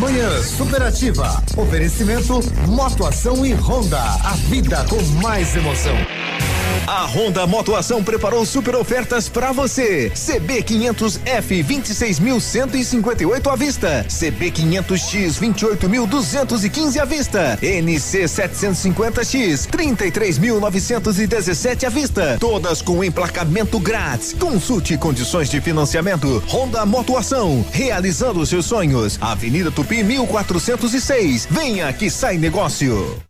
Manhã Superativa. Oferecimento Motoação e Honda. A vida com mais emoção. A Honda Motoação preparou super ofertas para você. CB 500F 26.158 à vista. CB 500X 28.215 à vista. NC 750X 33.917 à vista. Todas com emplacamento grátis. Consulte condições de financiamento. Honda Motoação, realizando seus sonhos. Avenida Tupi 1406. Venha que sai negócio.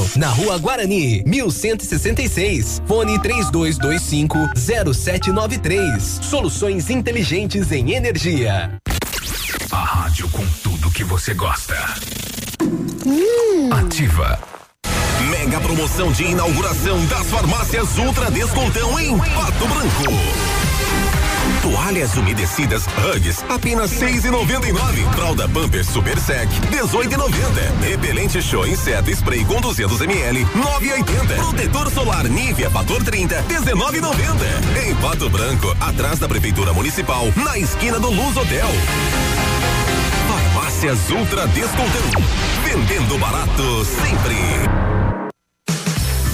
na Rua Guarani, 1166. Fone 3225 0793. Soluções inteligentes em energia. A rádio com tudo que você gosta. Ativa. Mega promoção de inauguração das farmácias Ultra Descontão em Pato Branco. Toalhas umedecidas Hugs, apenas seis e noventa e nove. Fralda Pampers Super Sec, dezoito e noventa. Repelente Show Inseto Spray com 200 ml, nove e oitenta. Protetor solar Nivea Fator 30, dezenove e noventa. Em Pato Branco, atrás da Prefeitura Municipal, na esquina do Luz Hotel. Farmácias Ultra Descontão. Vendendo barato sempre.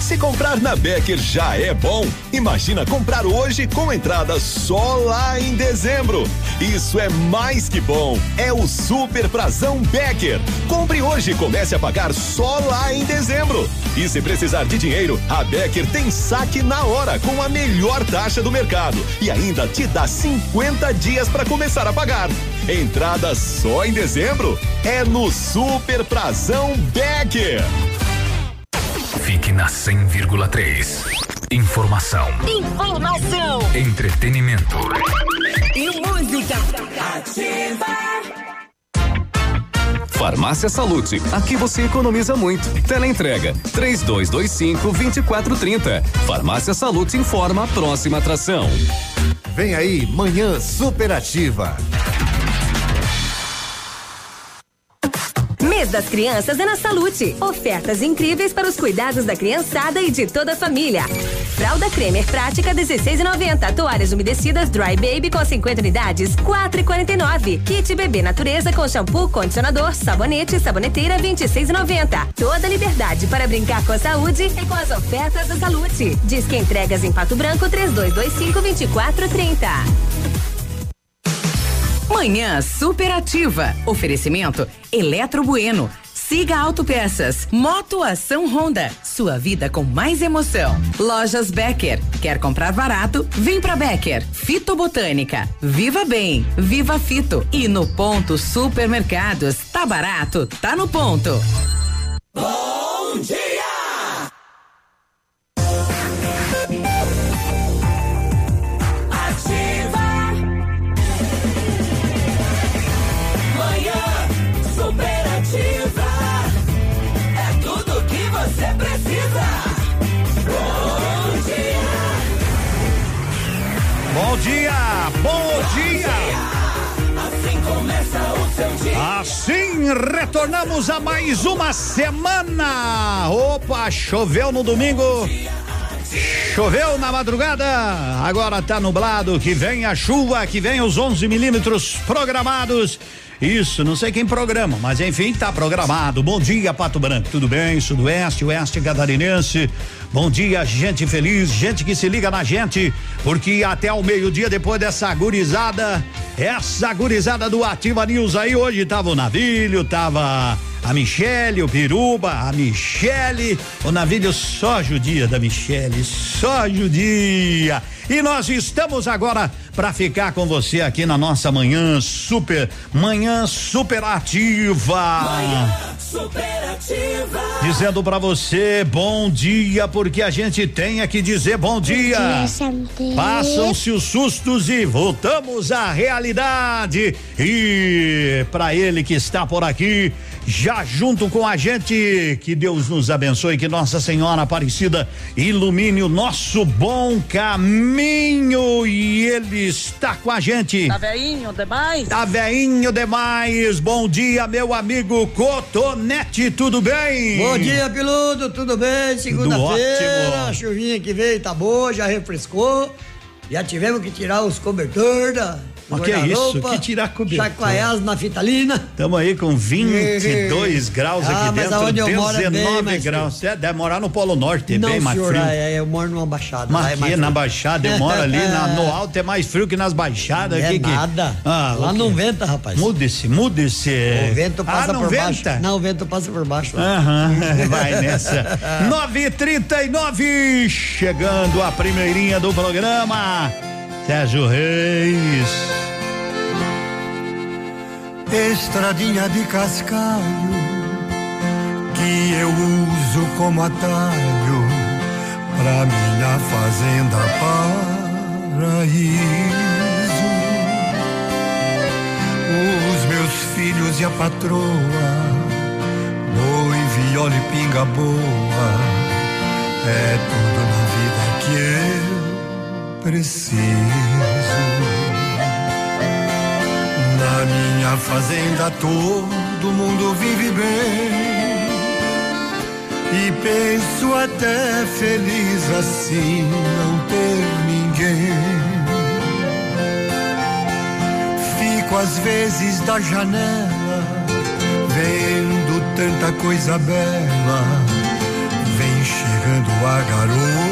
Se comprar na Becker já é bom, imagina comprar hoje com entrada só lá em dezembro. Isso é mais que bom. É o Super Prazão Becker. Compre hoje e comece a pagar só lá em dezembro. E se precisar de dinheiro, a Becker tem saque na hora com a melhor taxa do mercado e ainda te dá 50 dias para começar a pagar. Entrada só em dezembro é no Super Prazão Becker. Na 100,3. Informação. Informação. Entretenimento. E música. Ativa. Farmácia Salute, aqui você economiza muito. Teleentrega, três dois, dois cinco, vinte e quatro, trinta. Farmácia Salute informa a próxima atração. Vem aí, Manhã Superativa. Mês das Crianças é na Salute. Ofertas incríveis para os cuidados da criançada e de toda a família. Fralda Cremer Prática 16,90. Toalhas umedecidas Dry Baby com 50 unidades 4,49. Kit Bebê Natureza com shampoo, condicionador, sabonete e saboneteira 26,90. Toda liberdade para brincar com a saúde é com as ofertas da Salute. Diz que entregas em Pato Branco 3225 2430. Manhã superativa. Oferecimento Eletro Bueno. Siga Autopeças. Moto Ação Honda. Sua vida com mais emoção. Lojas Becker. Quer comprar barato? Vem pra Becker. Fitobotânica. Viva Bem. Viva Fito. E no ponto Supermercados. Tá barato? Tá no ponto. Bom dia! Dia, bom dia. Assim começa o seu dia. Assim retornamos a mais uma semana. Opa, choveu no domingo. Choveu na madrugada, agora tá nublado. Que vem a chuva, que vem os 11 milímetros programados. Isso, não sei quem programa, mas enfim, tá programado. Bom dia, Pato Branco. Tudo bem? Sudoeste, Oeste Catarinense. Bom dia, gente feliz, gente que se liga na gente, porque até o meio-dia, depois dessa gurizada, essa gurizada do Ativa News aí, hoje tava o Navilho, tava a Michele, o Piruba, a Michele, o Navilho só judia da Michele, só judia. E nós estamos agora para ficar com você aqui na nossa manhã super, manhã superativa. Manhã superativa. Dizendo para você bom dia, porque a gente tem que dizer bom dia. dia Passam-se os sustos e voltamos à realidade. E para ele que está por aqui, já junto com a gente. Que Deus nos abençoe, que Nossa Senhora Aparecida ilumine o nosso bom caminho e Ele está com a gente. Tá veinho demais? Tá veinho demais. Bom dia, meu amigo Cotonete, tudo bem? Bom dia, Piludo, tudo bem? Segunda-feira, a chuvinha que veio tá boa, já refrescou. Já tivemos que tirar os cobertores da, o que é isso? Que tirar cobertor? Chacoalhados na fitalina. Estamos aí com 22 graus ah, aqui mas dentro, onde eu 19 moro é graus. É, deve morar no Polo Norte, é Não, bem mais senhor, frio. É, eu moro numa baixada. Mas é aqui mais na baixada, eu moro ali na- no alto, é mais frio que nas baixadas. É que, que- nada. Ah, Lá não venta, rapaz. Mude-se, mude-se. O vento passa ah, não por venta? baixo. Não, o vento passa por baixo. Aham, vai nessa. 9h39, chegando a primeirinha do programa. Sérgio Reis. Estradinha de cascalho que eu uso como atalho pra minha fazenda paraíso. Os meus filhos e a patroa, boi, viola e pinga boa, é tudo na vida que eu preciso. Na minha fazenda todo mundo vive bem. E penso até feliz assim não ter ninguém. Fico às vezes da janela, vendo tanta coisa bela. Vem chegando a garoa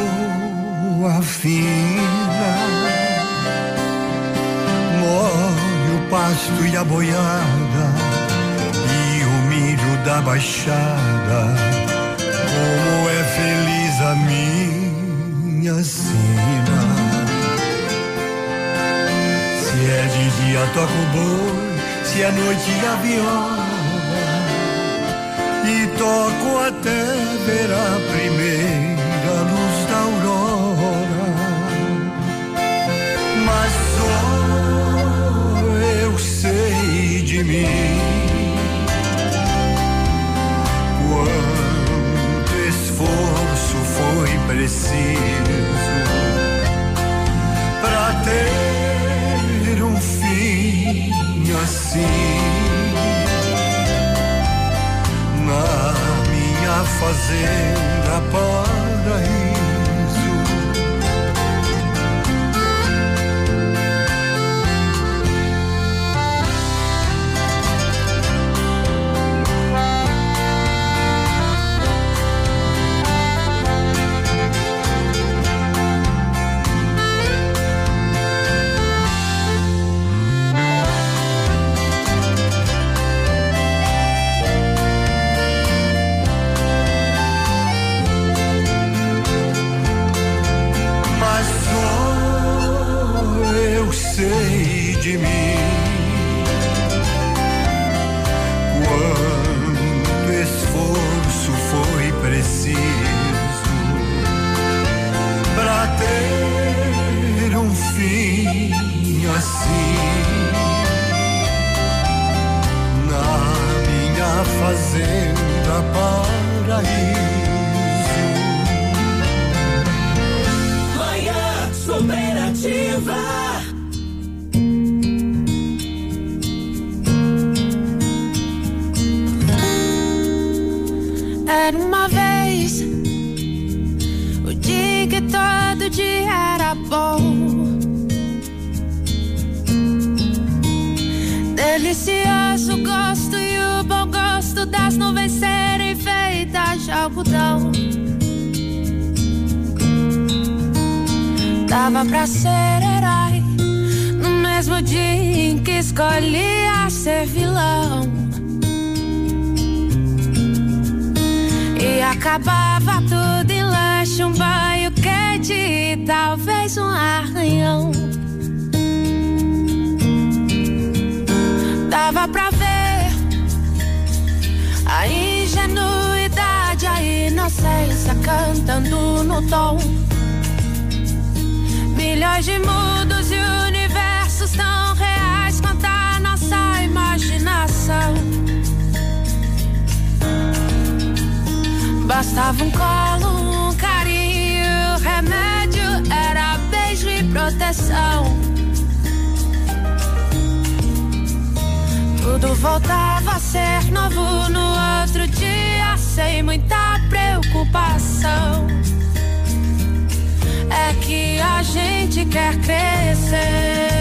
fina. Molho o pasto e a boiada e o milho da baixada. Como é feliz a minha sina. Se é de dia toco boi, se é noite a viola. E toco até ver a primeira luz da aurora. De mim. Quanto esforço foi preciso para ter um fim assim. Na minha fazenda paraíso. Mas ter um fim assim. Na minha fazenda paraíso. Manhã superativa. Era uma algodão. Dava pra ser herói no mesmo dia em que escolhia ser vilão. E acabava tudo em lanche, um banho quente e talvez um arranhão. Dava pra inocência cantando no tom. Milhões de mundos e universos tão reais quanto a nossa imaginação. Bastava um colo, um carinho, remédio era beijo e proteção. Tudo voltava a ser novo no outro dia, sem muita preocupação. É que a gente quer crescer.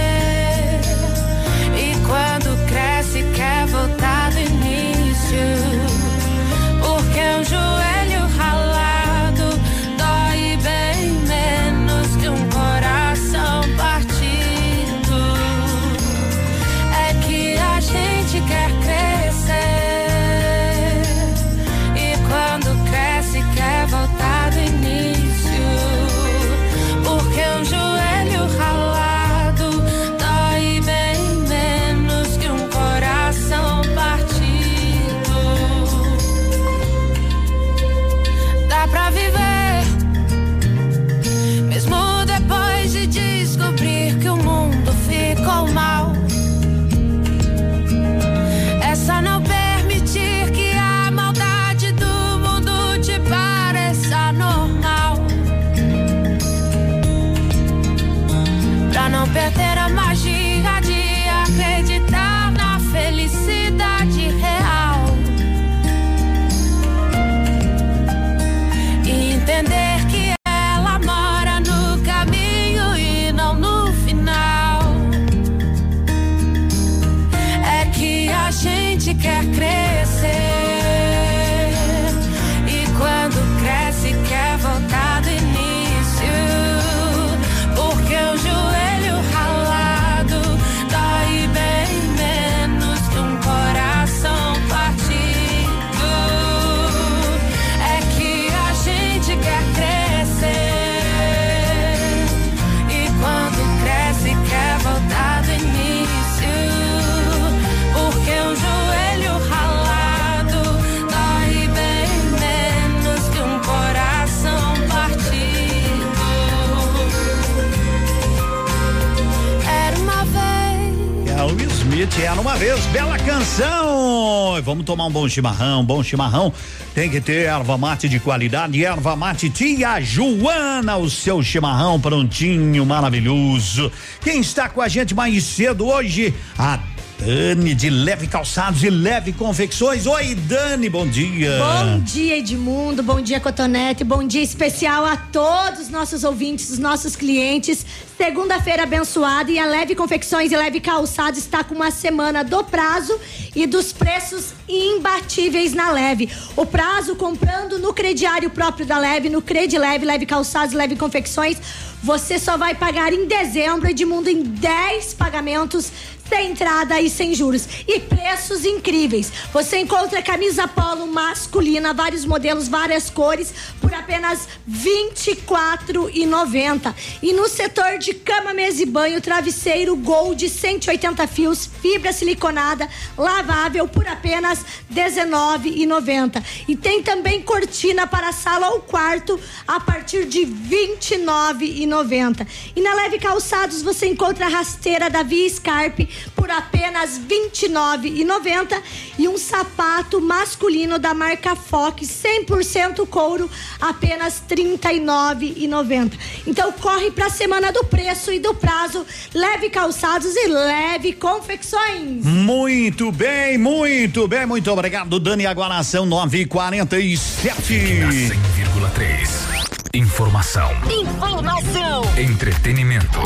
Canção. Vamos tomar um bom chimarrão, bom chimarrão. Tem que ter erva mate de qualidade, erva mate tia Joana, o seu chimarrão prontinho, maravilhoso. Quem está com a gente mais cedo hoje? A Dani de Leve Calçados e Leve Confecções. Oi, Dani, bom dia. Bom dia, Edmundo. Bom dia, Cotonete. Bom dia especial a todos os nossos ouvintes, os nossos clientes. Segunda-feira abençoada e a Leve Confecções e Leve Calçados está com uma semana do prazo e dos preços imbatíveis na Leve. O prazo comprando no crediário próprio da Leve, no Credi Leve, Leve Calçados, Leve Confecções, você só vai pagar em dezembro, Edmundo, em 10 pagamentos sem entrada e sem juros. E preços incríveis. Você encontra camisa polo masculina, vários modelos, várias cores, por apenas R$ 24,90. E no setor de cama, mesa e banho, travesseiro Gold 180 fios, fibra siliconada, lavável por apenas R$ 19,90. E tem também cortina para sala ou quarto a partir de R$ 29,90. E na Leve Calçados você encontra a rasteira da Via Scarpe por apenas R$ 29,90 e um sapato masculino da marca Fox 100% couro apenas R$ 39,90. Então corre para a semana do preço e do prazo. Leve calçados e leve confecções. Muito bem, muito bem, muito obrigado, Dani. Agora são 9h47. 100,3. Informação. Informação. Entretenimento.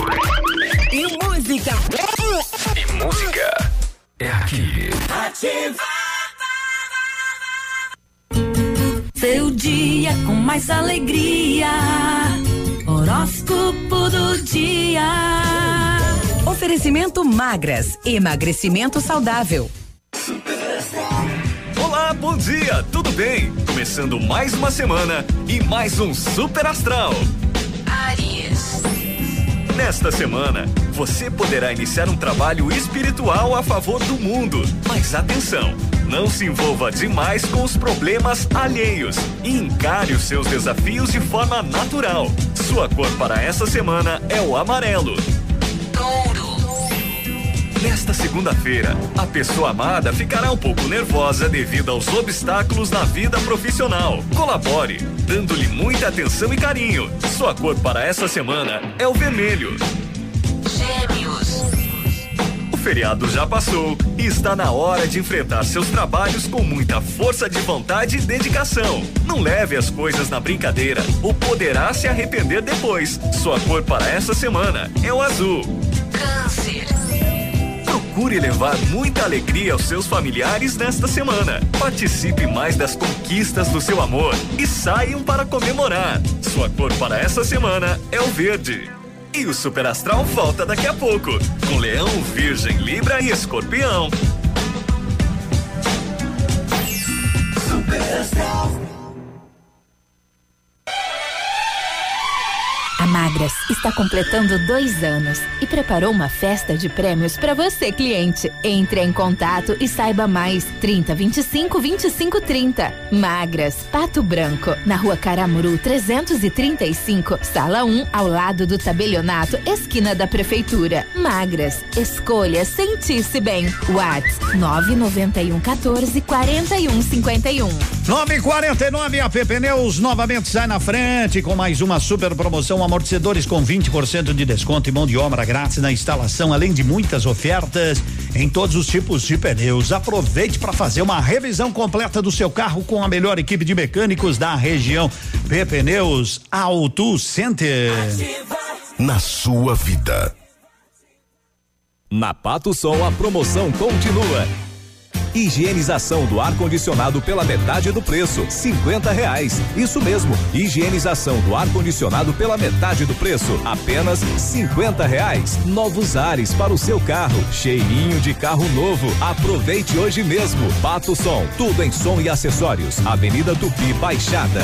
E música. E música. É aqui. Ativa. Seu dia com mais alegria. Horóscopo do dia. Oferecimento magras. Emagrecimento saudável. Olá, bom dia, tudo bem? Começando mais uma semana e mais um Super Astral. Aries. Nesta semana, você poderá iniciar um trabalho espiritual a favor do mundo. Mas atenção! Não se envolva demais com os problemas alheios e encare os seus desafios de forma natural. Sua cor para essa semana é o amarelo. Touro. Nesta segunda-feira, a pessoa amada ficará um pouco nervosa devido aos obstáculos na vida profissional. Colabore, dando-lhe muita atenção e carinho. Sua cor para essa semana é o vermelho. Gêmeos. O feriado já passou e está na hora de enfrentar seus trabalhos com muita força de vontade e dedicação. Não leve as coisas na brincadeira ou poderá se arrepender depois. Sua cor para essa semana é o azul. Câncer. Procure levar muita alegria aos seus familiares nesta semana. Participe mais das conquistas do seu amor e saiam para comemorar. Sua cor para essa semana é o verde. E o Super Astral volta daqui a pouco, com Leão, Virgem, Libra e Escorpião. Super Astral. A Magras está completando dois anos e preparou uma festa de prêmios para você, cliente. Entre em contato e saiba mais. 30 25 25 30. Magras, Pato Branco, na rua Caramuru 335, sala 1, ao lado do tabelionato, esquina da prefeitura. Magras, escolha sentir-se bem. Whats 991 14 41 51. 949 AP Pneus novamente sai na frente com mais uma super promoção com 20% de desconto e mão de obra grátis na instalação, além de muitas ofertas em todos os tipos de pneus. Aproveite para fazer uma revisão completa do seu carro com a melhor equipe de mecânicos da região. P Pneus Auto Center. Na sua vida. Na Pato Sol a promoção continua. Higienização do ar-condicionado pela metade do preço, cinquenta reais. Isso mesmo, higienização do ar-condicionado pela metade do preço, apenas cinquenta reais. Novos ares para o seu carro, cheirinho de carro novo. Aproveite hoje mesmo. Pato Som, tudo em som e acessórios. Avenida Tupi Baixada.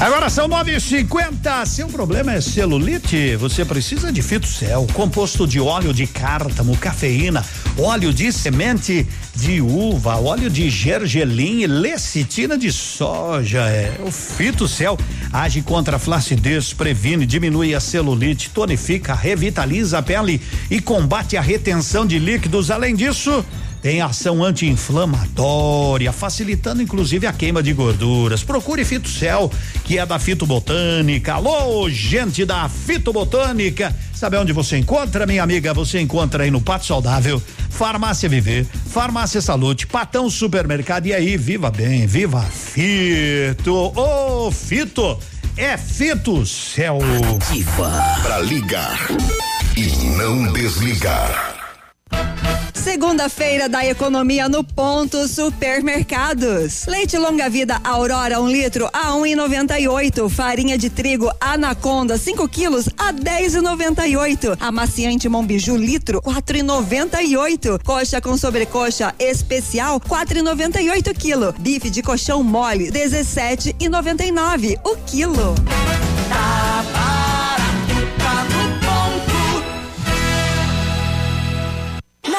Agora são nove e cinquenta. Seu problema é celulite? Você precisa de fitocel, composto de óleo de cártamo, cafeína, óleo de semente de uva, óleo de gergelim e lecitina de soja. É o fitocel age contra a flacidez, previne, diminui a celulite, tonifica, revitaliza a pele e combate a retenção de líquidos. Além disso, tem ação anti-inflamatória, facilitando inclusive a queima de gorduras. Procure Fitocel, que é da Fitobotânica. Alô, gente da Fitobotânica. Sabe onde você encontra, minha amiga? Você encontra aí no Pato Saudável, Farmácia Viver, Farmácia Saúde, Patão Supermercado. E aí, viva bem, viva Fito. Ô, Fito, é Fitocel. Ativa. Pra ligar e não desligar. Segunda-feira da economia no ponto supermercados. Leite longa vida Aurora um litro a um e noventa e oito. Farinha de trigo Anaconda 5 quilos a dez e noventa e oito. Amaciante Mombiju litro quatro e noventa e oito. Coxa com sobrecoxa especial quatro e noventa e oito quilo. Bife de colchão mole dezessete e noventa e nove o quilo. Tá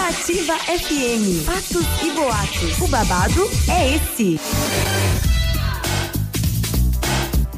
Ativa FM, fatos e boatos. O babado é esse.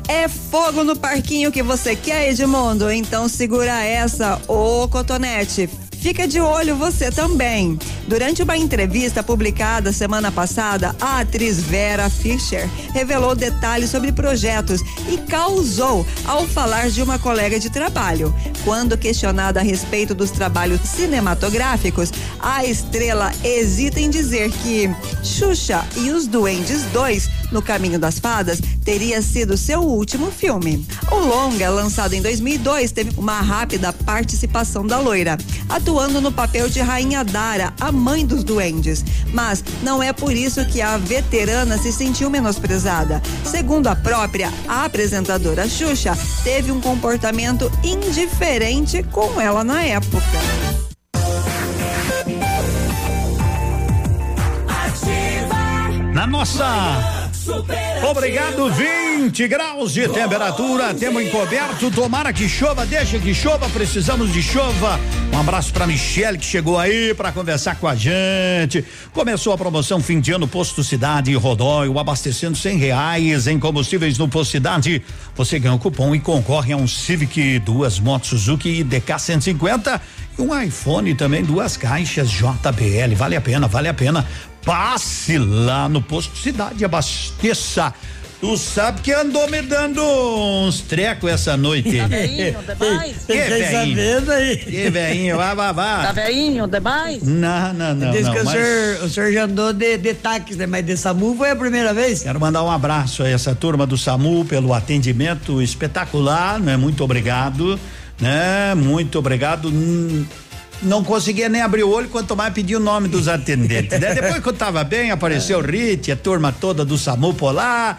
É fogo no parquinho que você quer, Edmundo? Então segura essa, ô Cotonete. Fica de olho você também. Durante uma entrevista publicada semana passada, a atriz Vera Fischer revelou detalhes sobre projetos e causou ao falar de uma colega de trabalho. Quando questionada a respeito dos trabalhos cinematográficos, a estrela hesita em dizer que Xuxa e os Duendes 2 no Caminho das Fadas teria sido seu último filme. O longa, lançado em 2002, teve uma rápida participação da loira, atuando no papel de Rainha Dara, a mãe dos duendes. Mas não é por isso que a veterana se sentiu menosprezada. Segundo a própria, a apresentadora Xuxa teve um comportamento indiferente com ela na época. Na nossa Obrigado, 20 graus de temperatura, temos encoberto, tomara que chova, deixa que chova, precisamos de chova. Um abraço para Michele que chegou aí para conversar com a gente. Começou a promoção fim de ano Posto Cidade e Rodóio, abastecendo cem reais em combustíveis no Posto Cidade. Você ganha um cupom e concorre a um Civic, duas motos Suzuki DK 150 e um iPhone também, duas caixas JBL. Vale a pena, vale a pena. Passe lá no posto cidade, abasteça. Tu sabe que andou me dando uns trecos essa noite. Tá veinho demais? Que veinho? aí. Que veinho, vá, vá, vá. Tá veinho demais? Não, não, não. Diz não, que mas... o, senhor, o senhor já andou de, de táxi, né? Mas de SAMU foi a primeira vez? Quero mandar um abraço a essa turma do SAMU pelo atendimento espetacular, né? Muito obrigado, né? Muito obrigado. Hum, não conseguia nem abrir o olho, quanto mais pedir o nome dos atendentes. né? Depois que eu tava bem, apareceu o Rit, a turma toda do SAMU Polar. Lá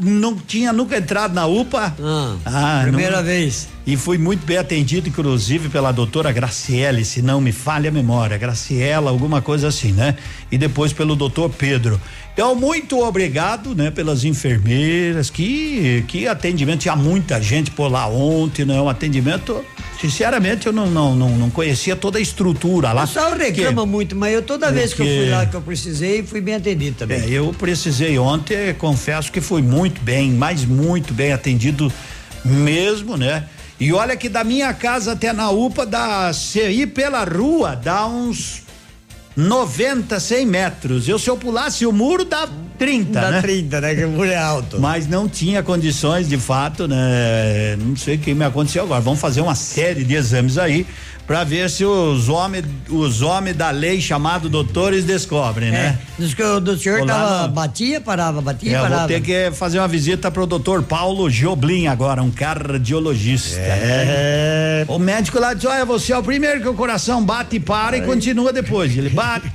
não tinha nunca entrado na UPA. Ah, ah primeira não, vez. E fui muito bem atendido, inclusive, pela doutora Graciele, se não me falha a memória. Graciela, alguma coisa assim, né? E depois pelo doutor Pedro. Então, muito obrigado, né, pelas enfermeiras, que, que atendimento, tinha muita gente por lá ontem, né? Um atendimento Sinceramente, eu não, não, não, não conhecia toda a estrutura lá. O pessoal reclama muito, mas eu toda vez que eu fui lá que eu precisei, fui bem atendido também. É, eu precisei ontem, confesso que fui muito bem, mas muito bem atendido mesmo, né? E olha que da minha casa até na UPA, dá, se ir pela rua, dá uns 90, 100 metros. Eu, se eu pulasse o muro, dá 30, dá né? 30, né? Que o muro é alto. Mas não tinha condições, de fato, né? Não sei o que me aconteceu agora. Vamos fazer uma série de exames aí para ver se os homens os homens da lei chamado doutores descobrem, né? é, né? Diz que o do senhor tava, no... batia, parava, batia, é, parava. Vou ter que fazer uma visita pro doutor Paulo Joblin agora, um cardiologista. É. Né? O médico lá diz, olha, você é o primeiro que o coração bate e para Ai. e continua depois. Ele bate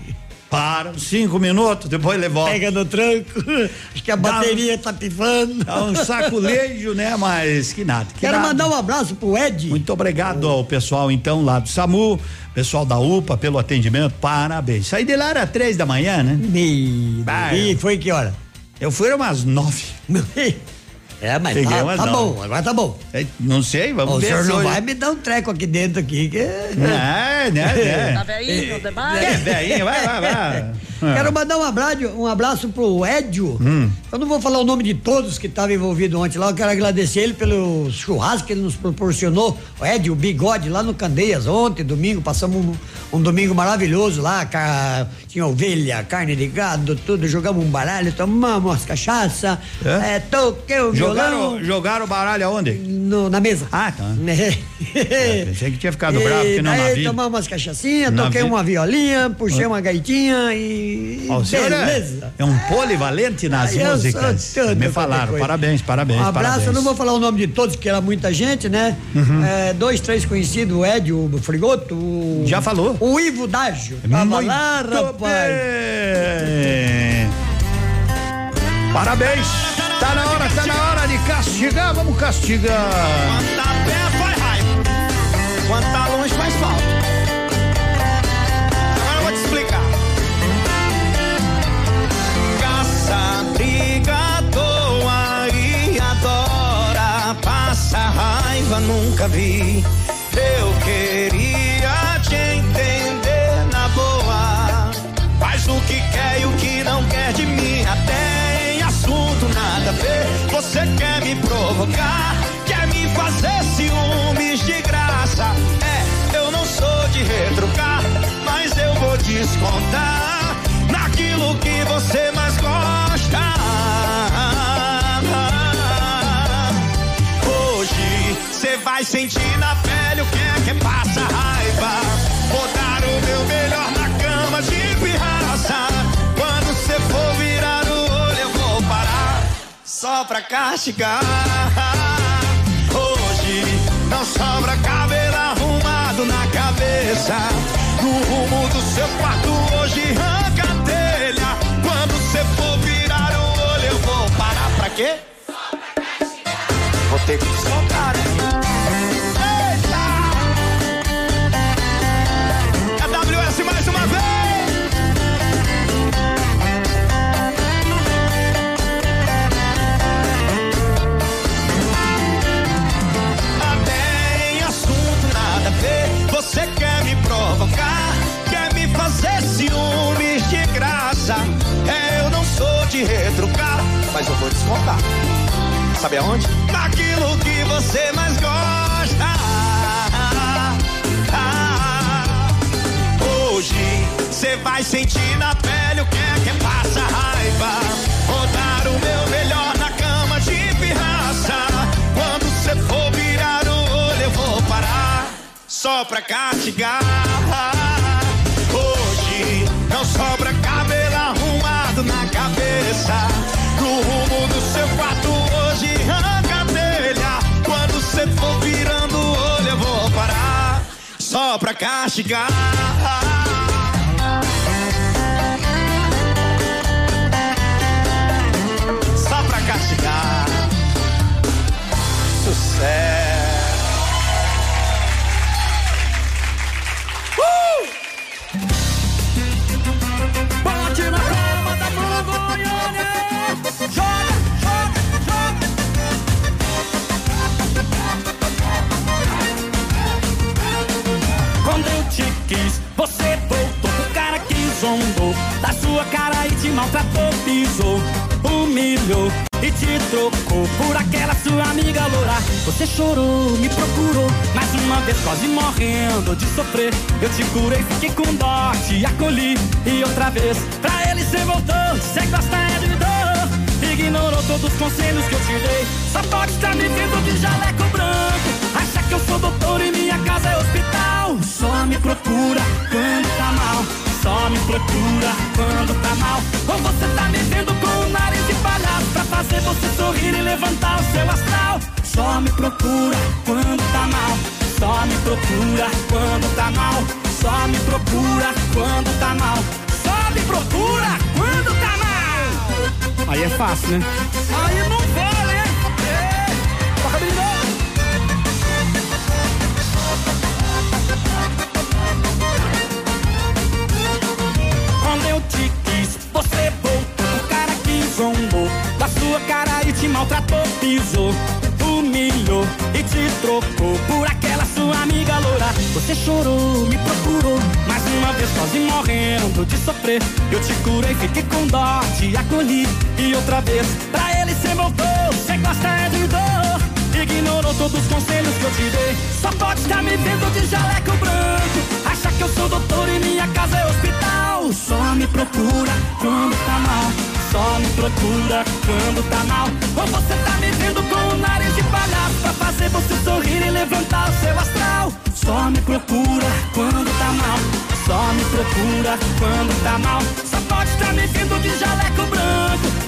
para cinco minutos, depois levou. Pega no tranco, acho que a dá bateria um, tá pifando. Dá um saculejo, né? Mas que nada. Que Quero nada. mandar um abraço pro Ed. Muito obrigado ao pessoal, então, lá do SAMU, pessoal da UPA, pelo atendimento, parabéns. Saí de lá era três da manhã, né? E, e foi que hora? Eu fui umas nove. É, mas Peguei tá, tá bom, agora tá bom. É, não sei, vamos o ver. O senhor não vai me dar um treco aqui dentro aqui, que... É, né, né. Tá velhinho demais? É, velhinho, vai, vai, vai. Quero mandar um abraço, um abraço pro Édio. Hum. Eu não vou falar o nome de todos que estavam envolvidos ontem lá, eu quero agradecer ele pelo churrasco que ele nos proporcionou. O Édio, o bigode, lá no Candeias, ontem, domingo, passamos um, um domingo maravilhoso lá, tinha ovelha, carne de gado, tudo, jogamos um baralho, tomamos umas cachaça, é? É, toquei o jogaram, violão. Jogaram baralho aonde? No, na mesa. Ah, tá. é, pensei que tinha ficado bravo, que não Aí tomamos umas cachaçinhas, toquei uma violinha, puxei uma gaitinha e. Beleza. É, é um polivalente nas Aí músicas. Me falaram, parabéns, parabéns. Um abraço, parabéns. eu não vou falar o nome de todos, porque era muita gente, né? Uhum. É, dois, três conhecidos, o Ed, o Frigoto. O, Já falou. O Ivo Dágio. Tava Muito lá, rapaz. Bem. Parabéns. Tá na hora, tá na hora de castigar, vamos castigar. Quanta pé faz raiva, quanta longe faz falta. Raiva, nunca vi. Eu queria te entender na boa. Faz o que quer e o que não quer de mim até nada a ver. Você quer me provocar, quer me fazer ciúmes de graça. É, eu não sou de retrucar, mas eu vou discutir vai sentir na pele o que é que passa raiva. Vou dar o meu melhor na cama de pirraça. Quando cê for virar o olho, eu vou parar só pra castigar. Hoje não sobra cabelo arrumado na cabeça. No rumo do seu quarto hoje arranca a telha. Quando cê for virar o olho, eu vou parar pra quê? Vou ter que soltar. Mas eu vou descontar. Sabe aonde? Naquilo que você mais gosta. Hoje você vai sentir na pele o que é que passa raiva. Vou dar o meu melhor na cama de pirraça. Quando você for virar o olho, eu vou parar só pra castigar. Hoje não sobra cabelo arrumado na cabeça. Pra castigar. Você voltou pro cara que zombou da sua cara e te maltratou, pisou, humilhou e te trocou por aquela sua amiga loura. Você chorou, me procurou, mais uma vez quase morrendo de sofrer. Eu te curei, fiquei com dó, te acolhi e outra vez pra ele você voltou. Você gosta é de dor, ignorou todos os conselhos que eu te dei. Só pode estar me vendo de jaleco branco. Acha que eu sou doutor e minha casa é hospital. Só me procura quando tá mal. Só me procura quando tá mal. Ou você tá me vendo com o nariz de palhaço pra fazer você sorrir e levantar o seu astral. Só me procura quando tá mal. Só me procura quando tá mal. Só me procura quando tá mal. Só me procura quando tá mal. Aí é fácil, né? Aí não vale, Te quis, você voltou. O cara que zombou da sua cara e te maltratou, pisou, humilhou e te trocou por aquela sua amiga loura. Você chorou, me procurou, mais uma vez quase morrendo de sofrer. Eu te curei, fiquei com dó, te acolhi e outra vez pra ele você voltou. Você gosta. Ignorou todos os conselhos que eu te dei. Só pode estar me vendo de jaleco branco. Acha que eu sou doutor e minha casa é hospital. Só me procura quando tá mal. Só me procura quando tá mal. Ou você tá me vendo com o nariz de palhaço pra fazer você sorrir e levantar o seu astral. Só me procura quando tá mal. Só me procura quando tá mal. Só pode estar me vendo de jaleco branco.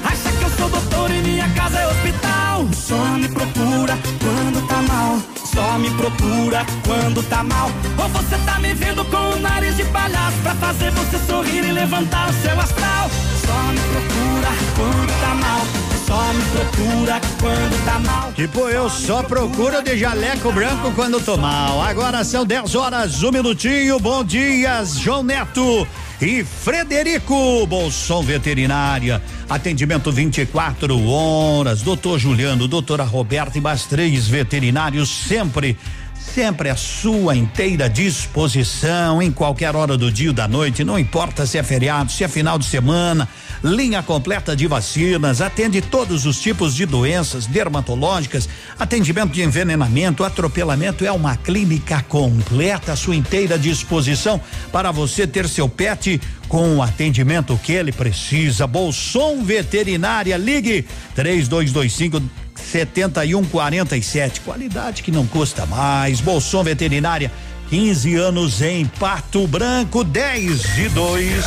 Sou doutor e minha casa é hospital. Só me procura quando tá mal. Só me procura quando tá mal. Ou você tá me vendo com o nariz de palhaço pra fazer você sorrir e levantar o seu astral. Só me procura quando tá mal. Só me procura quando tá mal. Tipo, eu só procuro de jaleco branco quando tô mal. Agora são 10 horas, um minutinho. Bom dia, João Neto e Frederico Bolson Veterinária. Atendimento 24 horas. Doutor Juliano, doutora Roberta e mais três veterinários sempre sempre à sua inteira disposição em qualquer hora do dia ou da noite, não importa se é feriado, se é final de semana. Linha completa de vacinas, atende todos os tipos de doenças dermatológicas, atendimento de envenenamento, atropelamento, é uma clínica completa à sua inteira disposição para você ter seu pet com o atendimento que ele precisa. Bolson Veterinária, ligue 3225 7147. Qualidade que não custa mais. Bolson Veterinária, 15 anos em Pato Branco, 10 e 2.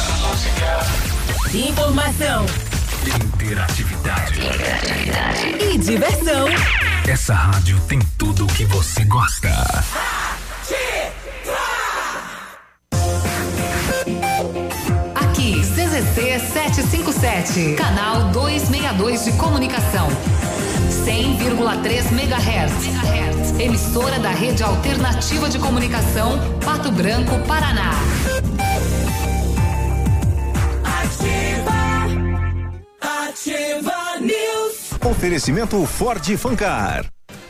Informação Interatividade. e diversão. Essa rádio tem tudo o que você gosta. Aqui, CZC 757, canal 262 de comunicação. 100,3 MHz. Emissora da Rede Alternativa de Comunicação, Pato Branco, Paraná. Ativa News. Oferecimento Ford Fancar.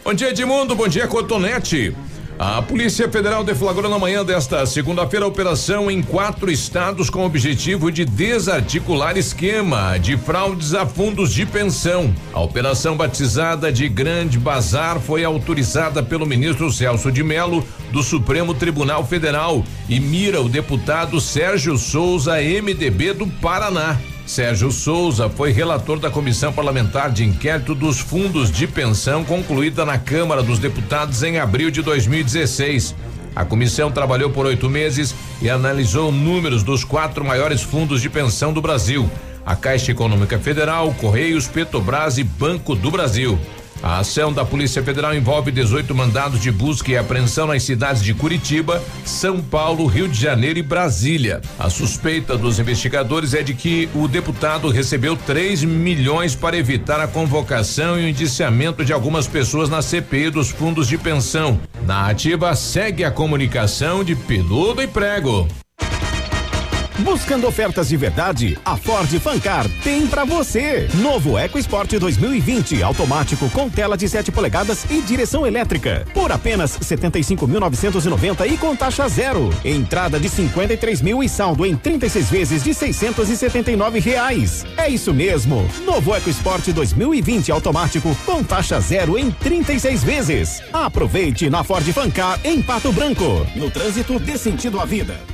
Bom dia, Edmundo. Bom dia, Cotonete. A Polícia Federal deflagrou na manhã desta segunda-feira a operação em quatro estados com o objetivo de desarticular esquema de fraudes a fundos de pensão. A operação batizada de Grande Bazar foi autorizada pelo ministro Celso de Mello do Supremo Tribunal Federal e mira o deputado Sérgio Souza, MDB do Paraná. Sérgio Souza foi relator da Comissão Parlamentar de Inquérito dos Fundos de Pensão, concluída na Câmara dos Deputados em abril de 2016. A comissão trabalhou por oito meses e analisou números dos quatro maiores fundos de pensão do Brasil: a Caixa Econômica Federal, Correios, Petrobras e Banco do Brasil. A ação da Polícia Federal envolve 18 mandados de busca e apreensão nas cidades de Curitiba, São Paulo, Rio de Janeiro e Brasília. A suspeita dos investigadores é de que o deputado recebeu 3 milhões para evitar a convocação e o indiciamento de algumas pessoas na CPI dos fundos de pensão. Na ativa segue a comunicação de Peludo e Prego. Buscando ofertas de verdade, a Ford Fancar tem pra você. Novo EcoSport 2020, automático com tela de 7 polegadas e direção elétrica. Por apenas 75.990 e com taxa zero. Entrada de 53 mil e saldo em 36 vezes de 679 reais. É isso mesmo. Novo EcoSport 2020 automático com taxa zero em 36 vezes. Aproveite na Ford Fancar em Pato Branco. No trânsito dê sentido à vida.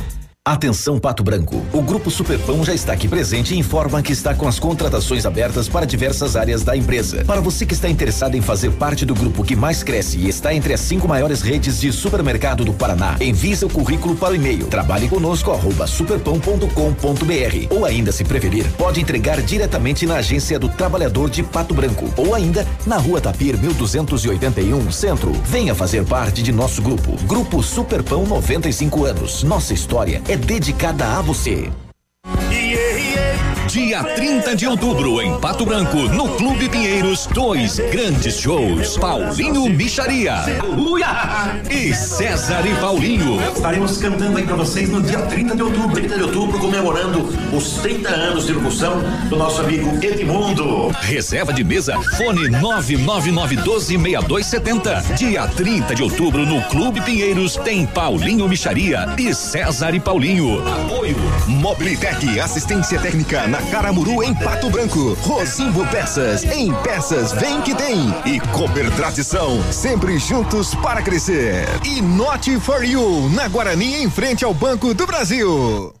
Atenção Pato Branco. O Grupo Superpão já está aqui presente e informa que está com as contratações abertas para diversas áreas da empresa. Para você que está interessado em fazer parte do grupo que mais cresce e está entre as cinco maiores redes de supermercado do Paraná, envie seu currículo para o e-mail trabalhe conosco superpão.com.br ou ainda se preferir, pode entregar diretamente na agência do Trabalhador de Pato Branco ou ainda na Rua Tapir 1281, Centro. Venha fazer parte de nosso grupo. Grupo Superpão 95 anos. Nossa história é dedicada a você. Dia 30 de outubro, em Pato Branco, no Clube Pinheiros, dois grandes shows. Paulinho Micharia. E César e Paulinho. Estaremos cantando aí pra vocês no dia 30 de outubro. 30 de outubro, comemorando os 30 anos de locução do nosso amigo Edmundo. Reserva de mesa, fone 999126270. Dia 30 de outubro, no Clube Pinheiros, tem Paulinho Micharia e César e Paulinho. Apoio. Mobilitec, assistência técnica na Caramuru, em Pato Branco. Rosimbo Peças, em Peças Vem Que Tem. E Cooper Tradição, sempre juntos para crescer. E Not For You, na Guarani, em frente ao Banco do Brasil.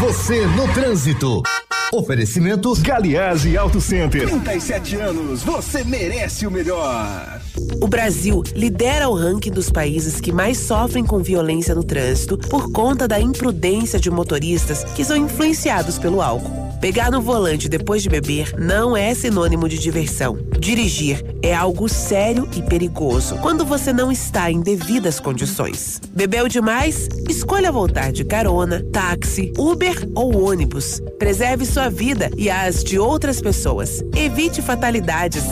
Você no trânsito. Oferecimento Galiase Auto Center. 37 anos, você merece o melhor. O Brasil lidera o ranking dos países que mais sofrem com violência no trânsito por conta da imprudência de motoristas que são influenciados pelo álcool. Pegar no volante depois de beber não é sinônimo de diversão. Dirigir é algo sério e perigoso quando você não está em devidas condições. Bebeu demais? Escolha voltar de carona, táxi, Uber ou ônibus. Preserve sua vida e as de outras pessoas. Evite fatalidades.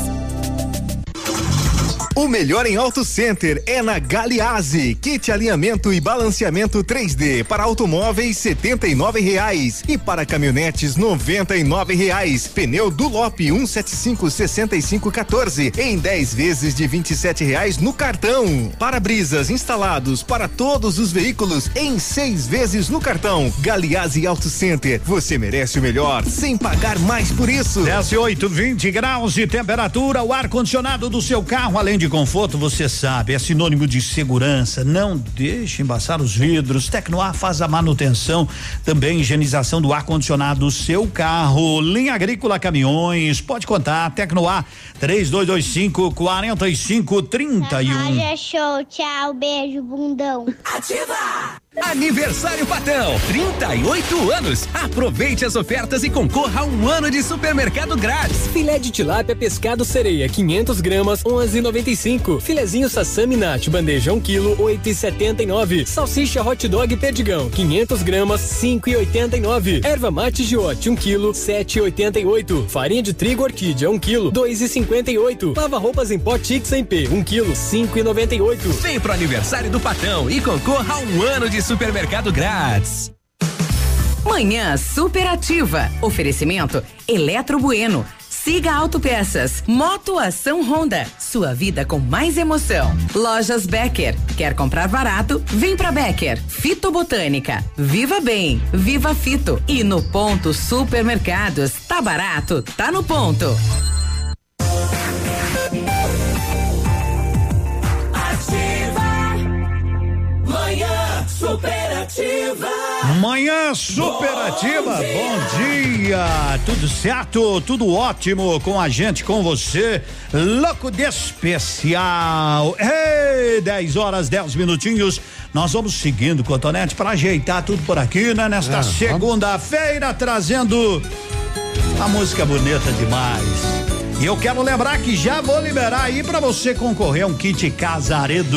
O melhor em Auto Center é na Galiase. Kit alinhamento e balanceamento 3D para automóveis setenta e nove reais e para caminhonetes noventa e nove reais. Pneu Dulop 175 65 14 em 10 vezes de vinte e sete reais no cartão. Para-brisas instalados para todos os veículos em seis vezes no cartão. Galiase Auto Center. Você merece o melhor sem pagar mais por isso. Desce 8, 20 graus de temperatura, o ar-condicionado do seu carro, além de conforto, você sabe, é sinônimo de segurança. Não deixe embaçar os vidros. Tecnoar faz a manutenção, também higienização do ar-condicionado do seu carro. Linha Agrícola Caminhões, pode contar. Tecnoar 3225 4531. Olha, show, tchau, beijo, bundão. Ativa! Aniversário Patão, 38 anos. Aproveite as ofertas e concorra a um ano de supermercado grátis. Filé de tilápia pescado sereia, 500 gramas, 11,95. Filezinho sassami nat, bandeja 1 kg, 8,79. Salsicha hot dog perdigão, 500 gramas, 5,89. Erva mate giote, 1 kg, 7,88. Farinha de trigo orquídea, 1 kg, 2,58. Lava roupas em pó Tix em P, 1 kg, 5,98. Vem pro aniversário do Patão e concorra a um ano de supermercado grátis. Manhã superativa. Oferecimento Eletro Bueno. Siga Autopeças. Moto Ação Honda. Sua vida com mais emoção. Lojas Becker. Quer comprar barato? Vem pra Becker. Fitobotânica. Viva Bem. Viva Fito. E no ponto Supermercados. Tá barato? Tá no ponto. Superativa. Manhã superativa, bom dia, tudo certo, tudo ótimo com a gente, com você, louco de especial. Ei, 10 horas, 10 minutinhos, nós vamos seguindo, Cotonete, para ajeitar tudo por aqui, né? Nesta É, segunda-feira, trazendo a música bonita demais. E eu quero lembrar que já vou liberar aí para você concorrer a um kit Casaredo.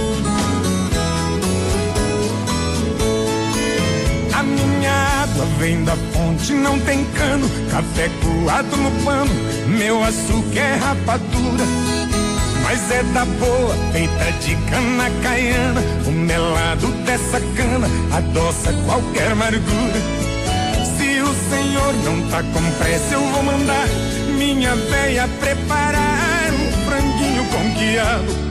Minha água vem da fonte, não tem cano. Café coado no pano, meu açúcar é rapadura. Mas é da boa, feita de cana caiana. O melado dessa cana adoça qualquer amargura. Se o senhor não tá com pressa, eu vou mandar minha véia preparar um franguinho com quiabo.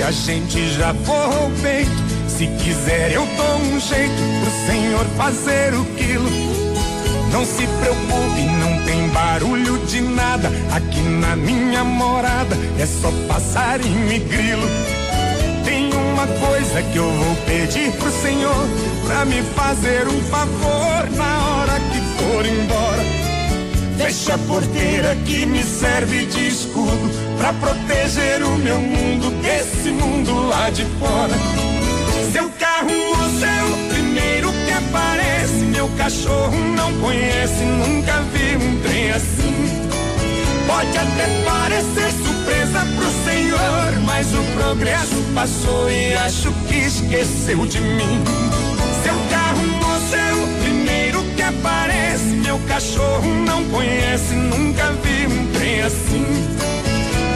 Que a gente já forrou o peito. Se quiser, eu dou um jeito pro senhor fazer o quilo. Não se preocupe, não tem barulho de nada. Aqui na minha morada é só passarinho e grilo. Tem uma coisa que eu vou pedir pro senhor pra me fazer um favor na hora que for embora. Fecha a porteira que me serve de escudo pra proteger o meu mundo desse mundo lá de fora. Seu carro moço é o primeiro que aparece. Meu cachorro não conhece, nunca vi um trem assim. Pode até parecer surpresa pro senhor, mas o progresso passou e acho que esqueceu de mim. Seu carro moço é o primeiro que aparece. Meu cachorro não conhece, nunca vi um trem assim.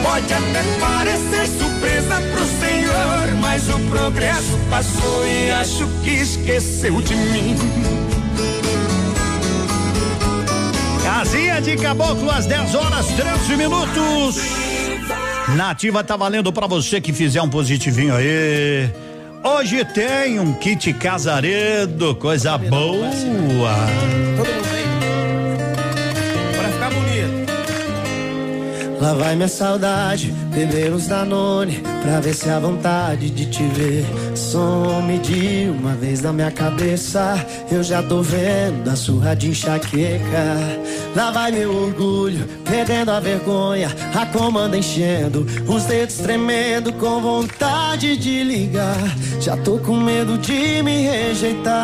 Pode até parecer surpresa pro senhor, mas o progresso passou e acho que esqueceu de mim. Casinha de Caboclo às 10 horas 13 minutos. Nativa tá valendo pra você que fizer um positivinho aí. Hoje tem um kit casaredo, coisa boa. Lá vai minha saudade, beber uns Danone Pra ver se a vontade de te ver some de uma vez na minha cabeça. Eu já tô vendo a surra de enxaqueca. Lá vai meu orgulho, perdendo a vergonha A comanda enchendo, os dedos tremendo Com vontade de ligar. Já tô com medo de me rejeitar.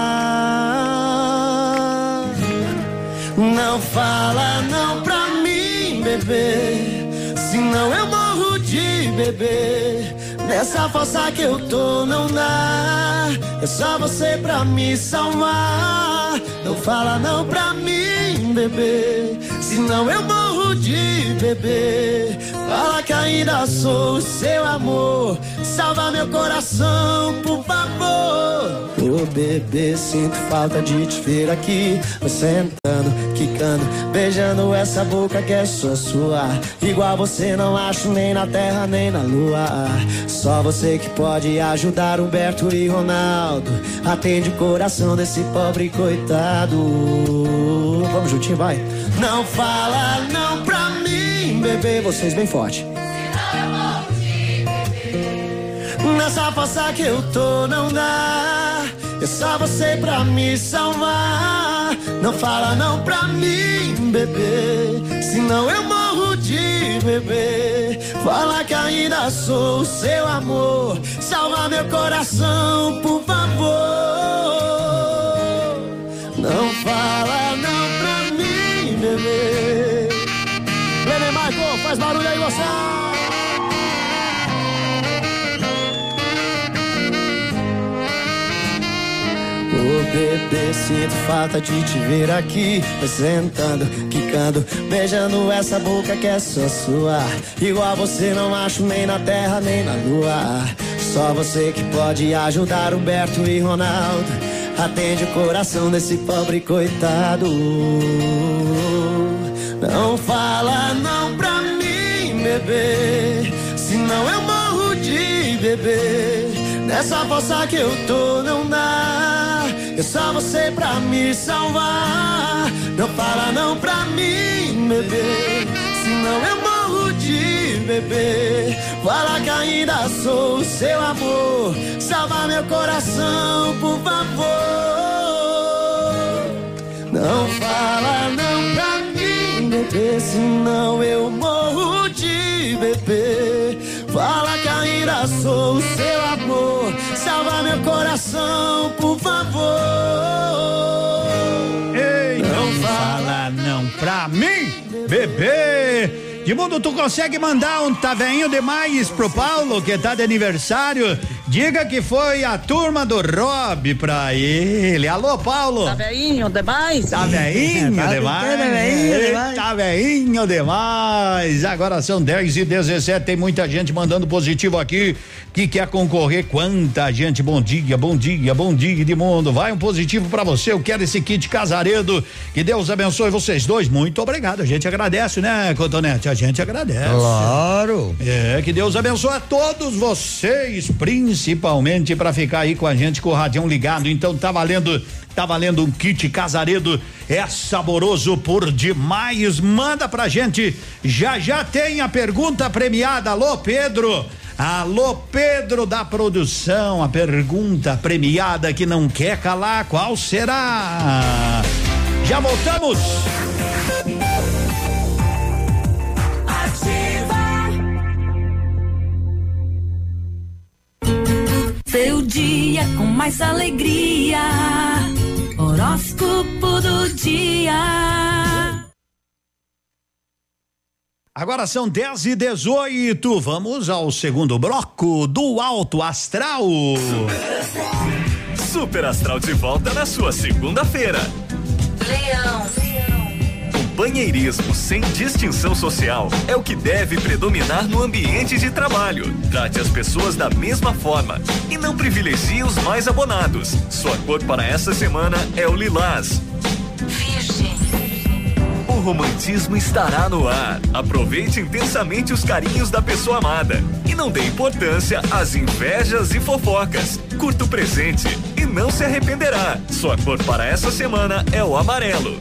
Não fala não pra mim, bebê Senão eu morro de beber. Nessa fossa que eu tô não dá. É só você pra me salvar. Não fala não pra mim, bebê. Senão eu morro de beber. Fala que ainda sou o seu amor. Salva meu coração, por favor. Ô bebê, sinto falta de te ver aqui. Sentando, quicando, beijando essa boca que é só sua. Igual você não acho nem na terra nem na lua. Só você que pode ajudar Humberto e Ronaldo. Atende o coração desse pobre coitado. Vamos juntinho, vai. Não fala não pra bebê. Vocês bem forte. Nessa fossa que eu tô não dá. É só você pra me salvar. Não fala não pra mim, bebê. Senão eu morro de bebê. Fala que ainda sou seu amor. Salva meu coração, por favor. Não fala não pra mim, bebê. Faz barulho aí você. Ô bebê, sinto falta de te ver aqui Sentando, quicando, beijando essa boca que é só sua. Igual você não acho nem na terra nem na lua. Só você que pode ajudar Humberto e Ronaldo. Atende o coração desse pobre coitado Não fala não pra mim, bebê. Senão eu morro de bebê Nessa fossa que eu tô não dá. É só você pra me salvar. Não fala não pra mim, bebê. Senão eu morro de bebê Fala que ainda sou o seu amor. Salva meu coração, por favor. Não fala não pra mim, bebê Senão eu morro de bebê Fala que ainda sou o seu amor. Salva meu coração, por favor. Ei, não fala não pra mim, bebê. De mundo, tu consegue mandar um tá veinho demais pro Paulo, que tá de aniversário, Diga que foi a turma do Rob pra ele. Alô, Paulo. Tá veinho demais? Tá veinho Tá demais. veinho demais. Tá veinho demais. Agora são 10 e 17 Tem muita gente mandando positivo aqui que quer concorrer. Quanta gente. Bom dia, bom dia, bom dia de mundo. Vai um positivo pra você. Eu quero esse kit casaredo. Que Deus abençoe vocês dois. Muito obrigado. A gente agradece, né, Cotonete? A gente agradece. Claro. É, que Deus abençoe a todos vocês, principalmente para ficar aí com a gente com o radião ligado. Então tá valendo, tá valendo um kit casaredo, é saboroso por demais. Manda pra gente. Já já tem a pergunta premiada. Alô, Pedro. Alô, Pedro da produção, a pergunta premiada que não quer calar, qual será? Já voltamos. Seu dia com mais alegria. Horóscopo do dia. Agora são 10 e 18. Vamos ao segundo bloco do Alto Astral. Super Astral de volta na sua segunda-feira. Leão. Companheirismo sem distinção social é o que deve predominar no ambiente de trabalho. Trate as pessoas da mesma forma e não privilegie os mais abonados. Sua cor para essa semana é o lilás. Virgem. Romantismo estará no ar. Aproveite intensamente os carinhos da pessoa amada e não dê importância às invejas e fofocas. Curta o presente e não se arrependerá. Sua cor para essa semana é o amarelo.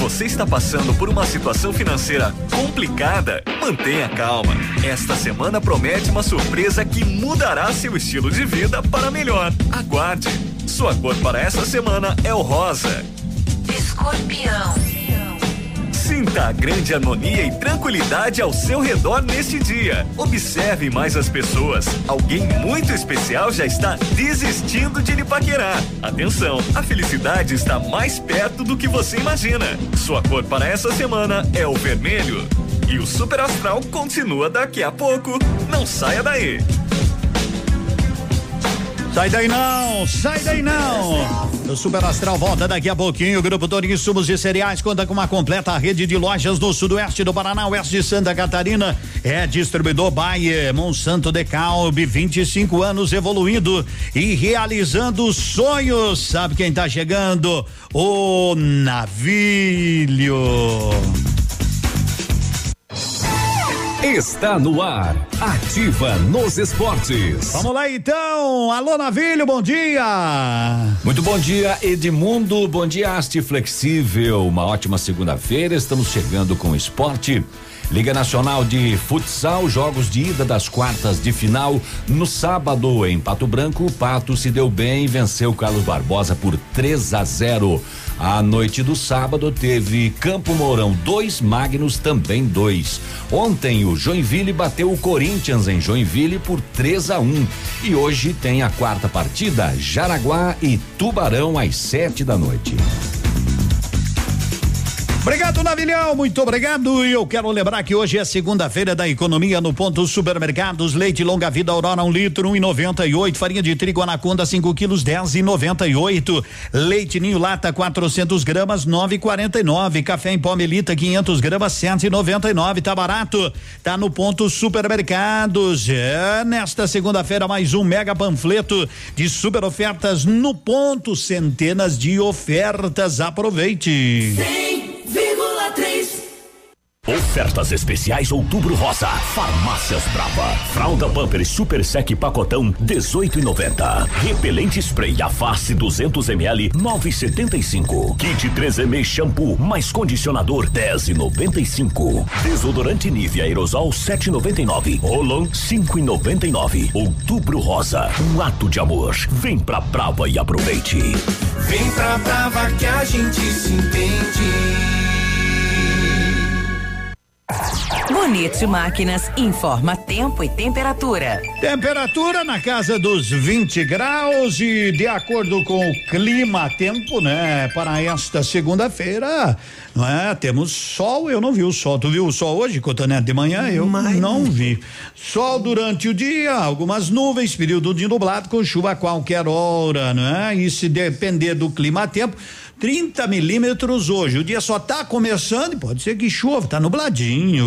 Você está passando por uma situação financeira complicada? Mantenha calma. Esta semana promete uma surpresa que mudará seu estilo de vida para melhor. Aguarde. Sua cor para essa semana é o rosa. Escorpião. Sinta a grande harmonia e tranquilidade ao seu redor neste dia. Observe mais as pessoas. Alguém muito especial já está desistindo de lhe paquerar. Atenção, a felicidade está mais perto do que você imagina. Sua cor para essa semana é o vermelho. E o Super Astral continua daqui a pouco. Não saia daí. Sai daí não, sai daí não. O Super Astral volta daqui a pouquinho. O Grupo Torinho Sumos e Cereais conta com uma completa rede de lojas no sudoeste do Paraná, oeste de Santa Catarina. É distribuidor Bayer, Monsanto Decalbe, 25 anos evoluindo e realizando sonhos. Sabe quem tá chegando? O Navilho. Está no ar. Ativa nos esportes. Vamos lá então. Alô Navilho, bom dia. Muito bom dia, Edmundo. Bom dia, Haste Flexível. Uma ótima segunda-feira. Estamos chegando com o esporte. Liga Nacional de Futsal, jogos de ida das quartas de final. No sábado, em Pato Branco, o Pato se deu bem e venceu Carlos Barbosa por 3 a 0. A noite do sábado teve Campo Mourão 2, Magnus também 2. Ontem o Joinville bateu o Corinthians em Joinville por 3 a 1. E hoje tem a quarta partida, Jaraguá e Tubarão às 7 da noite. Obrigado, Navilhão, muito obrigado. E eu quero lembrar que hoje é segunda-feira da economia no ponto supermercados. Leite longa vida Aurora um litro, um e noventa e oito. Farinha de trigo Anaconda 5 quilos, dez e noventa e oito. Leite Ninho Lata 400 gramas, nove e quarenta e nove. Café em pó Melita 500 gramas, cento e noventa e nove. Tá barato? Tá no ponto supermercados. É, nesta segunda-feira mais um mega panfleto de super ofertas no ponto. Centenas de ofertas. Aproveite. 100,3. Ofertas especiais Outubro Rosa. Farmácias Brava. Fralda Pampers Super Sec Pacotão 18,90. Repelente Spray a face 200 ml 9,75. Kit 3M Shampoo mais condicionador 10,95. Desodorante Nivea Aerosol 7,99. Rolon 5,99. Outubro Rosa. Um ato de amor. Vem pra Brava e aproveite. Vem pra Brava que a gente se entende. Bonito Máquinas informa tempo e temperatura. Temperatura na casa dos 20 graus e de acordo com o clima tempo, né? Para esta segunda-feira, não é? Temos sol, eu não vi o sol. Tu viu o sol hoje, Cotonete, de manhã? Eu não vi. Sol durante o dia, algumas nuvens, período de nublado com chuva a qualquer hora, não é? E se depender do clima tempo, 30 milímetros hoje. O dia só tá começando e pode ser que chova, tá nubladinho.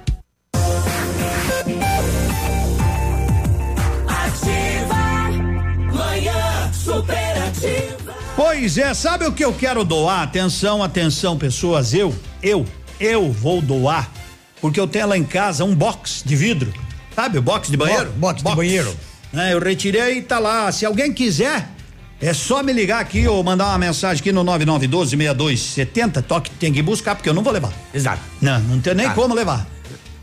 Manhã superativa. Pois é, sabe o que eu quero doar? Atenção, atenção, pessoas. Eu, eu, eu vou doar. Porque eu tenho lá em casa um box de vidro. Sabe o box de banheiro? box de banheiro. É, eu retirei e tá lá. Se alguém quiser, é só me ligar aqui ou mandar uma mensagem aqui no 99126270. Toque tem que buscar, porque eu não vou levar. Exato. Não, não tem nem Ah. como levar.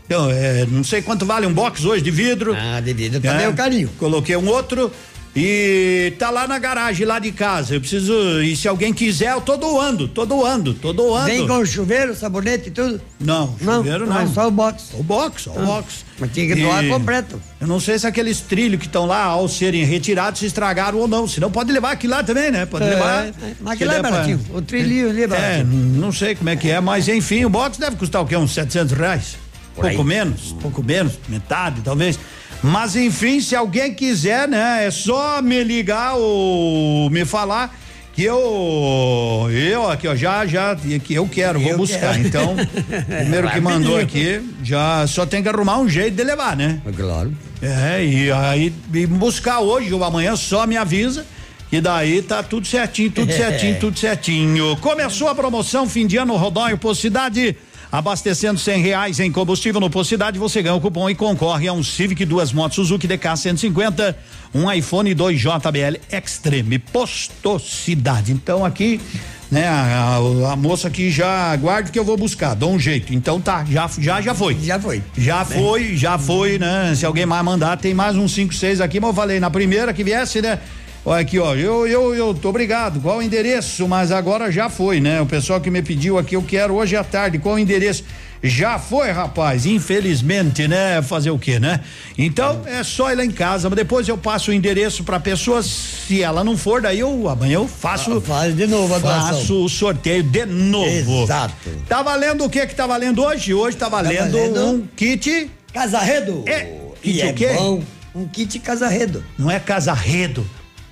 Então, é, não sei quanto vale um box hoje de vidro. Ah, de vidro também é um carinho. Coloquei um outro e tá lá na garagem lá de casa. Eu preciso, e se alguém quiser, eu tô doando, tô doando, tô doando. Vem com chuveiro, sabonete e tudo? Não, chuveiro não. não, é só o box. O box, só o Ah, box. Mas tinha que doar E completo. Eu não sei se aqueles trilhos que estão lá, ao serem retirados, se estragaram ou não. Se não, pode levar aqui lá também, né? Pode É, levar. é, mas Que aquilo é dá pra- baratinho. O trilhinho ali é É, baratinho. não sei como é que é, mas enfim, o box deve custar o quê? Uns 700 reais? Por aí. pouco menos, pouco menos, metade talvez. Mas enfim, se alguém quiser, né, é só me ligar ou me falar que eu eu aqui ó, já já que eu quero, vou Eu buscar. quero. Então, primeiro que mandou aqui, já só tem que arrumar um jeito de levar, né? Claro. É, e aí e buscar hoje ou amanhã só me avisa. E daí tá tudo certinho, tudo certinho, tudo certinho. Começou a promoção fim de ano Rodóio Posto Cidade. Abastecendo cem reais em combustível no Posto Cidade, você ganha o cupom e concorre a um Civic, duas motos Suzuki DK 150, um iPhone 2 JBL Extreme Posto Cidade. Então aqui, né, a, a- a moça aqui já aguarde que eu vou buscar, dou um jeito. Então tá, já já já foi. Já foi. Já foi, já foi, né? Se alguém mais mandar, tem mais uns cinco, seis aqui, mas eu falei na primeira que viesse, né? Olha aqui, ó, eu, eu, eu, tô obrigado, qual o endereço? Mas agora já foi, né? O pessoal que me pediu aqui, eu quero hoje à tarde, qual o endereço? Já foi, rapaz, infelizmente, né? Fazer o quê, né? Então, é só ir lá em casa, mas depois eu passo o endereço pra pessoa, se ela não for, daí eu, amanhã eu faço. Faz de novo a doação. Faço o sorteio de novo. Exato. Tá valendo o que que tá valendo hoje? Hoje tá valendo, valendo um kit. Casarredo. É, E kit é o quê? bom. Um kit casarredo. Não é casarredo.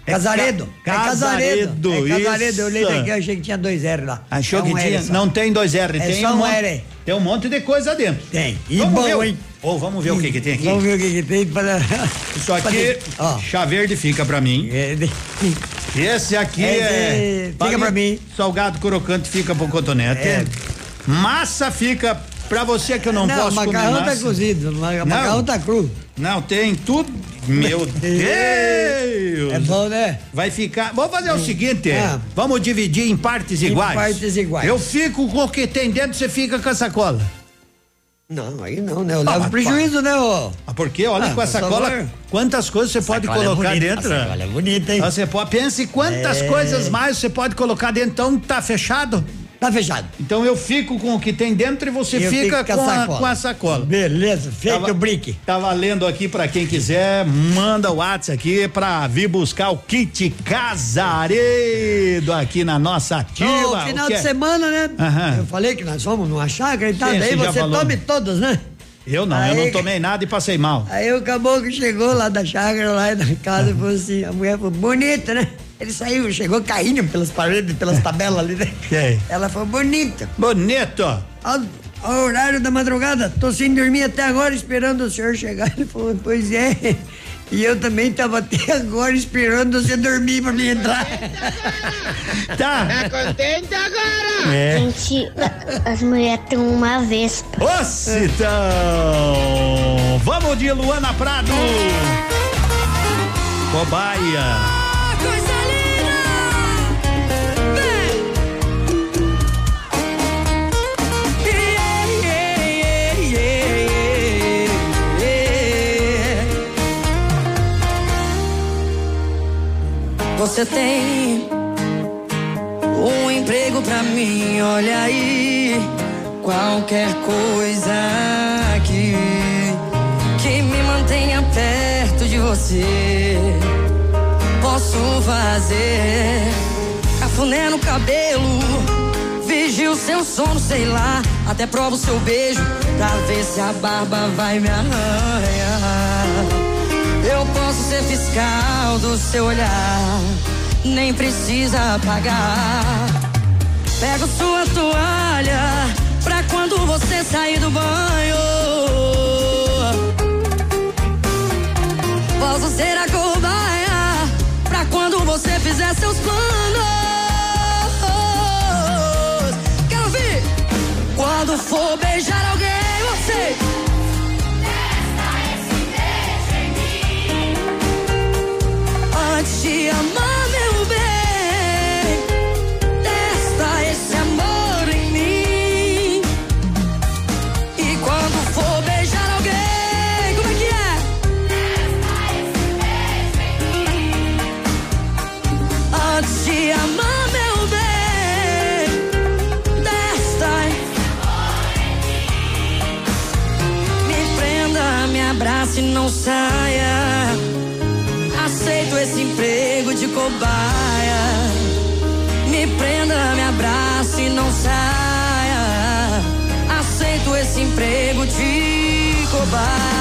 É Casaredo. ca- é casaredo. É casaredo. Eu isso. daqui, achei que tinha dois R lá. Achou É que um R tinha? só. Não tem dois R, É tem só um um R. Tem um monte de coisa dentro. Tem. E vamos bom, ver, hein? Ou vamos ver o que que tem aqui. Vamos ver o que, que tem para. Isso aqui, chá verde fica pra mim. Esse aqui Esse é. fica pra mim. Salgado crocante fica pro cotonete. É. Massa fica pra você que eu não, Não, posso comer macarrão tá massa. cozido. Macarrão tá cru. Não, tem tudo. Meu Deus! É bom, né? Vai ficar. Vamos fazer o seguinte: Ah. vamos dividir em partes iguais. partes iguais. Eu fico com o que tem dentro, você fica com a sacola. Não, aí não, né? Eu Ah, levo prejuízo, né, ô? Ah, porque olha Ah, com a sacola, favor. quantas coisas você pode é colocar bonita, dentro. a sacola é bonita, hein? Você pode, pense quantas É. coisas mais você pode colocar dentro. Então tá fechado? Tá fechado. Então eu fico com o que tem dentro e você Eu fica fico com, a, com a sacola. Beleza, feito Tava- o brick. Tá valendo aqui pra quem quiser, manda o WhatsApp aqui pra vir buscar o kit casaredo aqui na nossa ativa. No final de é? semana, né? Aham. Eu falei que nós fomos numa chácara e tal. Sim, daí você tome todas, né? Eu não, eu Aí- não tomei nada e passei mal. Aí o caboclo chegou lá da chácara, lá da casa, e falou assim: a mulher falou, bonita, né? Ele saiu, chegou caindo pelas paredes, pelas tabelas ali, né? Quem? Ela falou, bonita. Bonito. Ao, ao horário da madrugada, tô sem dormir até agora esperando o senhor chegar. Ele falou, pois é. E eu também tava até agora esperando você dormir pra me entrar. Tá. contente agora? É. Gente, as mulheres têm uma vespa. Ô, Citão! Vamos de Luana Prado! Cobaia. Coisa Você tem um emprego pra mim, olha aí. Qualquer coisa que, que me mantenha perto de você. Posso fazer cafuné no cabelo, vigio seu sono, sei lá. Até provo seu beijo pra ver se a barba vai me arranhar. Eu posso ser fiscal do seu olhar, nem precisa apagar. Pego sua toalha pra quando você sair do banho. Posso ser a cobaia pra quando você fizer seus planos. Quero ouvir. Quando for beijar alguém, não saia. Aceito esse emprego de cobaia. Me prenda, me abrace e não saia. Aceito esse emprego de cobaia.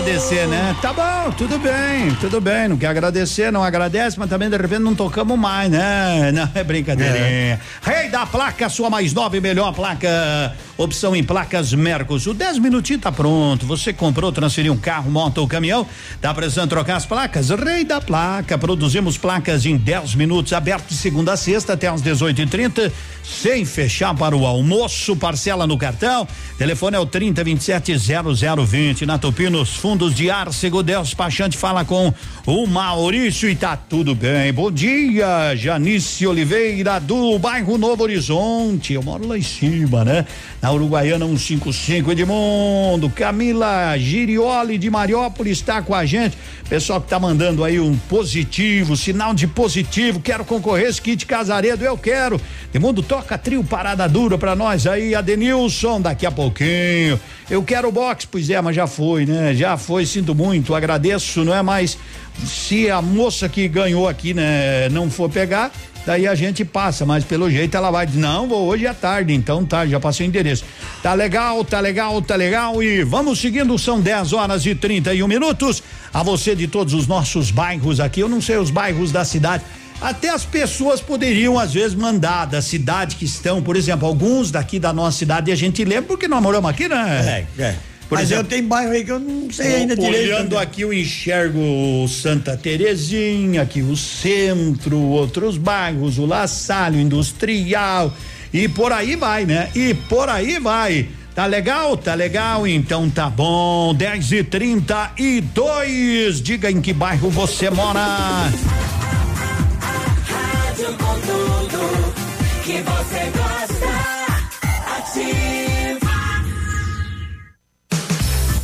Agradecer, né? Tá bom, tudo bem, tudo bem. Não quer agradecer, não agradece, mas também de repente não tocamos mais, né? Não, é brincadeirinha. Rei da placa, sua mais nova e melhor placa. Opção em placas Mercosul. 10 minutinhos tá pronto. Você comprou, transferiu um carro, moto ou caminhão? Tá precisando trocar as placas? Rei da placa. Produzimos placas em 10 minutos, aberto de segunda a sexta até às 18 e 30 sem fechar para o almoço. Parcela no cartão. Telefone é o 30 27 0020. Na Tupinos, fundos de ar, Segudeus Despachante fala com o Maurício e tá tudo bem. Bom dia, Janice Oliveira do bairro Novo Horizonte. Eu moro lá em cima, né? Na Uruguaiana 155 Edmundo. Camila Girioli de Mariópolis está com a gente. Pessoal que tá mandando aí um positivo, sinal de positivo. Quero concorrer esse kit Casaredo, eu quero. Edmundo toca trio parada dura pra nós aí. Adenilson, daqui a pouquinho. Eu quero box, pois é, mas já foi, né? Já foi, sinto muito, agradeço, não é mais. Se a moça que ganhou aqui, né, não for pegar, daí a gente passa, mas pelo jeito ela vai não, vou hoje à tarde, então tá, já passei o endereço. Tá legal, tá legal, tá legal e vamos seguindo, são 10 horas e 31 minutos. A você de todos os nossos bairros aqui, eu não sei os bairros da cidade, Até as pessoas poderiam, às vezes, mandar da cidade que estão, por exemplo, alguns daqui da nossa cidade, a gente lembra porque nós moramos aqui, né? É, é. Por Mas exemplo, eu tenho bairro aí que eu não sei ainda olhando direito. Olhando aqui, eu enxergo Santa Terezinha, aqui o centro, outros bairros, o La Salle, o Industrial, e por aí vai, né? E por aí vai. Tá legal? Tá legal? Então tá bom. 10 e 32 Diga em que bairro você mora. Rádio com tudo que você gosta. Ativa.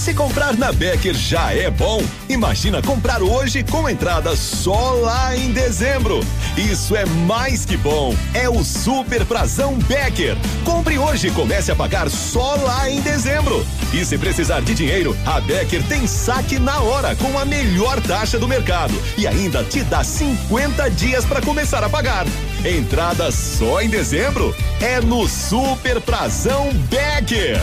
Se comprar na Becker já é bom, imagina comprar hoje com entrada só lá em dezembro. Isso é mais que bom. É o Super Prazão Becker. Compre hoje e comece a pagar só lá em dezembro. E se precisar de dinheiro, a Becker tem saque na hora com a melhor taxa do mercado e ainda te dá 50 dias para começar a pagar. Entrada só em dezembro é no Super Prazão Becker.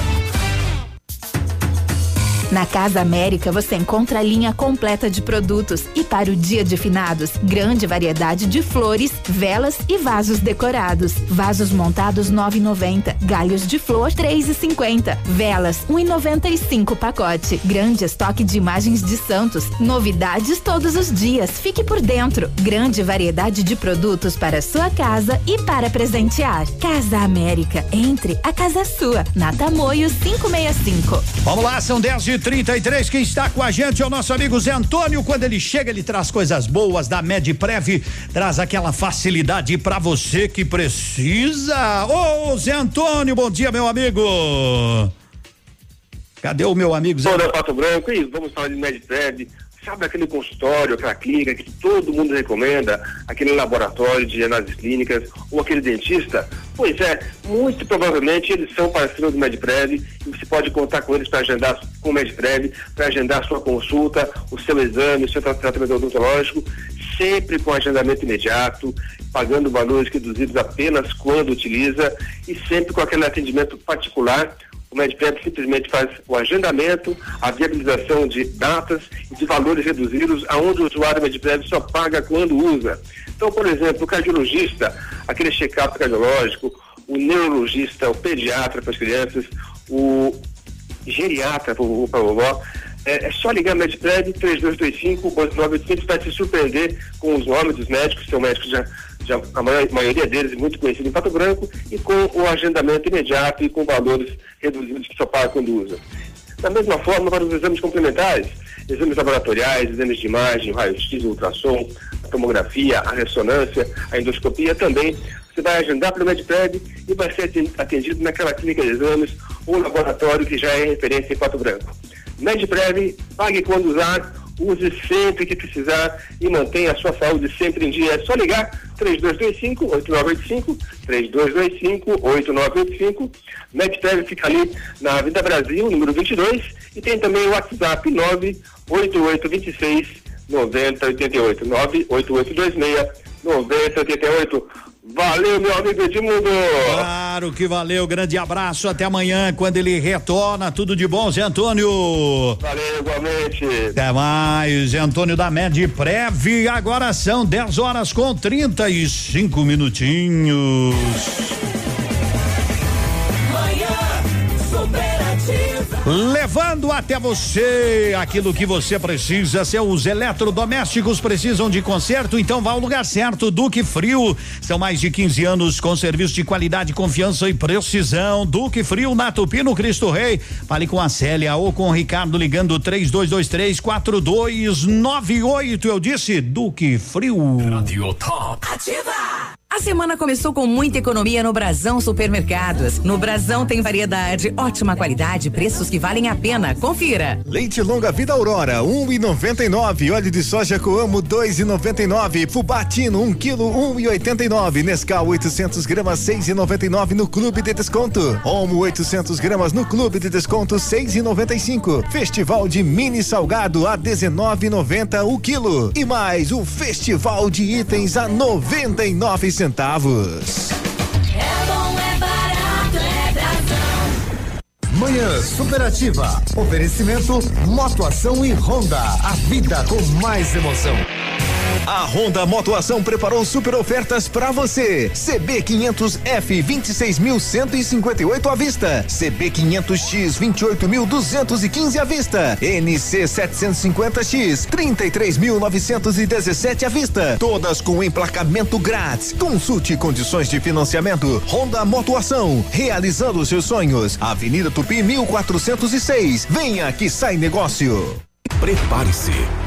Na Casa América você encontra a linha completa de produtos e para o Dia de Finados, grande variedade de flores, velas e vasos decorados. Vasos montados 9,90, galhos de flor 3,50, velas 1,95 pacote. Grande estoque de imagens de santos, novidades todos os dias. Fique por dentro. Grande variedade de produtos para sua casa e para presentear. Casa América, entre a casa sua. Na Tamoio 565. Vamos lá, são 10 e 33 quem está com a gente é o nosso amigo Zé Antônio. Quando ele chega, ele traz coisas boas da Medprev, traz aquela facilidade para você que precisa. Ô, Zé Antônio, bom dia, meu amigo. Cadê o meu amigo Zé? Pato Branco, e vamos falar de Medprev. Sabe aquele consultório, aquela clínica que todo mundo recomenda, aquele laboratório de análises clínicas ou aquele dentista? Pois é, muito provavelmente eles são parceiros do Medprev e você pode contar com eles para agendar com o Medprev, para agendar sua consulta, o seu exame, o seu tratamento odontológico, sempre com agendamento imediato, pagando valores reduzidos apenas quando utiliza e sempre com aquele atendimento particular o Medprev simplesmente faz o agendamento, a viabilização de datas e de valores reduzidos, aonde o usuário Medprev só paga quando usa. Então, por exemplo, o cardiologista, aquele check-up cardiológico, o neurologista, o pediatra para as crianças, o geriatra para o vovó, é, é, só ligar Medprev 3225-8985 para se surpreender com os nomes dos médicos, seu médico já já, a maioria deles muito conhecido em Pato Branco, e com o agendamento imediato e com valores reduzidos que só paga quando usa. Da mesma forma, para os exames complementares, exames laboratoriais, exames de imagem, raio-x, ultrassom, a tomografia, a ressonância, a endoscopia também, você vai agendar pelo MedPrev e vai ser atendido naquela clínica de exames ou laboratório que já é referência em Pato Branco. MedPrev, pague quando usar, use sempre que precisar e mantenha a sua saúde sempre em dia. É só ligar 3225-8985, 3225-8985. MedTev fica ali na Vida Brasil, número 22, e tem também o WhatsApp 98826 9088, 98826 9088. Valeu, meu amigo Edmundo. Claro que valeu. Grande abraço. Até amanhã, quando ele retorna. Tudo de bom, Zé Antônio. Valeu, igualmente. Até mais. Zé Antônio da Med Prev. Agora são 10 horas com 35 minutinhos. Levando até você aquilo que você precisa. Seus eletrodomésticos precisam de conserto, então vá ao lugar certo. Duque Frio. São mais de 15 anos com serviço de qualidade, confiança e precisão. Duque Frio na Tupi no Cristo Rei. Fale com a Célia ou com o Ricardo ligando 3223 4298. Eu disse Duque Frio. Radio Top. Ativa! A semana começou com muita economia no Brasão Supermercados. No Brasão tem variedade, ótima qualidade, preços que valem a pena. Confira. Leite longa vida Aurora, um e noventa e nove. Óleo de soja Coamo, dois e noventa e nove. Fubatino, um quilo, um e oitenta e nove. Nescau, 800 gramas, seis e noventa e nove no Clube de Desconto. Omo, 800 gramas no Clube de Desconto, seis e noventa e cinco. Festival de mini salgado a dezenove o quilo. E mais o Festival de itens a noventa e nove centavos. É bom, é barato, é. Manhã Superativa. Oferecimento Motoação e Honda. A vida com mais emoção. A Honda Motoação preparou super ofertas para você. CB 500F 26.158 à vista. CB 500X 28.215 à vista. NC 750X 33.917 à vista. Todas com emplacamento grátis. Consulte condições de financiamento. Honda Motoação, realizando seus sonhos. Avenida Tupi 1406. Venha que sai negócio. Prepare-se.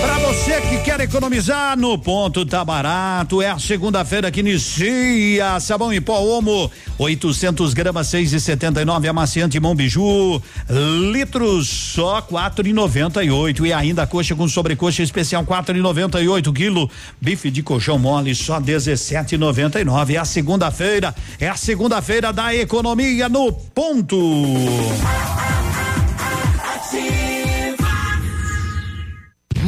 Pra você que quer economizar, no ponto tá barato. É a segunda-feira que inicia. Sabão em pó Omo, 800 gramas, 6,79. Amaciante Mão Biju, litros só 4,98. E ainda coxa com sobrecoxa especial 4,98 quilo. Bife de colchão mole só 17,99. É a segunda-feira, é a segunda-feira da economia no ponto.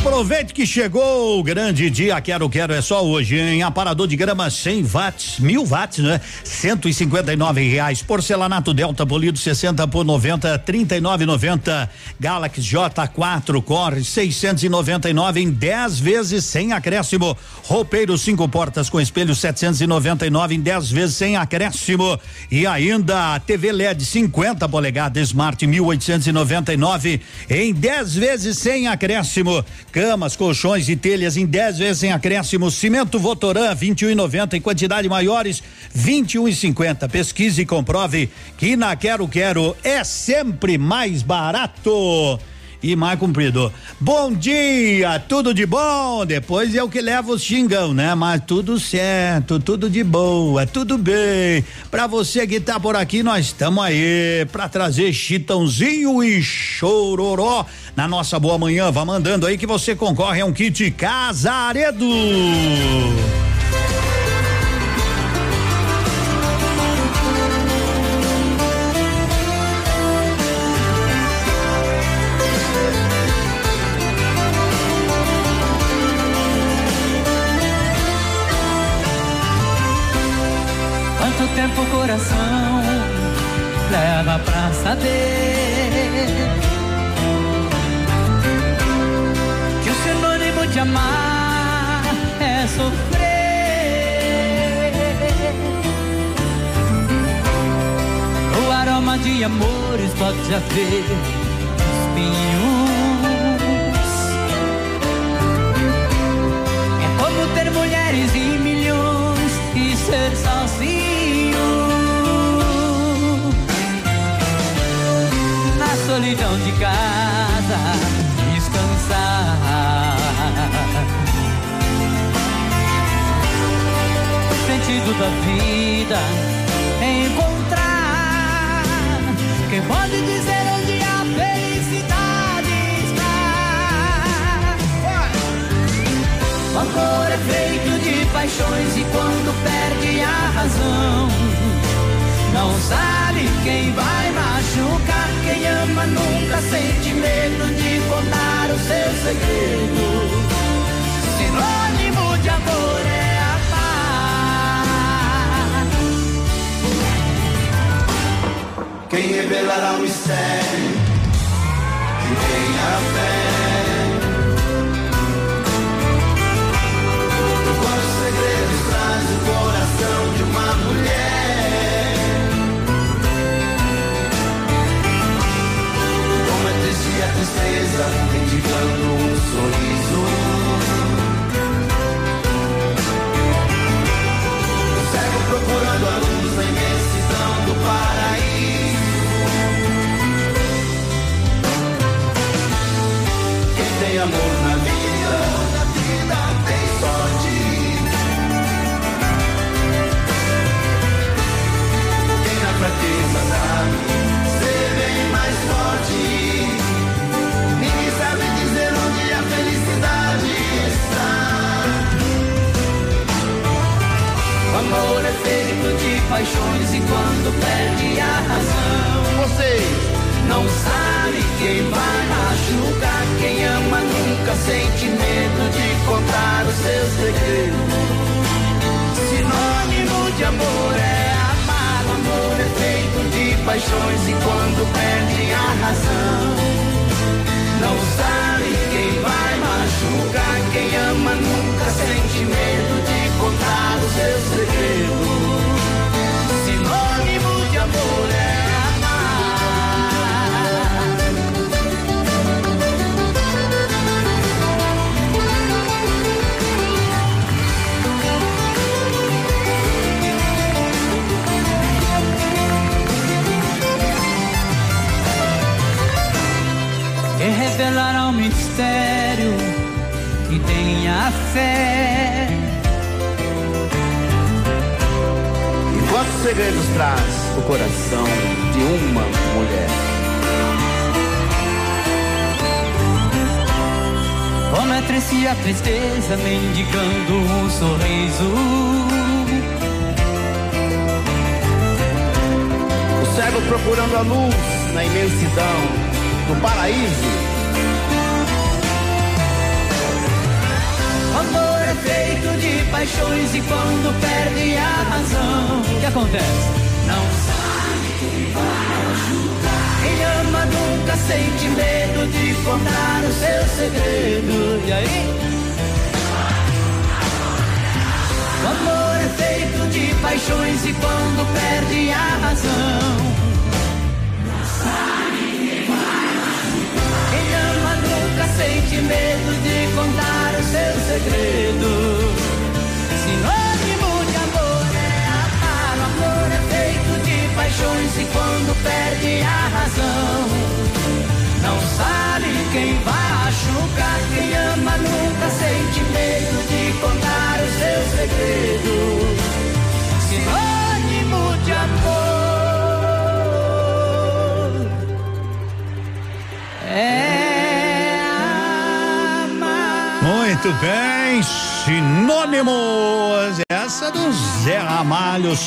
Aproveite que chegou o grande dia, quero, quero, é só hoje, em aparador de grama 100 watts, mil watts, né? 159 reais. Porcelanato Delta polido 60 por 90, 39,90. Galaxy J4 Core 699 em 10 vezes sem acréscimo. Roupeiro cinco portas com espelho 799 em 10 vezes sem acréscimo. E ainda a TV LED 50 polegadas Smart 1899 em 10 vezes sem acréscimo. Camas, colchões e telhas em 10 vezes sem acréscimo. Cimento Votoran 21,90 em quantidade maiores 21,50. Pesquise e comprove que na Quero Quero é sempre mais barato e mais comprido. Bom dia, tudo de bom? Depois eu que levo o xingão, né? Mas tudo certo, tudo de boa, tudo bem. Pra você que tá por aqui, nós estamos aí pra trazer chitãozinho e chororó na nossa boa manhã. Vá mandando aí que você concorre a um kit Casaredo.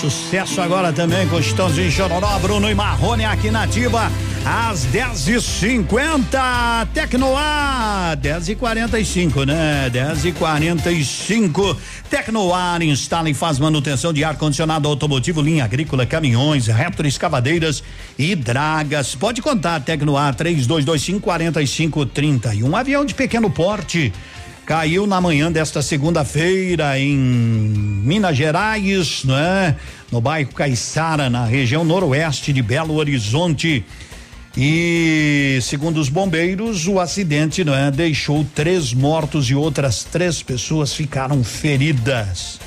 Sucesso agora também com Estãozinho Chororó, Bruno e Marrone aqui na Ativa. Às 10 e 50 Tecnoar, 10 e 45 né? 10 e 45 Tecnoar instala e faz manutenção de ar-condicionado automotivo, linha agrícola, caminhões, retroescavadeiras e dragas. Pode contar, Tecnoar 3225 4530. E um avião de pequeno porte caiu na manhã desta segunda-feira em Minas Gerais, né? No bairro Caiçara, na região noroeste de Belo Horizonte. E segundo os bombeiros, o acidente é, deixou três mortos e outras três pessoas ficaram feridas.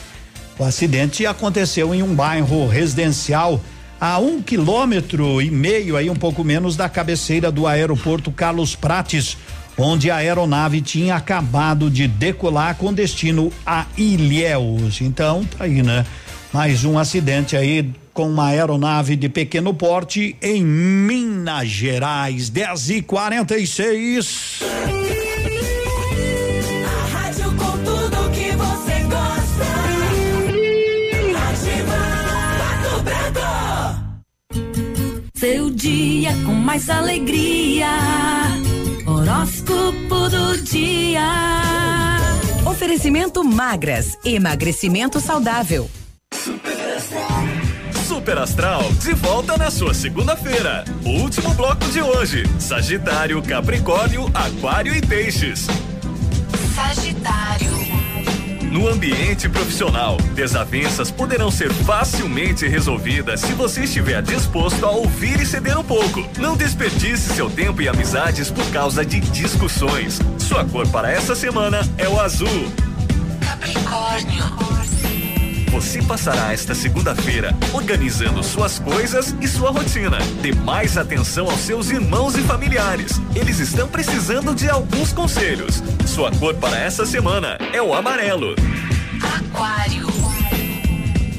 O acidente aconteceu em um bairro residencial a um quilômetro e meio, aí um pouco menos da cabeceira do aeroporto Carlos Prates, onde a aeronave tinha acabado de decolar com destino a Ilhéus. Então, tá aí, né? Mais um acidente aí com uma aeronave de pequeno porte em Minas Gerais. 10 e 46 A rádio com tudo que você gosta. Ativa Pato Branco. Seu dia com mais alegria. Horóscopo do dia. Oferecimento magras, emagrecimento saudável. Super Astral de volta na sua segunda-feira. O último bloco de hoje: Sagitário, Capricórnio, Aquário e Peixes. No ambiente profissional, desavenças poderão ser facilmente resolvidas se você estiver disposto a ouvir e ceder um pouco. Não desperdice seu tempo e amizades por causa de discussões. Sua cor para essa semana é o azul. Capricórnio. Você passará esta segunda-feira organizando suas coisas e sua rotina. Dê mais atenção aos seus irmãos e familiares. Eles estão precisando de alguns conselhos. Sua cor para essa semana é o amarelo. Aquário.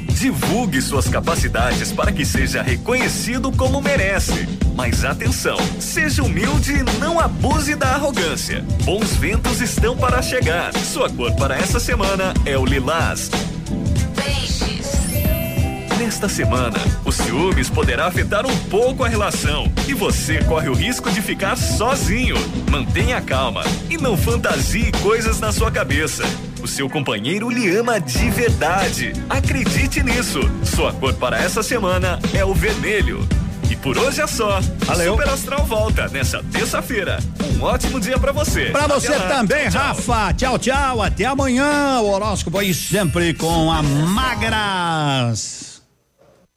Divulgue suas capacidades para que seja reconhecido como merece. Mas atenção, seja humilde e não abuse da arrogância. Bons ventos estão para chegar. Sua cor para essa semana é o lilás. Nesta semana, o ciúmes poderá afetar um pouco a relação e você corre o risco de ficar sozinho. Mantenha calma e não fantasie coisas na sua cabeça. O seu companheiro lhe ama de verdade. Acredite nisso. Sua cor para essa semana é o vermelho. E por hoje é só. Valeu. Super Astral volta nessa terça-feira. Um ótimo dia pra você. Pra Até você lá. também, tchau. Rafa. Tchau, tchau. Até amanhã. O horóscopo aí sempre com a Magras.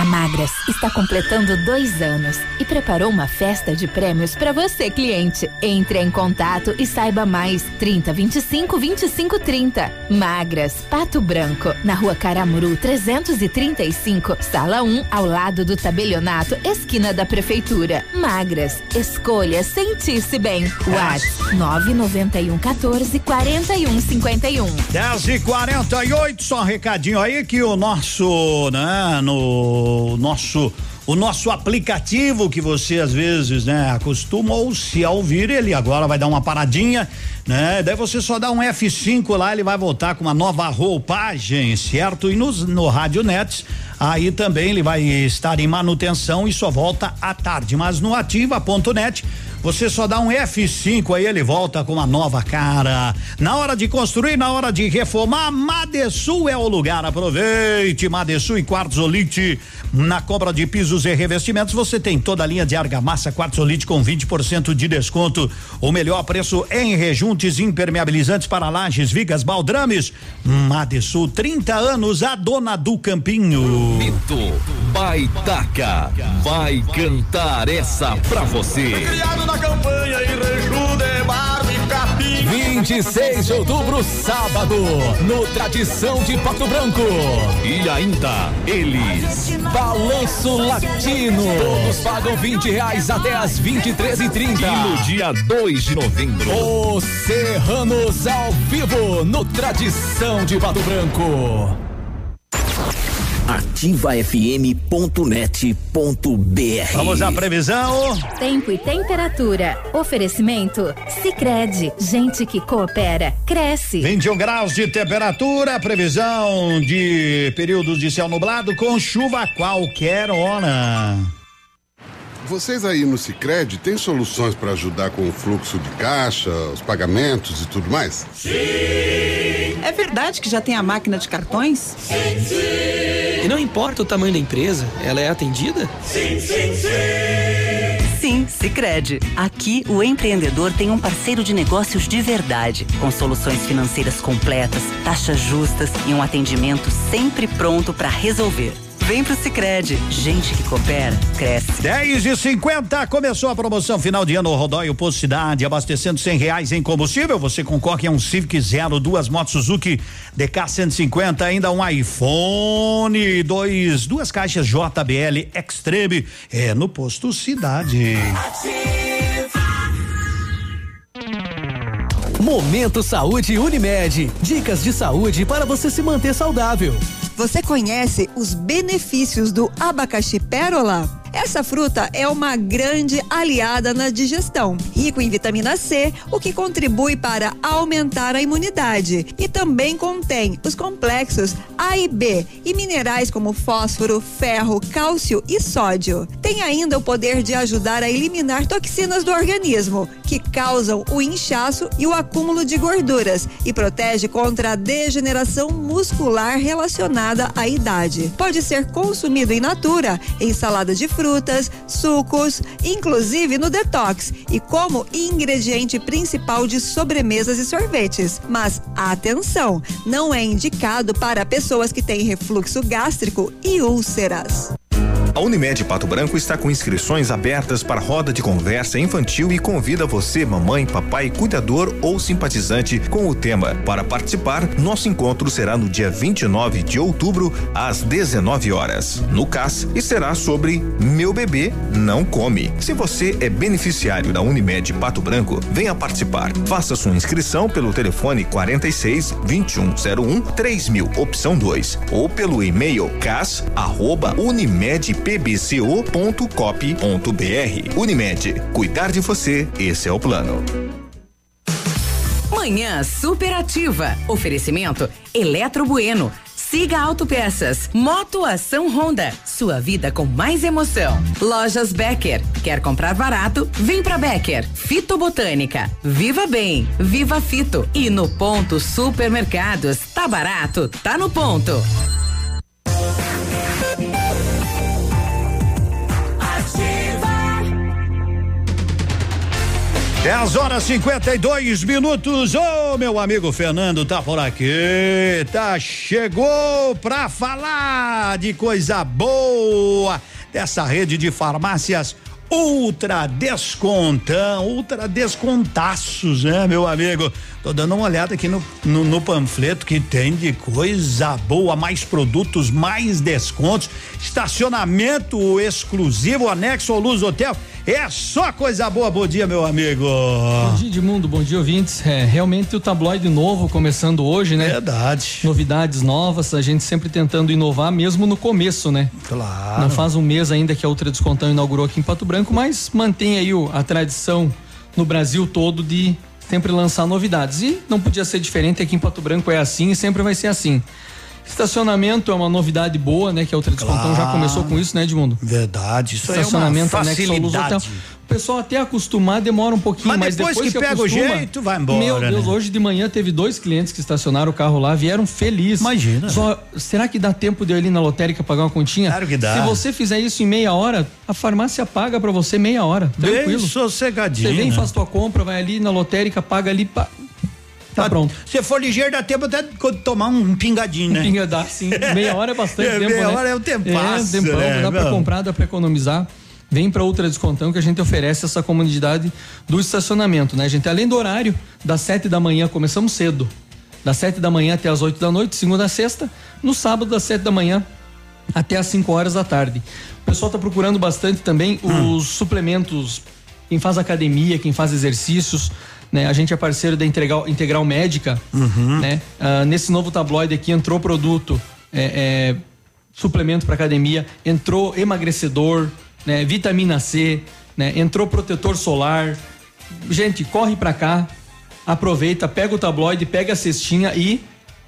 A Magras está completando dois anos e preparou uma festa de prêmios para você, cliente. Entre em contato e saiba mais. 30 25 25 30. Magras, Pato Branco, na rua Caramuru 335, sala 1, ao lado do tabelionato, esquina da prefeitura. Magras, escolha sentir-se bem. WhatsApp 991 14 41 51. 10 e 48 só um recadinho aí que o nosso, né, no nosso o nosso aplicativo que você às vezes, né, acostumou-se a ouvir, ele agora vai dar uma paradinha, né? Daí você só dá um F5 lá, ele vai voltar com uma nova roupagem, certo? E nos, no Rádio Net, aí também ele vai estar em manutenção e só volta à tarde, mas no ativa.net você só dá um F5 aí ele volta com uma nova cara. Na hora de construir, na hora de reformar, Madesul é o lugar. Aproveite Madesul e Quartzolite. Na compra de pisos e revestimentos, você tem toda a linha de argamassa Quartzolite com 20% de desconto. O melhor preço em rejuntes impermeabilizantes para lajes, vigas, baldrames. Madesul, 30 anos, a dona do campinho. Mito Baitaca vai cantar essa pra você. Criado na campanha e 26 de outubro, sábado, no Tradição de Pato Branco. E ainda, eles, Balanço Latino. Todos pagam 20 reais até as 23 e 30 E no dia 2 de novembro, os Serranos ao vivo, no Tradição de Pato Branco. ativafm.net.br Vamos à previsão. Tempo e temperatura. Oferecimento? Sicredi Gente que coopera, cresce. 21 graus de temperatura, previsão de períodos de céu nublado com chuva a qualquer hora. Vocês aí no Sicredi têm soluções para ajudar com o fluxo de caixa, os pagamentos e tudo mais? É verdade que já tem a máquina de cartões? Sim, sim. E não importa o tamanho da empresa, ela é atendida? Sim, sim, sim. Sim, Sicredi. Aqui o empreendedor tem um parceiro de negócios de verdade, com soluções financeiras completas, taxas justas e um atendimento sempre pronto para resolver. Vem pro Sicredi. Gente que coopera, cresce. 10 e 50 começou a promoção final de ano Rodóio Posto Cidade, abastecendo cem reais em combustível. Você concorre a um Civic Zero, duas motos Suzuki DK 150, ainda um iPhone, dois, duas caixas JBL Extreme. É no Posto Cidade. Momento Saúde Unimed. Dicas de saúde para você se manter saudável. Você conhece os benefícios do abacaxi pérola? Essa fruta é uma grande aliada na digestão, rico em vitamina C, o que contribui para aumentar a imunidade. E também contém os complexos A e B e minerais como fósforo, ferro, cálcio e sódio. Tem ainda o poder de ajudar a eliminar toxinas do organismo, que causam o inchaço e o acúmulo de gorduras e protege contra a degeneração muscular relacionada à idade. Pode ser consumido in natura, em salada de frutas, sucos, inclusive no detox e como ingrediente principal de sobremesas e sorvetes. Mas atenção, não é indicado para pessoas que têm refluxo gástrico e úlceras. A Unimed Pato Branco está com inscrições abertas para roda de conversa infantil e convida você, mamãe, papai, cuidador ou simpatizante com o tema. Para participar, nosso encontro será no dia 29 de outubro, às 19 horas, no CAS, e será sobre Meu Bebê Não Come. Se você é beneficiário da Unimed Pato Branco, venha participar. Faça sua inscrição pelo telefone 46 2101 3000, opção 2, ou pelo e-mail cas arroba unimed pbco.cop.br. Unimed, cuidar de você, esse é o plano. Manhã superativa. Oferecimento Eletro Bueno. Siga Autopeças. Moto Ação Honda. Sua vida com mais emoção. Lojas Becker. Quer comprar barato? Vem pra Becker. Fito Botânica. Viva Bem. Viva Fito. E no Ponto Supermercados. Tá barato? Tá no ponto. 10 horas 52 minutos. Ô, oh, meu amigo Fernando tá por aqui. Tá chegou pra falar de coisa boa dessa rede de farmácias Ultra Descontão, Ultra Descontaços, né, meu amigo? Tô dando uma olhada aqui no, no, no, panfleto que tem de coisa boa, mais produtos, mais descontos, estacionamento exclusivo, anexo ao Luz Hotel. É só coisa boa. Bom dia, meu amigo. Bom dia, Edmundo. Bom dia, ouvintes. É, realmente o tabloide novo começando hoje, né? Verdade. Novidades novas, a gente sempre tentando inovar, mesmo no começo, né? Claro. Não faz um mês ainda que a Ultra Descontão inaugurou aqui em Pato Branco, mas mantém aí o, a tradição no Brasil todo de sempre lançar novidades. E não podia ser diferente aqui em Pato Branco, é assim e sempre vai ser assim. Estacionamento é uma novidade boa, né? Que a Ultra Descontão claro. já começou com isso, né, Edmundo? Verdade, isso Estacionamento é uma facilidade. O pessoal até acostumar demora um pouquinho, mas, mas depois, depois, que, que pega acostuma, o jeito, vai embora. Meu Deus, né? hoje de manhã teve dois clientes que estacionaram o carro lá, vieram felizes. Imagina. Só, será que dá tempo de eu ir ali na lotérica pagar uma continha? Claro que dá. Se você fizer isso em meia hora, a farmácia paga para você meia hora, tranquilo. Bem sossegadinho. Você vem, né? faz tua compra, vai ali na lotérica, paga ali, pa... Tá pronto. Se for ligeiro, dá tempo até de tomar um pingadinho, né? Pingadinho, sim. Meia hora é bastante É, tempo, meia né? hora é o tempo É, passa, tempão, né, dá pra meu? comprar, dá pra economizar. Vem pra Ultra Descontão que a gente oferece essa comunidade do estacionamento, né, gente? Além do horário, das sete da manhã, começamos cedo. Das sete da manhã até as oito da noite, segunda a sexta. No sábado, das sete da manhã até as 5 horas da tarde. O pessoal está procurando bastante também Hum. os suplementos. Quem faz academia, quem faz exercícios, né? A gente é parceiro da Integral, Integral Médica, Uhum. né? Ah, nesse novo tabloide aqui entrou produto, é, é, suplemento para academia, entrou emagrecedor, né? Vitamina C, né? Entrou protetor solar. Gente, corre pra cá, aproveita, pega o tabloide, pega a cestinha e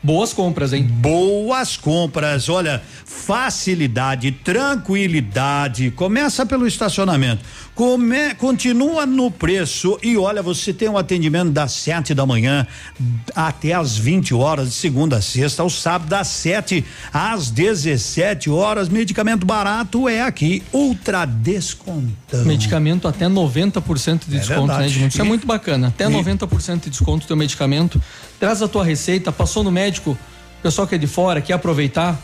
boas compras, hein? Boas compras, olha, facilidade, tranquilidade. Começa pelo estacionamento. Come, continua no preço e olha, você tem um atendimento das sete da manhã até às 20 horas, de segunda a sexta, ao sábado das 7 às 17 horas. Medicamento barato é aqui, Ultra Descontão. Medicamento até 90% de É desconto, verdade. né? Isso é E- muito bacana. Até e- 90% de desconto do teu medicamento. Traz a tua receita, passou no médico, pessoal que é de fora, quer aproveitar,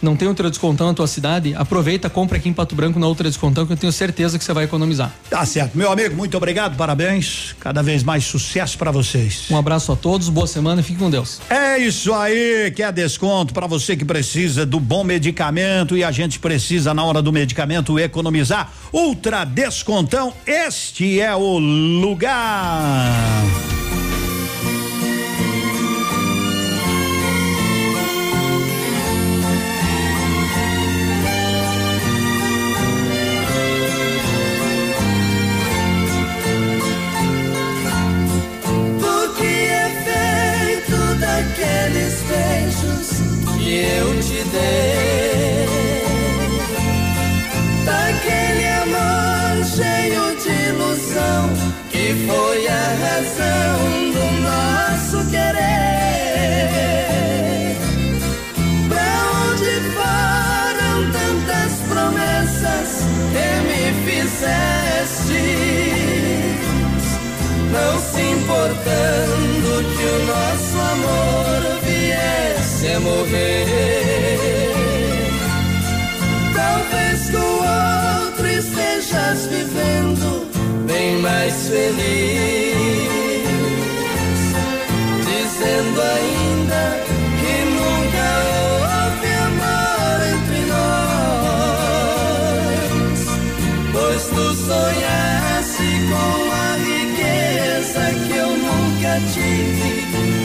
não tem Ultra Descontão na tua cidade, aproveita, compra aqui em Pato Branco na Ultra Descontão que eu tenho certeza que você vai economizar. Tá certo, meu amigo, muito obrigado, parabéns. Cada vez mais sucesso para vocês. Um abraço a todos, boa semana e fique com Deus. É isso aí, quer desconto para você que precisa do bom medicamento e a gente precisa na hora do medicamento economizar. Ultra Descontão, este é o lugar. Mais feliz, dizendo ainda que nunca houve amor entre nós, pois tu sonhaste com a riqueza que eu nunca tive.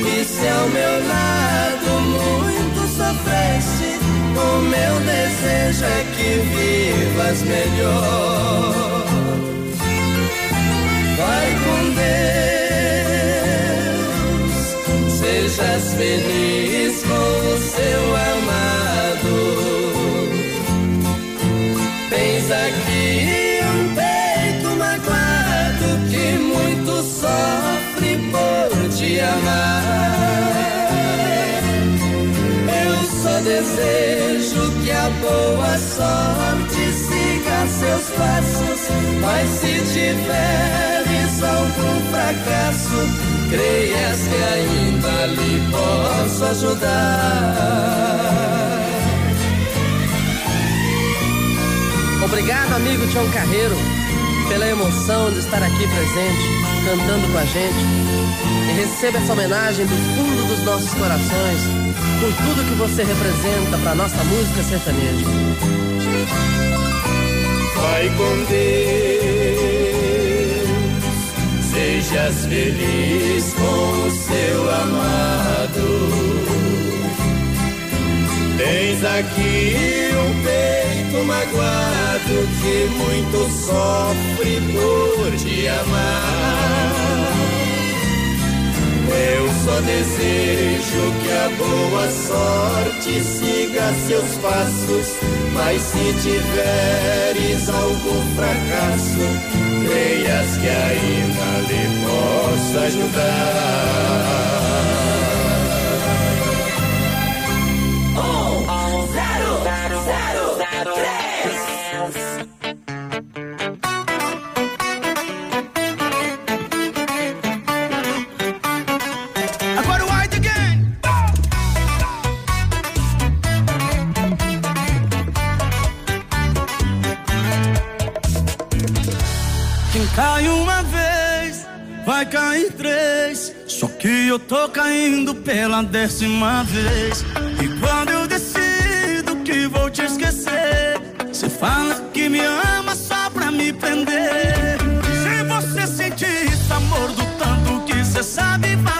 E se ao meu lado muito sofreste, o meu desejo é que vivas melhor. Deus. Sejas feliz com o seu amado. Tens aqui um peito magoado que muito sofre por te amar. Eu só desejo que a boa sorte siga seus passos, mas se tiver tiveres algum fracasso, creias que ainda lhe posso ajudar. Obrigado, amigo Tião Carreiro, pela emoção de estar aqui presente, cantando com a gente. E receba essa homenagem do fundo dos nossos corações, por tudo que você representa para nossa música sertaneja. Vai com Deus, sejas feliz com o seu amado. Tens aqui um peito magoado que muito sofre por te amar. Eu só desejo que a boa sorte siga seus passos, mas se tiveres algum fracasso, creias que ainda lhe posso ajudar. Um, zero, zero, zero, três. Eu tô caindo pela décima vez. E quando eu decido que vou te esquecer, você fala que me ama só pra me prender. Se você sentir esse amor do tanto que você sabe fazer,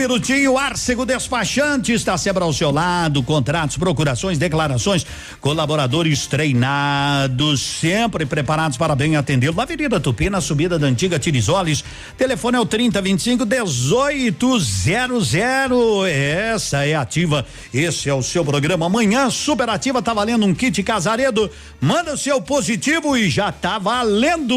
minutinho. Arcego Despachante está sempre ao seu lado. Contratos, procurações, declarações. Colaboradores treinados, sempre preparados para bem atendê-lo. Na Avenida Tupi, na subida da antiga Tirisoles. Telefone é o 3025 1800. Essa é ativa. Esse é o seu programa. Amanhã, super ativa, tá valendo um kit Casaredo. Manda o seu positivo e já tá valendo.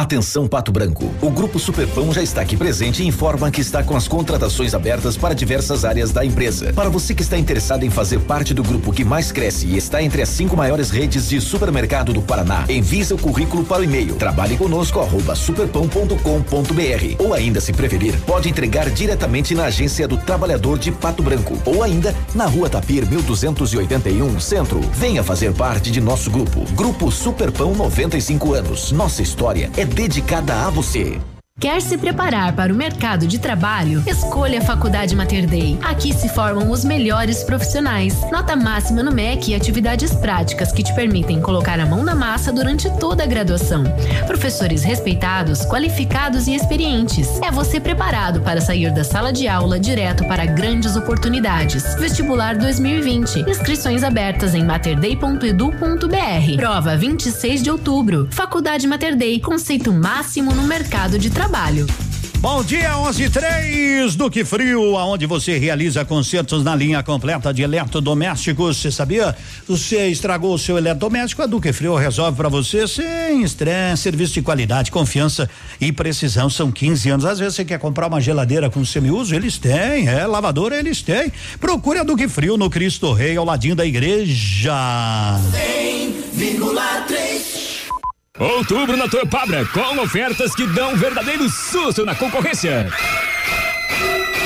Atenção Pato Branco. O Grupo Superpão já está aqui presente e informa que está com as contratações abertas para diversas áreas da empresa. Para você que está interessado em fazer parte do grupo que mais cresce e está entre as cinco maiores redes de supermercado do Paraná, envie seu currículo para o e-mail trabalhe conosco superpão.com.br ou ainda se preferir, pode entregar diretamente na agência do trabalhador de Pato Branco ou ainda na rua Tapir 1281 Centro. Venha fazer parte de nosso grupo. Grupo Superpão 95 anos. Nossa história é dedicada a você. Quer se preparar para o mercado de trabalho? Escolha a Faculdade Mater Dei. Aqui se formam os melhores profissionais. Nota máxima no MEC e atividades práticas que te permitem colocar a mão na massa durante toda a graduação. Professores respeitados, qualificados e experientes. É você preparado para sair da sala de aula direto para grandes oportunidades. Vestibular 2020. Inscrições abertas em materdei.edu.br. Prova 26 de outubro. Faculdade Mater Dei. Conceito máximo no mercado de trabalho trabalho. Bom dia, 11 3 Duque Frio, aonde você realiza concertos na linha completa de eletrodomésticos. Você sabia? Você estragou o seu eletrodoméstico, a Duque Frio resolve para você sem estresse, serviço de qualidade, confiança e precisão. São 15 anos. Às vezes você quer comprar uma geladeira com semiuso, eles têm, é, lavadora eles têm. Procure a Duque Frio no Cristo Rei, ao ladinho da igreja. 100,3 Outubro na Torpabra, com ofertas que dão um verdadeiro susto na concorrência.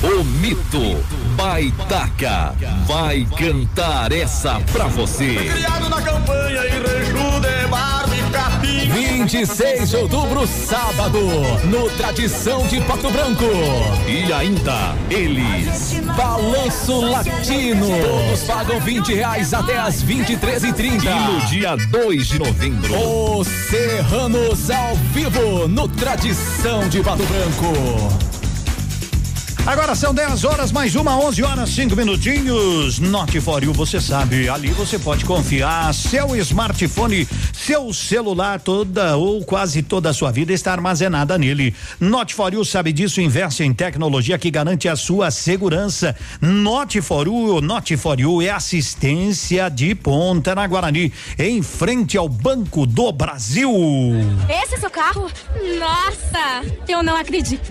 O mito Baitaca vai cantar essa pra você. Criado na campanha em Reju de e Capim. 26 de outubro, sábado, no Tradição de Pato Branco. E ainda, eles, Balanço Latino. Todos pagam 20 reais até as 23 e 30 E no dia 2 de novembro, os Serranos ao vivo, no Tradição de Pato Branco. Agora são 10 horas, mais uma, 11 horas, 5 minutinhos. Note for you, você sabe, ali você pode confiar. Seu smartphone, seu celular, toda ou quase toda a sua vida está armazenada nele. Note for you sabe disso, investe em tecnologia que garante a sua segurança. Note for you, Note for you é assistência de ponta na Guarani, em frente ao Banco do Brasil. Esse é seu carro? Nossa, eu não acredito.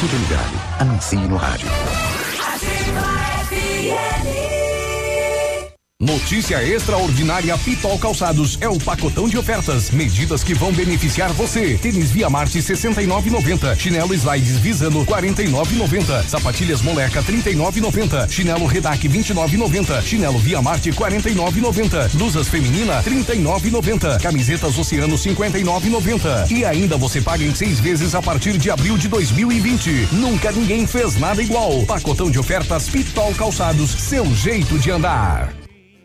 Fique ligado. Anuncie no rádio. Notícia extraordinária Pitol Calçados é o pacotão de ofertas, medidas que vão beneficiar você. Tênis Via Marte 69,90, chinelo Slides Visano 49,90, sapatilhas Moleca 39,90, chinelo Redac 29,90, chinelo Via Marte 49,90, blusas feminina 39,90, camisetas Oceano 59,90 e ainda você paga em seis vezes a partir de abril de 2020. Nunca ninguém fez nada igual. Pacotão de ofertas Pitol Calçados, seu jeito de andar.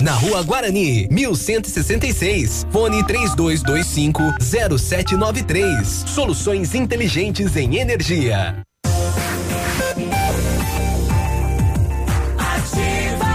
na Rua Guarani, 1166. Fone 3225 0793. Soluções inteligentes em energia. Ativa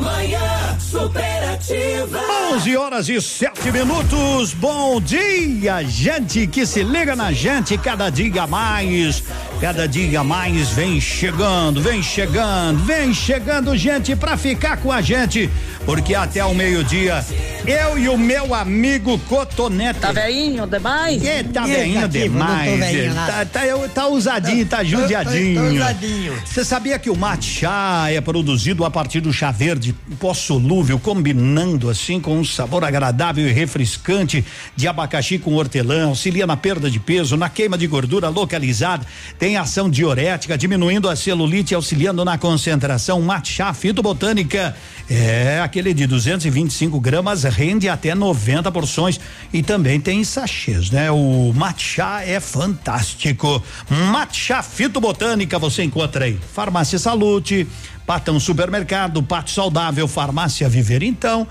Manhã Superativa. 11 horas e 7 minutos. Bom dia, gente que se liga na gente cada dia mais. Cada dia mais vem chegando, vem chegando, vem chegando gente pra ficar com a gente, porque até o meio-dia eu e o meu amigo Cotonete. Tá veinho demais? Que tá veinho demais. veinho tá, tá, eu- tá usadinho, tá judiadinho. tô usadinho. Você sabia que o matcha é produzido a partir do chá verde pó solúvel, combinando assim com um sabor agradável e refrescante de abacaxi com hortelã, auxilia na perda de peso, na queima de gordura localizada, tem ação diurética, diminuindo a celulite, auxiliando na concentração. Matcha fitobotânica é aquele de 225 gramas, rende até 90 porções e também tem sachês, né? O matcha é fantástico. Matcha fitobotânica você encontra aí. Farmácia Salute, Patão Supermercado, Pato Saudável, Farmácia Viver. Então,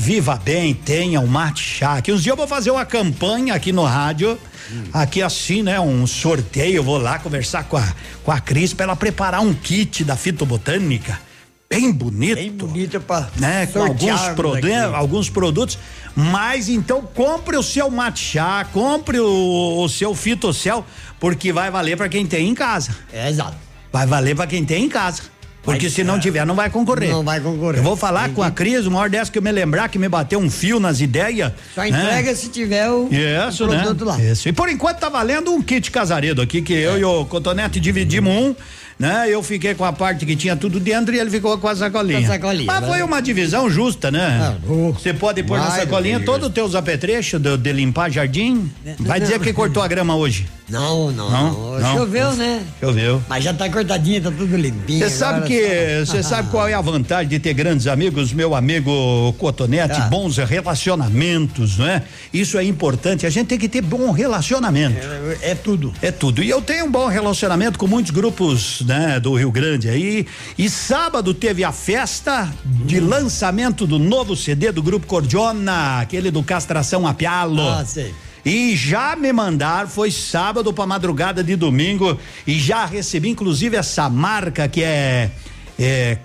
viva bem, tenha um matcha. Que uns dias eu vou fazer uma campanha aqui no rádio. Aqui assim, né? Um sorteio, eu vou lá conversar com a, com a Cris para ela preparar um kit da fitobotânica. Bem bonito. Bem bonito para né, com alguns, produ alguns produtos, mas então compre o seu matcha, compre o, o seu fitocel, porque vai valer para quem tem em casa. É, exato. Vai valer para quem tem em casa. Porque Vai- se não tiver, não vai concorrer. Não vai concorrer. Eu vou falar com a Cris, uma hora dessa que eu me lembrar que me bateu um fio nas ideias. Só entrega se tiver o, Isso, o né? produto lá. Isso. E por enquanto tá valendo um kit casaredo aqui, que eu e o Cotonete dividimos um, né? Eu fiquei com a parte que tinha tudo dentro e ele ficou com a sacolinha. Com a sacolinha, Mas né? foi uma divisão justa, né? Você pode pôr na sacolinha todos os teus apetrechos de, de limpar jardim. Vai não. dizer que cortou a grama hoje. Não, não, Não? não. Não? Choveu, né? Choveu. Mas já tá cortadinha, tá tudo limpinho. Você sabe que, você sabe qual é a vantagem de ter grandes amigos, meu amigo Cotonete, Ah. bons relacionamentos, não é? Isso é importante, a gente tem que ter bom relacionamento. É, tudo. É tudo. E eu tenho um bom relacionamento com muitos grupos, né, do Rio Grande aí. E sábado teve a festa de lançamento do novo CD do grupo Cordiona, aquele do Castração a Pialo. Ah, sei. E já me mandaram, foi sábado pra madrugada de domingo, e já recebi inclusive essa marca que é, é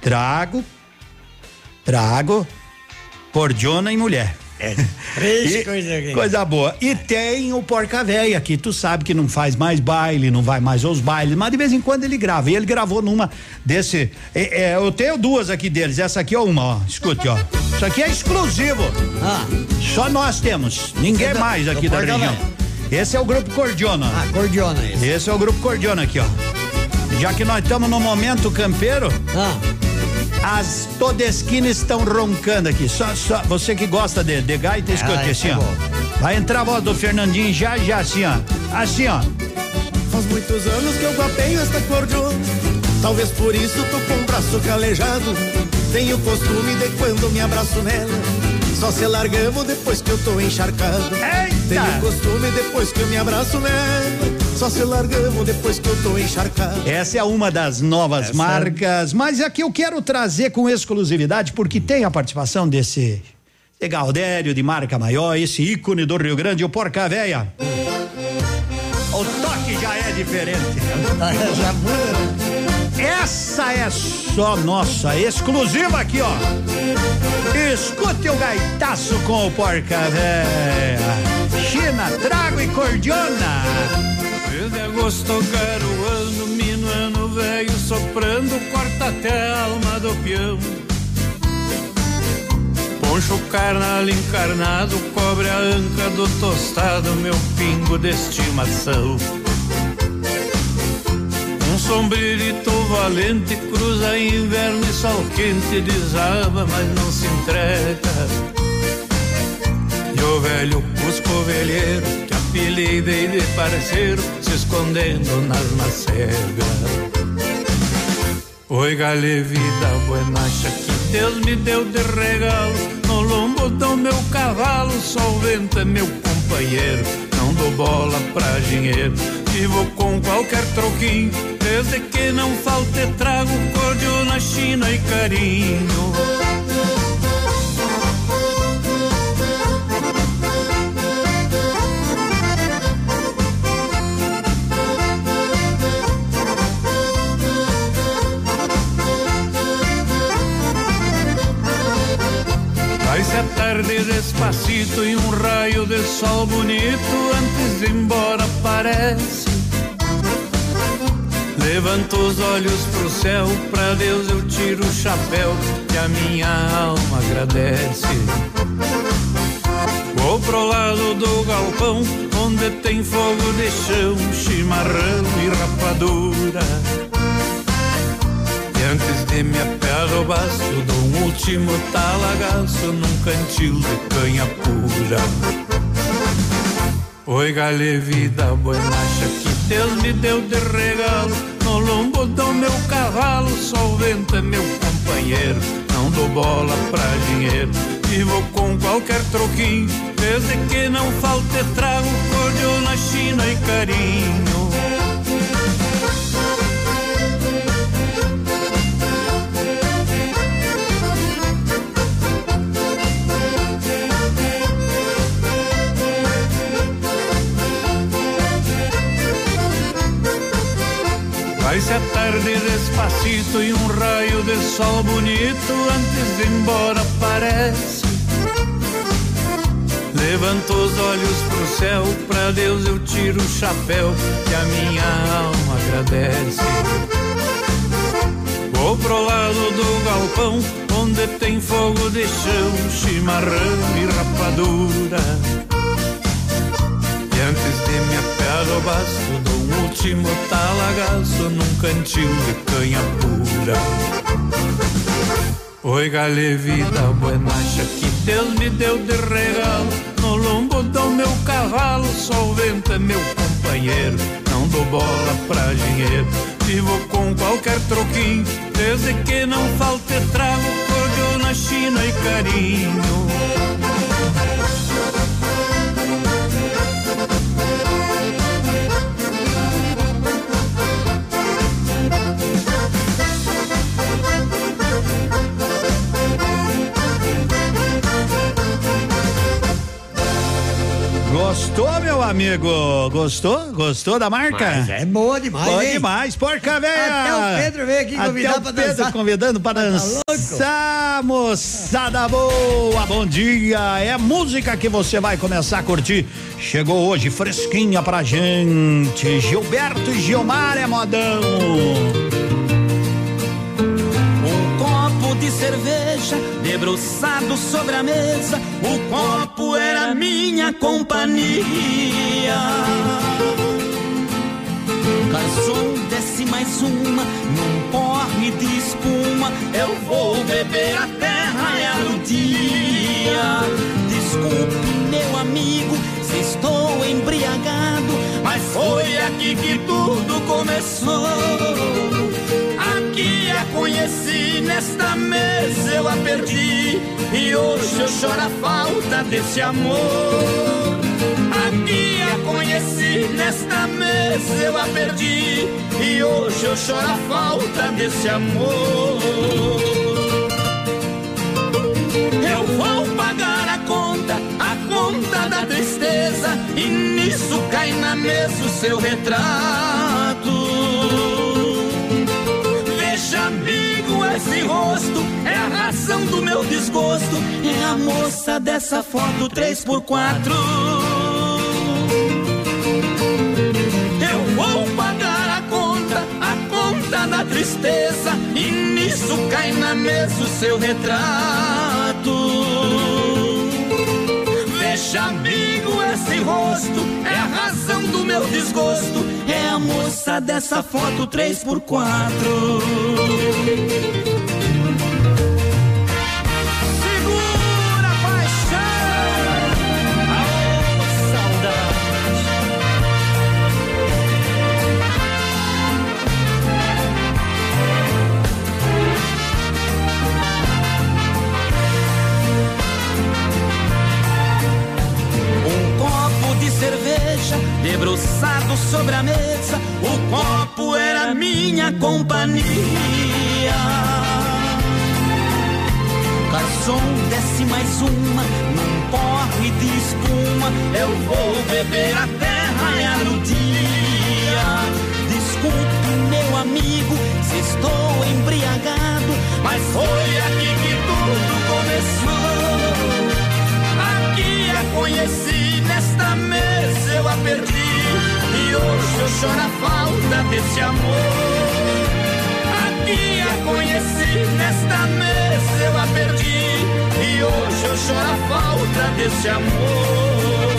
trago, trago, cordiona e mulher. três E- coisas aqui. Coisa boa. E tem o Porca Véia, que tu sabe que não faz mais baile, não vai mais aos bailes, mas de vez em quando ele grava. E ele gravou numa desse. é, é, eu tenho duas aqui deles. Essa aqui é uma, ó. Escute, ó. Isso aqui é exclusivo. Só nós temos. Ninguém é do- mais aqui da região. Esse é o grupo Cordiona. Ah, Cordiona esse. Esse é o grupo Cordiona aqui, ó. Já que nós estamos no momento campeiro. As todesquinas estão roncando aqui. Só, só, você que gosta de, de gaita, escute assim, tá ó. Vai entrar a voz do Fernandinho já, já, assim, ó. Assim, ó. Faz muitos anos que eu guapeio esta cordiona. Talvez por isso tô com o braço calejado. Tenho costume de quando me abraço nela. Só se largamos depois que eu tô encharcado. Tenho costume depois que eu me abraço nela. Só se largamos depois que eu tô encharcado. Essa é uma das novas Essa- marcas, mas aqui eu quero trazer com exclusividade, porque tem a participação desse, esse Galdério de marca maior, esse ícone do Rio Grande, o Porca Véia. O toque já é diferente. Já muda. Essa é só nossa, exclusiva aqui, ó. Escute o gaitaço com o Porca Véia. China, trago e cordiona. De agosto garoando, minuano velho soprando, corta até a alma do peão. Poncho carnal encarnado, cobre a anca do tostado, meu pingo de estimação. Um sombririto valente cruza inverno e sol quente, desaba, mas não se entrega. E o velho Cusco velheiro que apelidei de parceiro se escondendo nas macegas. Oi, gale, vida buenacha que Deus me deu de regalo. No lombo do meu cavalo, o vento é meu companheiro. Não dou bola pra dinheiro, vivo com qualquer troquinho. Desde que não falte trago, cordio na China e carinho. Despacito e um raio de sol bonito antes de embora aparece. Levanto os olhos pro céu, pra Deus eu tiro o chapéu que a minha alma agradece. Vou pro lado do galpão, onde tem fogo de chão, chimarrão e rapadura. Antes de me apear o baço, dou um último talagaço num cantil de canha pura. Oi, galê, vida buenacha que Deus me deu de regalo. No lombo do meu cavalo, só o vento é meu companheiro. Não dou bola pra dinheiro, vivo com qualquer troquinho. Desde que não falte trago, cordial na China e carinho. A tarde despacito e um raio de sol bonito antes de ir embora aparece. Levanto os olhos pro céu, pra Deus eu tiro o chapéu que a minha alma agradece. Vou pro lado do galpão, onde tem fogo de chão, chimarrão e rapadura. E antes de me apear o baço, dou um último talagaço num cantil de canha pura. Oi, galê, vida buenacha que Deus me deu de regalo. No lombo do meu cavalo, só o vento é meu companheiro. Não dou bola pra dinheiro, vivo com qualquer troquinho. Desde que não falte trago, cordial na China e carinho. Gostou, meu amigo? Gostou? Gostou da marca? Mas é boa demais, Boa hein? demais, porca velha. Até o Pedro veio aqui convidar Até o pra Pedro dançar. convidando para Tá dançar, moçada boa. Bom dia. É música que você vai começar a curtir. Chegou hoje fresquinha pra gente. Gilberto e Gilmar é modão. De cerveja debruçado sobre a mesa. O copo era minha companhia. Garçom, desce mais uma num porre de espuma. Eu vou beber até raiar o dia. Desculpe, meu amigo, se estou embriagado, mas foi aqui que tudo começou. Aqui a conheci, nesta mesa eu a perdi. E hoje eu choro a falta desse amor. Aqui a conheci, nesta mesa eu a perdi. E hoje eu choro a falta desse amor. Eu vou pagar a conta, a conta da tristeza. E nisso cai na mesa o seu retrato. Esse rosto é a razão do meu desgosto. É a moça dessa foto 3x4. Eu vou pagar a conta, a conta da tristeza. E nisso cai na mesa o seu retrato. Veja, amigo, esse rosto é a razão do meu desgosto. É a moça dessa foto 3x4. Debruçado sobre a mesa. O copo era minha companhia. Garçom, desce mais uma num porre de espuma. Eu vou beber até raiar o dia. Desculpe, meu amigo, se estou embriagado, mas foi aqui que tudo começou. Aqui perdi. E hoje eu choro a falta desse amor. Aqui a conheci, nesta mesa eu a perdi. E hoje eu choro a falta desse amor.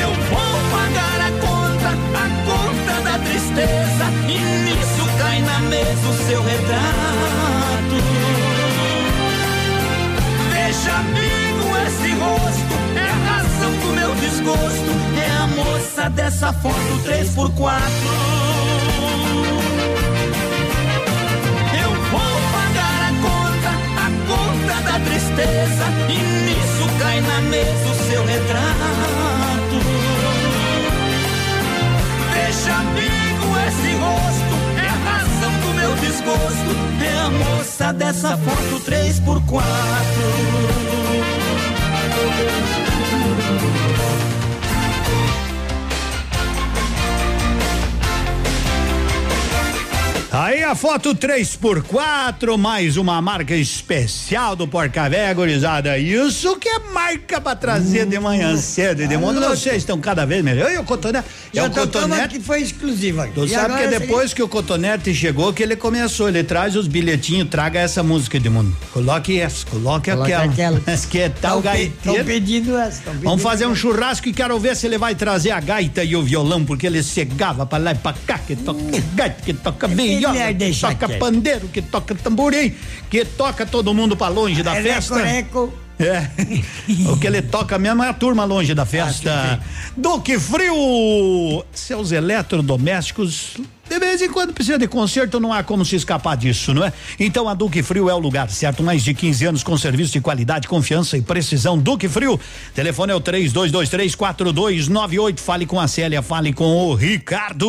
Eu vou pagar a conta, a conta da tristeza. E nisso cai na mesa o seu retrato. Veja, amigo, esse rosto a razão do meu desgosto. É a moça dessa foto 3x4. Eu vou pagar a conta, a conta da tristeza. E nisso cai na mesa o seu retrato. Veja, amigo, esse rosto é a razão do meu desgosto. É a moça dessa foto 3x4. A foto 3x4, mais uma marca especial do Porca Véia, gurizada. Isso que é marca pra trazer de manhã cedo e de mundo. Vocês estão cada vez melhor. E o Cotonete? É Já o tocamos Cotonete. que foi exclusiva. Tu E sabe que depois que o Cotonete chegou, que ele começou, ele traz os bilhetinhos, traga essa música de mundo. Coloque essa, coloque Coloque aquela. aquela. que tal Tão pe- gaiteiro. tão pedindo essa. tão Vamos pedindo fazer um churrasco e quero ver se ele vai trazer a gaita e o violão, porque ele cegava pra lá e pra cá, que toca gaita, que toca viola, melhor que deixar toca quieto. pandeiro, que toca tamborim, que toca todo mundo pra longe da Reco, festa. reco. É. o que ele toca mesmo é a turma longe da festa. Duque Frio! Seus eletrodomésticos. De vez em quando precisa de conserto, não há como se escapar disso, não é? Então a Duque Frio é o lugar certo. Mais de 15 anos com serviço de qualidade, confiança e precisão. Duque Frio. Telefone é o 32234298. Fale com a Célia, fale com o Ricardo.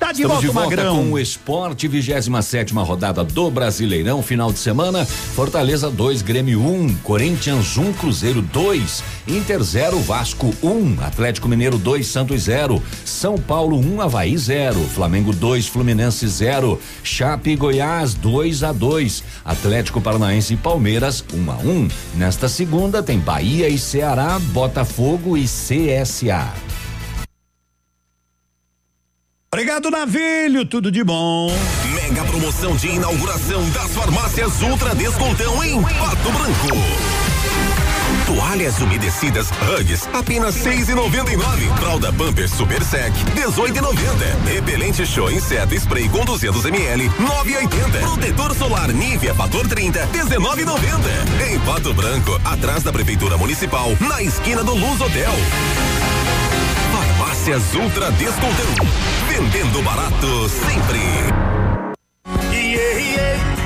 Tá de Estamos volta, de volta Magrão. com o esporte, 27 rodada do Brasileirão, final de semana. Fortaleza 2, Grêmio 1, um, Corinthians 1, um, Cruzeiro 2, Inter 0, Vasco 1, um, Atlético Mineiro 2, Santos 0, São Paulo 1, um, Havaí 0, Flamengo 2, Fluminense 0, Chape e Goiás 2 a 2, Atlético Paranaense e Palmeiras 1 um a 1. Nesta segunda tem Bahia e Ceará, Botafogo e CSA. Obrigado, Navilho. Tudo de bom. Mega promoção de inauguração das farmácias Ultra Descontão em Pato Branco. Toalhas umedecidas Hugs, apenas seis e noventa e nove. Fralda Pamper Super Sec, dezoito e noventa. Repelente Show Inseto Spray com 200 ml, nove e oitenta. Protetor solar Nivea Fator 30, dezenove e noventa. Em Pato Branco, atrás da Prefeitura Municipal, na esquina do Luz Hotel. Farmácias Ultra Descontão. Vendendo barato sempre.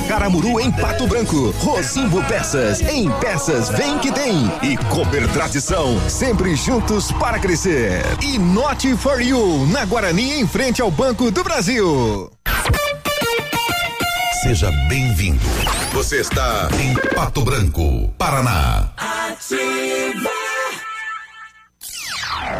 Caramuru em Pato Branco. Rosimbo Peças, em peças vem que tem. E Cooper Tradição, sempre juntos para crescer. E Not for You, na Guarani em frente ao Banco do Brasil. Seja bem-vindo. Você está em Pato Branco, Paraná. Ativa.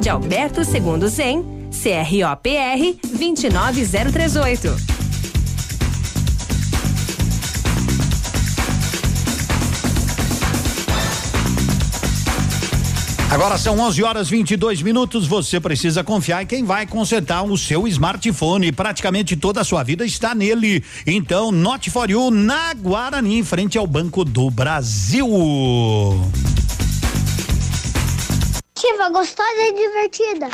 de Alberto Segundo Zen, CROPR 29038. Agora são 11 horas 22 minutos. Você precisa confiar em quem vai consertar o seu smartphone. Praticamente toda a sua vida está nele. Então, Note for You na Guarani, em frente ao Banco do Brasil. Gostosa e divertida.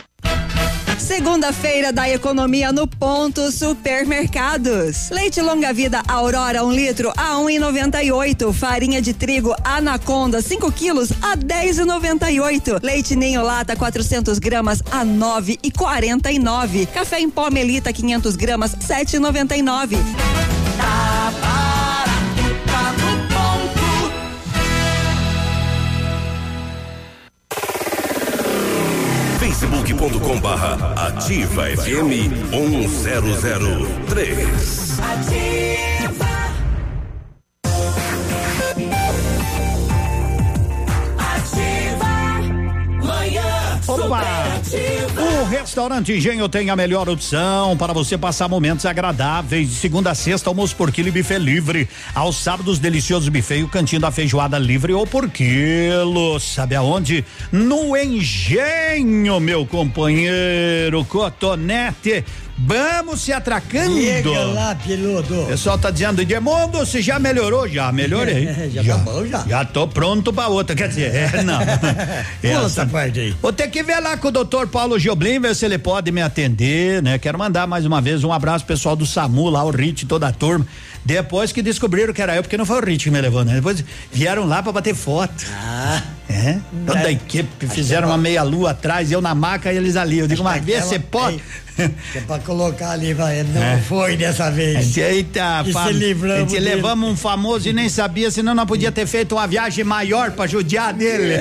Segunda-feira da economia no ponto supermercados. Leite longa vida Aurora um litro a 1,98. oito. Farinha de trigo Anaconda 5 quilos a 10,98. Leite ninho lata 400 gramas a 9,49. Café em pó Melita 500 gramas 7,99. facebook.com barra ativa FM 1003. Ativa. Ativa. Manhã Opa! Restaurante Engenho tem a melhor opção para você passar momentos agradáveis. De segunda a sexta, almoço por quilo e buffet livre. Aos sábados, delicioso buffet e o cantinho da feijoada livre ou por quilo. Sabe aonde? No Engenho, meu companheiro Cotonete. Vamos se atracando. Chega lá, piloto. O pessoal tá dizendo, Edmundo, você já melhorou? Já melhorei. Já tá bom, já. Já tô pronto pra outra. Quer dizer, é, não. Pula essa parte aí. Vou ter que ver lá com o doutor Paulo Gioblin, ver se ele pode me atender, né? Quero mandar mais uma vez um abraço pro pessoal do SAMU, lá o Rit, toda a turma. Depois que descobriram que era eu, porque não foi o Rit que me levou, né? Depois vieram lá pra bater foto. Ah. É? Toda a equipe, fizeram uma meia lua atrás, eu na maca e eles ali. Eu digo, mas vê, você pode. É pra colocar ali, vai. Não É. foi dessa vez. Eita, Que fam- se livramos a gente levamos um famoso e nem sabia, senão não podia ter feito uma viagem maior pra judiar dele.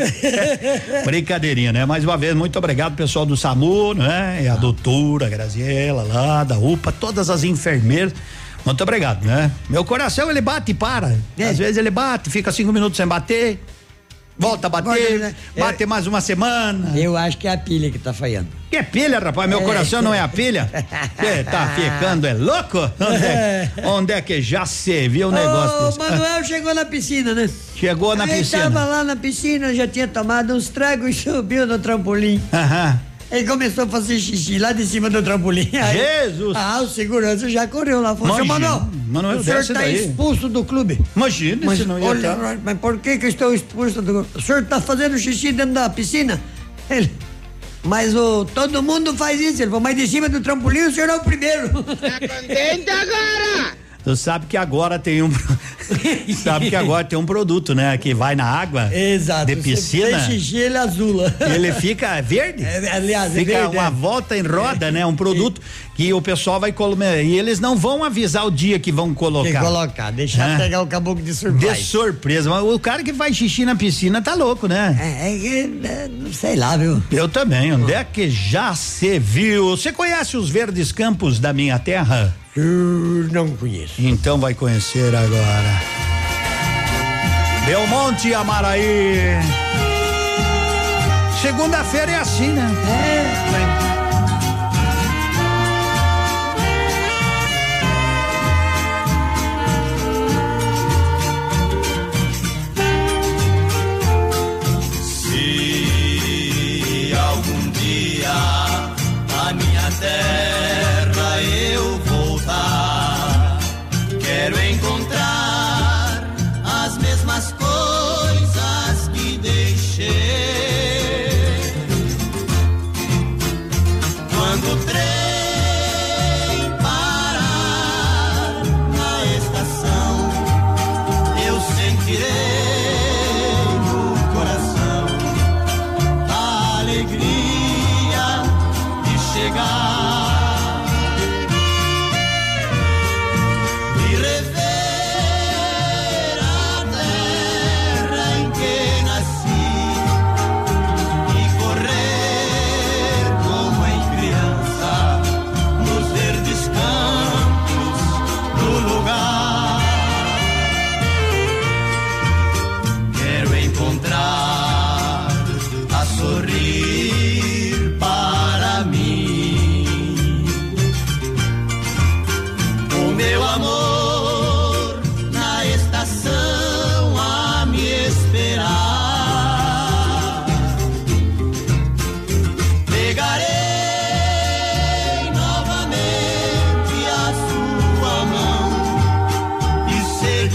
Brincadeirinha, né? Mais uma vez, muito obrigado, pessoal do SAMU, né? E a doutora a Graziela lá, da UPA, todas as enfermeiras. Muito obrigado, né? Meu coração ele bate e para. É. Às vezes ele bate, fica cinco minutos sem bater, volta a bater, né? bate mais uma semana. Eu acho que é a pilha que tá falhando. Que é pilha, rapaz? Meu É. coração não é a pilha? Você tá ficando, é louco? Onde é, onde é que já se viu um negócio desse? Manuel chegou na piscina, né? Chegou na piscina. tava lá na piscina, já tinha tomado uns tragos e subiu no trampolim. Aham. Ele começou a fazer xixi lá de cima do trampolim. Aí- Jesus! Ah, o segurança já correu lá. Falou, Imagina. Manuel, Manuel, o senhor tá daí. expulso do clube. Imagina Mas, se não ia olha, tá. mas por que que eu estou expulso do clube? O senhor tá fazendo xixi dentro da piscina? Ele... Mas o, todo mundo faz isso. Ele falou, mas de cima do trampolim o senhor é o primeiro. Contente agora. Tu sabe que agora tem um. sabe que agora tem um produto, né? Que vai na água. Exato. De Você piscina. fez xixi, ele azula. Ele fica verde? É, aliás, é fica verde, uma é. volta em roda, né? Um produto que o pessoal vai colocar. E eles não vão avisar o dia que vão colocar. Que colocar, deixar É. pegar o caboclo de De surpresa. surpresa. Mas o cara que faz xixi na piscina tá louco, né? É, é é, não sei lá, viu? Eu também. Onde é que já se viu? Você conhece os verdes campos da minha terra? Eu não conheço. Então vai conhecer agora. Belmonte Amaraí. Segunda-feira é assim, né? Se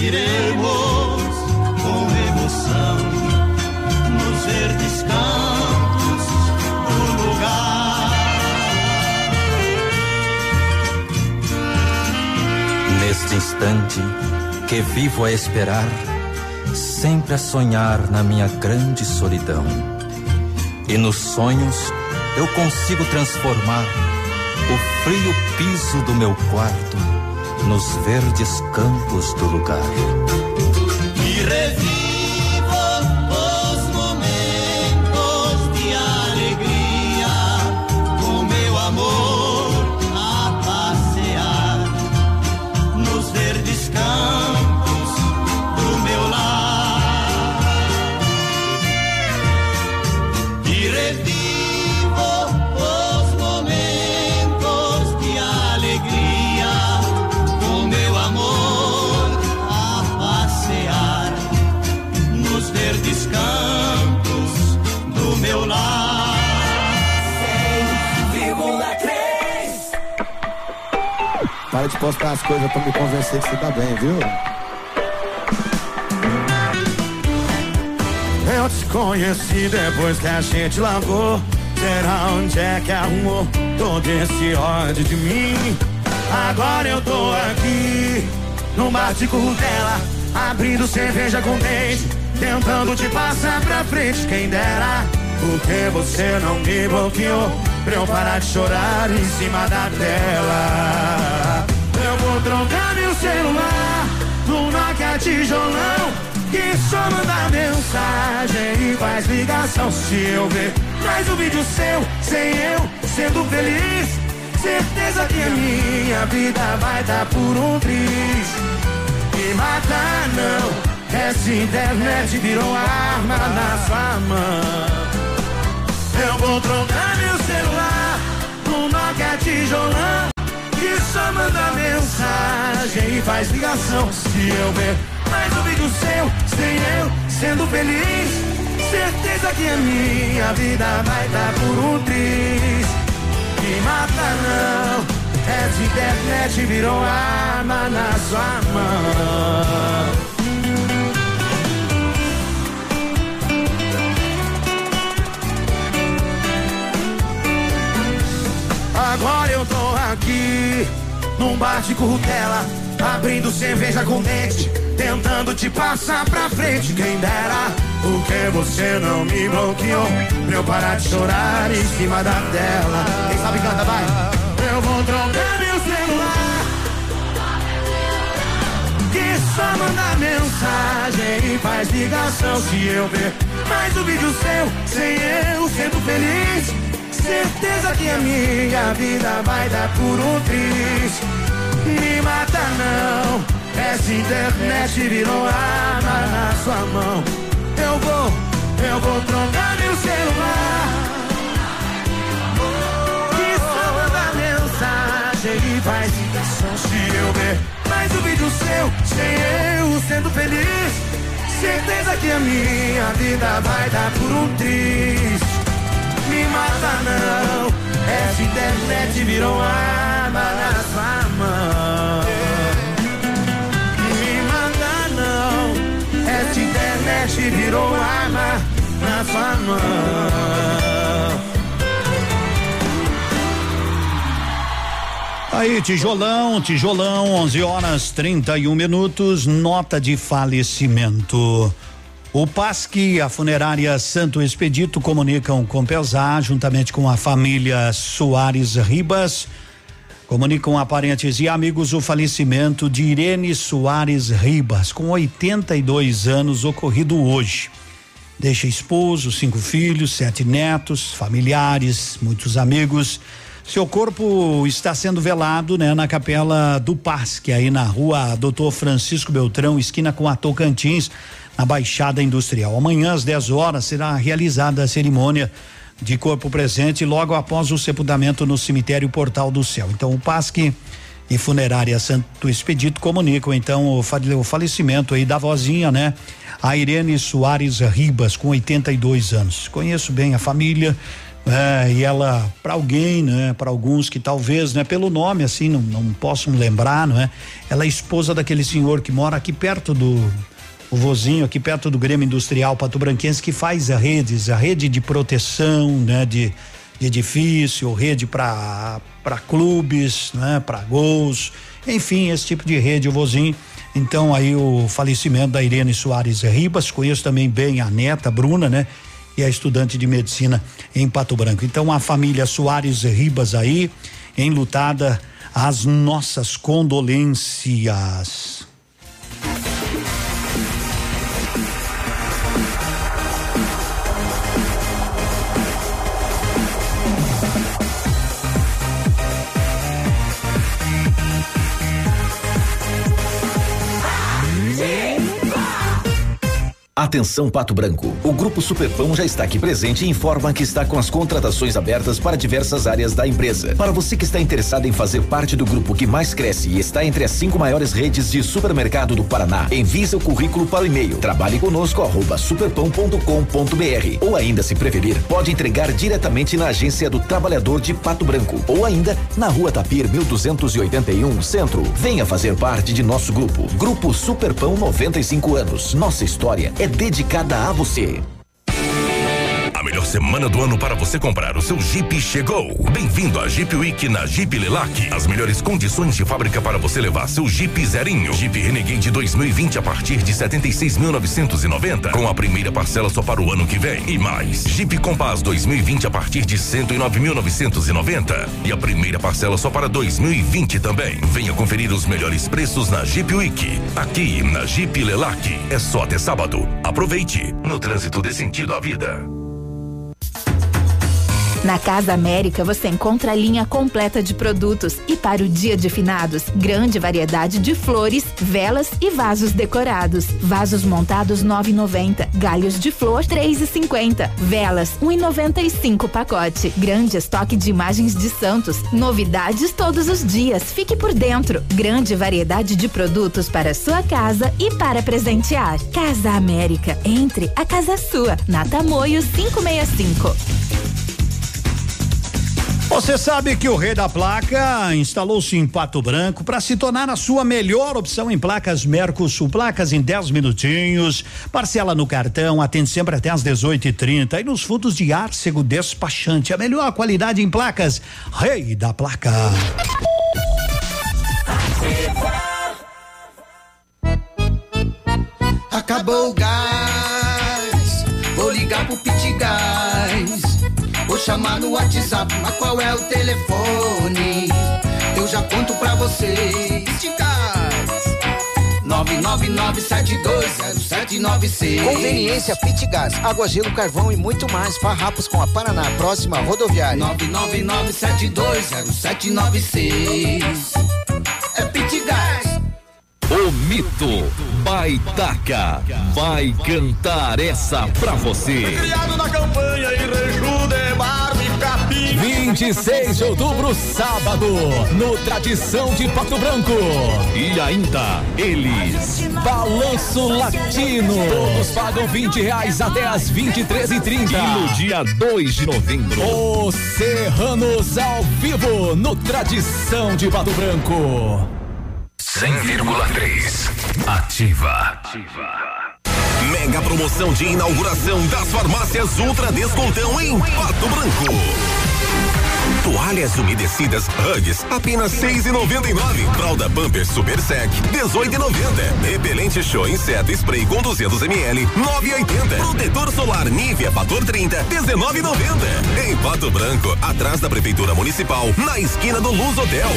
iremos com emoção nos verdes campos do lugar. Neste instante que vivo a esperar, sempre a sonhar na minha grande solidão. E nos sonhos eu consigo transformar o frio piso do meu quarto nos verdes campos do lugar. Para de postar as coisas pra me convencer que você tá bem, viu? Eu te conheci depois que a gente largou. Será onde é que arrumou todo esse ódio de mim? Agora eu tô aqui, no bar de dela, abrindo cerveja com dente, tentando te passar pra frente. Quem dera, porque você não me bloqueou pra eu parar de chorar em cima da tela. Vou trocar meu celular no Nokia tijolão que só manda mensagem e faz ligação. Se eu ver mais um vídeo seu sem eu sendo feliz certeza que a minha vida vai dar por um triz. Me mata não essa internet virou arma na sua mão. Eu vou trocar meu celular no Nokia tijolão que só manda mensagem e faz ligação. Se eu ver mais um vídeo seu sem eu sendo feliz certeza que a minha vida vai dar por um triz. Me mata não essa internet virou arma na sua mão. Agora eu tô aqui num bar de currutela, abrindo cerveja com dente, tentando te passar pra frente. Quem dera, porque você não me bloqueou pra eu parar de chorar em cima da tela. Quem sabe canta, vai. Eu vou trocar meu celular. Que só manda mensagem e faz ligação se eu ver mais um vídeo seu sem eu sendo feliz. Certeza que a minha vida vai dar por um triz. Me mata não, essa internet virou arma na sua mão. Eu vou, eu vou trocar meu celular. Que só manda mensagem e faz ligação se eu ver mais um vídeo seu sem eu sendo feliz. Certeza que a minha vida vai dar por um triz me mata não. Essa internet virou arma na sua mão. Me mata não. Essa internet virou arma na sua mão. Aí, tijolão, tijolão, 11 horas 31 minutos, nota de falecimento. O PASC e a funerária Santo Expedito comunicam com Pesar, juntamente com a família Soares Ribas, comunicam a parentes e amigos o falecimento de Irene Soares Ribas, com 82 anos, ocorrido hoje. Deixa esposo, cinco filhos, sete netos, familiares, muitos amigos. Seu corpo está sendo velado, né, na capela do PASC, aí na rua Doutor Francisco Beltrão, esquina com a Tocantins na Baixada Industrial. Amanhã às 10 horas será realizada a cerimônia de corpo presente logo após o sepultamento no cemitério Portal do Céu. Então o PASC e Funerária Santo Expedito comunicam então o, o falecimento aí da vozinha, né? A Irene Soares Ribas, com 82 anos. Conheço bem a família, É, e ela, para alguém, né, para alguns que talvez, né, pelo nome assim, não, não possam lembrar, não é? Ela é esposa daquele senhor que mora aqui perto do o vozinho aqui perto do Grêmio Industrial Pato Branquense que faz a redes, a rede de proteção, né, de, de edifício, rede para para clubes, né, para gols, enfim, esse tipo de rede o vozinho. Então aí o falecimento da Irene Soares Ribas, conheço também bem a neta Bruna, né? E a estudante de medicina em Pato Branco. Então a família Soares Ribas aí, enlutada, as nossas condolências. Atenção Pato Branco. O Grupo Superpão já está aqui presente e informa que está com as contratações abertas para diversas áreas da empresa. Para você que está interessado em fazer parte do grupo que mais cresce e está entre as cinco maiores redes de supermercado do Paraná, envie seu currículo para o e-mail trabalhe conosco superpão.com.br ou ainda se preferir, pode entregar diretamente na agência do Trabalhador de Pato Branco ou ainda na Rua Tapir 1281, Centro. Venha fazer parte de nosso grupo. Grupo Superpão 95 anos. Nossa história é dedicada a você. A melhor semana do ano para você comprar o seu Jeep chegou. Bem-vindo à Jeep Week na Jeep Lelac. As melhores condições de fábrica para você levar seu Jeep zerinho. Jeep Renegade 2020 a partir de 76.990 com a primeira parcela só para o ano que vem. E mais, Jeep Compass 2020 a partir de 109.990 e a primeira parcela só para 2020 também. Venha conferir os melhores preços na Jeep Week. Aqui na Jeep Lelac. É só até sábado. Aproveite. No trânsito dê sentido à vida. Na Casa América você encontra a linha completa de produtos e para o Dia de Finados, grande variedade de flores, velas e vasos decorados. Vasos montados 9,90, galhos de flor 3,50, velas 1,95 pacote. Grande estoque de imagens de santos, novidades todos os dias. Fique por dentro. Grande variedade de produtos para sua casa e para presentear. Casa América, entre a casa sua. Na Tamoio 565. Você sabe que o Rei da Placa instalou-se em Pato Branco para se tornar a sua melhor opção em placas Mercosul. Placas em 10 minutinhos, parcela no cartão, atende sempre até às 18 e 30 e nos fundos de Arcego Despachante. A melhor qualidade em placas. Rei da Placa. Acabou o gás, vou ligar pro Pit Gás. Vou chamar no WhatsApp, mas qual é o telefone? Eu já conto pra vocês. Pit Gás. 999720796. Conveniência Pit Gás, água, gelo, carvão e muito mais. Farrapos com a Paraná, próxima rodoviária. 999720796. É Pit Gás. O mito Baitaca vai cantar essa pra você. Criado na campanha em 26 de outubro, sábado, no Tradição de Pato Branco. E ainda eles. Balanço Latino. Todos pagam 20 reais até as 23 e 30 E no dia 2 de novembro. Os Serranos ao vivo no Tradição de Pato Branco. 100,3. Ativa. Mega promoção de inauguração das farmácias Ultra Descontão em Pato Branco. Toalhas umedecidas Hugs, apenas seis e noventa e nove. Fralda Pampers Super Sec, dezoito e noventa. Repelente Show Inseto Spray com 200 ml, nove e oitenta. Protetor solar Nivea Fator 30, dezenove e noventa. Em Pato Branco, atrás da Prefeitura Municipal, na esquina do Luz Hotel.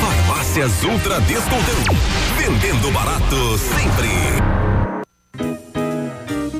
Farmácias Ultra Descontão. Vendendo barato sempre.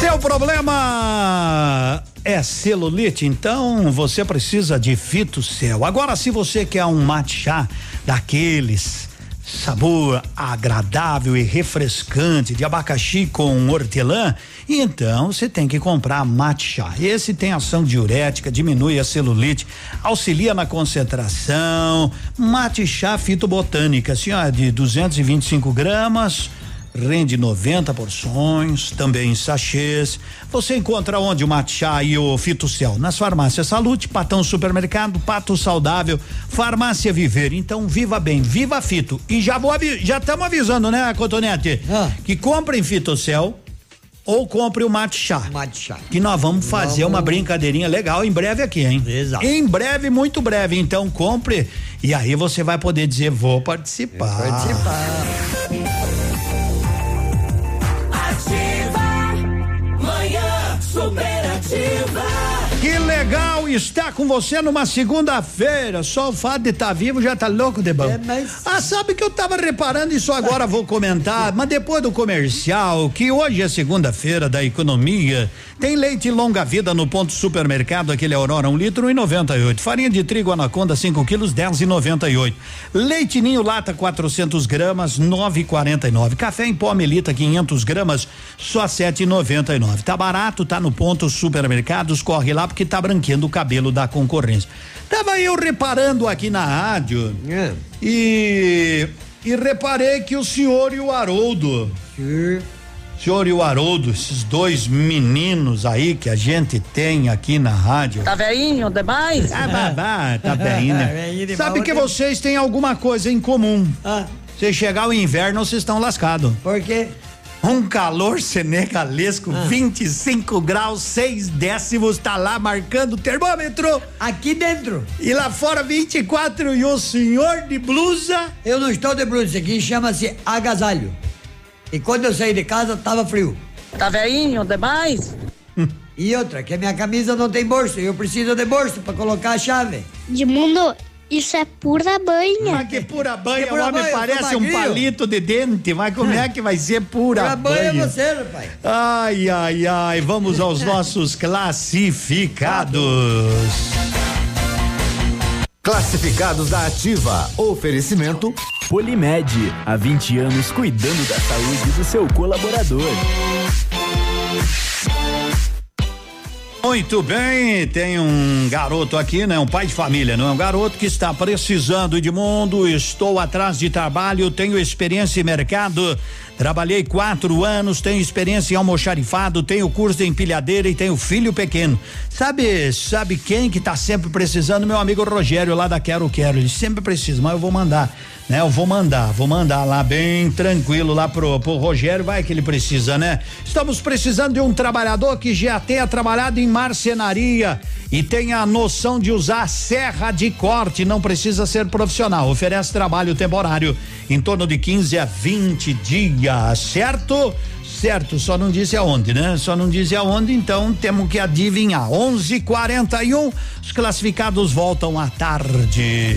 Seu problema é celulite, então você precisa de Fitocel. Agora, se você quer um matcha daqueles sabor agradável e refrescante de abacaxi com hortelã, então você tem que comprar matcha. Esse tem ação diurética, diminui a celulite, auxilia na concentração. Matcha fitobotânica, assim, ó, de 225 gramas rende 90 porções, também em sachês. Você encontra onde o matcha e o fitocel? Nas farmácias Salute, Patão Supermercado, Pato Saudável, Farmácia Viver. Então viva bem, viva fito. E já vou já estamos avisando, né, Cotonete? Ah. Que comprem fitocel ou compre o matcha. Matcha. Que nós vamos fazer Vamos. uma brincadeirinha legal em breve aqui, hein? Exato. Em breve, muito breve. Então compre e aí você vai poder dizer vou participar. Participar. Superativa. Que legal estar com você numa segunda-feira. Só o fato de estar vivo já tá louco de bom. Ah, sabe que eu tava reparando isso agora vou comentar, mas depois do comercial, que hoje é segunda-feira da economia, tem leite longa vida no ponto supermercado, aquele Aurora, um litro e noventa e oito. Farinha de trigo Anaconda, 5 quilos, dez e noventa e oito. Leite ninho lata, 400 gramas, nove e quarenta e nove. Café em pó Melita, 500 gramas, só sete e noventa e nove. Tá barato, tá no ponto supermercados, corre lá porque tá branqueando o cabelo da concorrência. Tava eu reparando aqui na rádio e e reparei que o senhor e o Haroldo, senhor e o Haroldo, esses dois meninos aí que a gente tem aqui na rádio. Tá veinho demais? Ah, babá, tá bem, né? Veinho de Sabe que né? vocês têm alguma coisa em comum. Se chegar o inverno, vocês estão lascados. Por quê? Um calor senegalesco, Ah. 25 graus, 6 décimos, tá lá marcando o termômetro. Aqui dentro. E lá fora 24 e o senhor de blusa. Eu não estou de blusa, isso aqui chama-se agasalho. E quando eu saí de casa, tava frio. Tá veinho demais? E outra, que a minha camisa não tem bolso, e eu preciso de bolso para colocar a chave. Edmundo, isso é pura banha. Mas que pura banha, Que pura o homem banha, parece um palito de dente, mas como é que vai ser pura, Pura banha banha? é você, rapaz. Ai, ai, ai, vamos aos nossos classificados. Classificados da Ativa. Oferecimento Polimed, há 20 anos cuidando da saúde do seu colaborador. Muito bem, tem um garoto aqui, né? Um pai de família, não é um garoto que está precisando de mundo. Estou atrás de trabalho, tenho experiência em mercado. Trabalhei quatro anos, tenho experiência em almoxarifado, tenho curso de empilhadeira e tenho filho pequeno. Sabe, sabe quem que tá sempre precisando? Meu amigo Rogério lá da Quero Quero. Ele sempre precisa, mas eu vou mandar, né? Eu vou mandar, vou mandar lá bem tranquilo lá pro, pro Rogério, vai que ele precisa, né? Estamos precisando de um trabalhador que já tenha trabalhado em marcenaria e tenha a noção de usar serra de corte, não precisa ser profissional. Oferece trabalho temporário em torno de 15 a 20 dias, certo? Certo, só não disse aonde, né? Só não disse aonde, então temos que adivinhar. 11:41 os classificados voltam à tarde.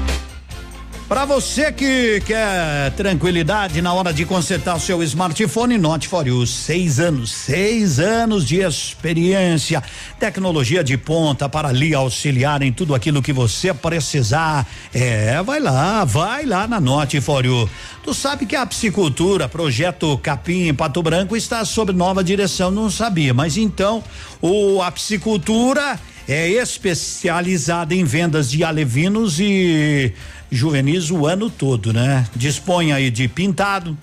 Para você que quer tranquilidade na hora de consertar o seu smartphone, Note for You, seis anos, seis anos de experiência, tecnologia de ponta para lhe auxiliar em tudo aquilo que você precisar. É, vai lá, vai lá na Note for You. Tu sabe que a psicultura, projeto Capim em Pato Branco está sob nova direção, não sabia, mas então o a psicultura é especializada em vendas de alevinos e juvenis o ano todo, né? Dispõe aí de pintado,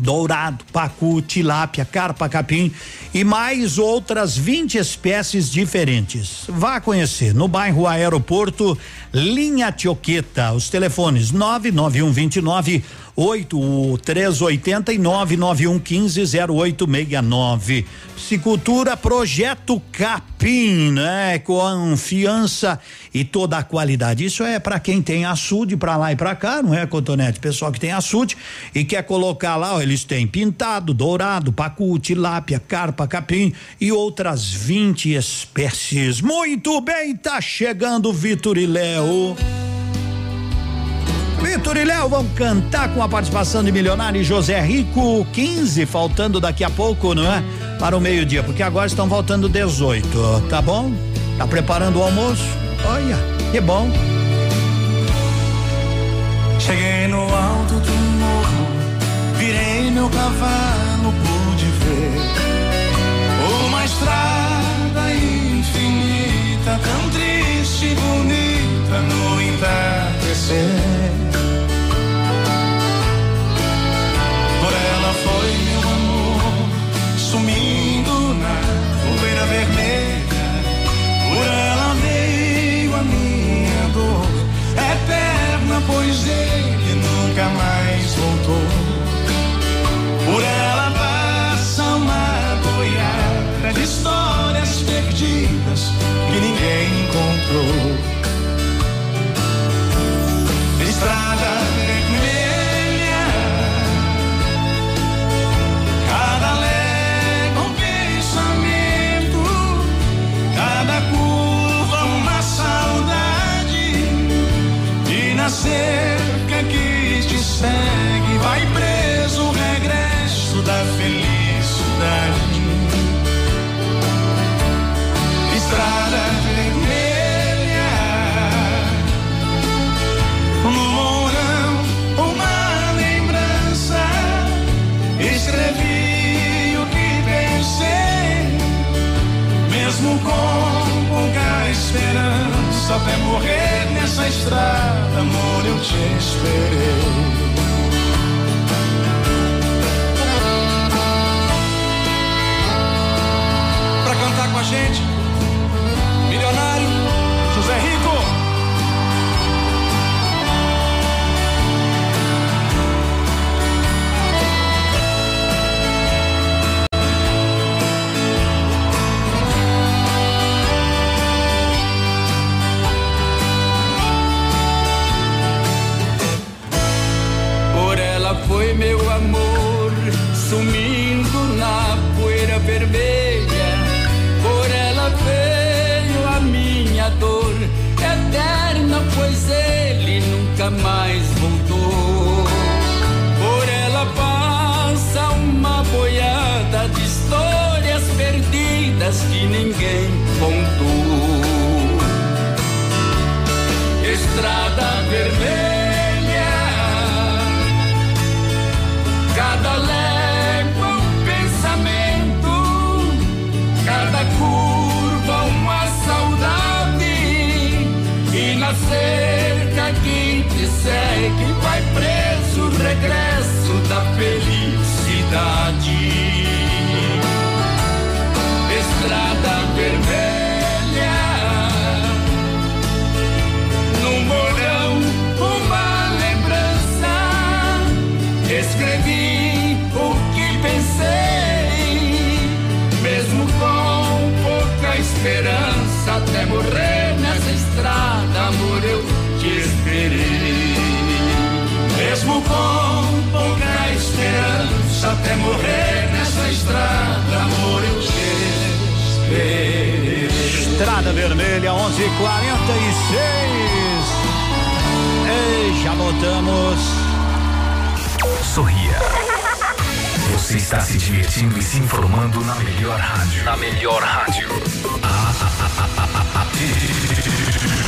dourado, pacu, tilápia, carpa, capim e mais outras 20 espécies diferentes. Vá conhecer no bairro Aeroporto, linha Tioqueta, os telefones 99129 oito três oitenta e nove nove um quinze zero oito meia nove. Psicultura Projeto Capim, né? Confiança e toda a qualidade. Isso é para quem tem açude para lá e para cá, não é, Cotonete? Pessoal que tem açude e quer colocar lá, ó, eles têm pintado, dourado, pacu, tilápia, carpa, capim e outras 20 espécies. Muito bem, tá chegando Vitor e Léo. Vitor e Léo vão cantar com a participação de Milionário José Rico 15, faltando daqui a pouco, não é? Para o meio-dia, porque agora estão faltando 18, tá bom? Tá preparando o almoço? Olha, que bom. Cheguei no alto do morro, virei meu cavalo, pude ver uma estrada infinita, tão triste e bonita no entardecer. Estrada vermelha, cada légua um pensamento, cada curva uma saudade. E na cerca que te segue, vai preso o regresso da felicidade. Estrada esperança. Até morrer nessa estrada, amor, eu te esperei. Pra cantar com a gente, mais que te segue vai preso o regresso da felicidade. Estrada vermelha. No morão, uma lembrança. Escrevi o que pensei, mesmo com pouca esperança. Até morrer nessa estrada, amor, eu Mesmo com pouca esperança, até morrer nessa estrada, amor, eu te esperei. Estrada Vermelha 11:46. Ei, já voltamos. Sorria. Você está se divertindo e se informando na melhor rádio. Na melhor rádio. Ativa.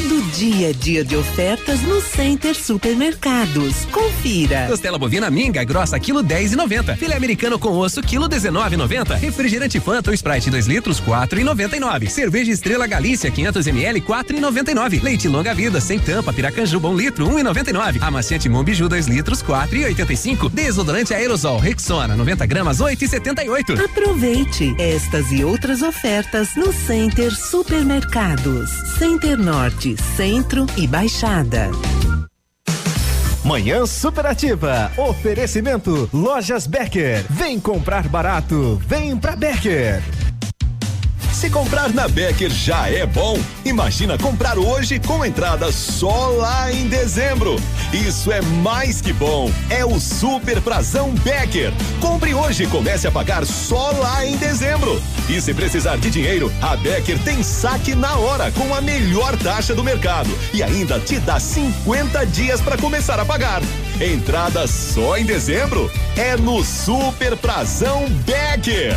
Todo dia é dia de ofertas no Center Supermercados. Confira. Costela bovina minga grossa quilo 10 e 90. Filé americano com osso quilo 19 e 90. Refrigerante Fanta ou Sprite 2 litros 4 e 99. Cerveja Estrela Galícia 500 ml 4 e 99. Leite longa vida sem tampa Piracanjuba 1 litro 1 e 99. Amaciante Mombiju 2 litros 4 e 85. Desodorante aerosol Rexona 90 gramas 8 e 78. Aproveite estas e outras ofertas no Center Supermercados. Center Norte, Centro e Baixada. Manhã Superativa. Oferecimento Lojas Becker. Vem comprar barato. Vem pra Becker. Se comprar na Becker já é bom, imagina comprar hoje com entrada só lá em dezembro. Isso é mais que bom. É o Super Prazão Becker. Compre hoje e comece a pagar só lá em dezembro. E se precisar de dinheiro, a Becker tem saque na hora com a melhor taxa do mercado e ainda te dá 50 dias para começar a pagar. Entrada só em dezembro é no Super Prazão Becker.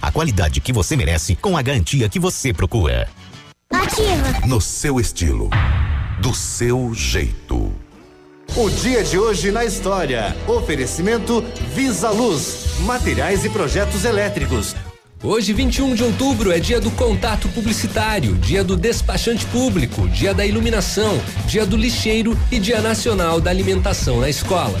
a qualidade que você merece com a garantia que você procura. Ativa! No seu estilo, do seu jeito. O dia de hoje na história. Oferecimento Visa Luz, materiais e projetos elétricos. Hoje, 21 de outubro, é dia do contato publicitário, dia do despachante público, dia da iluminação, dia do lixeiro e dia nacional da alimentação na escola.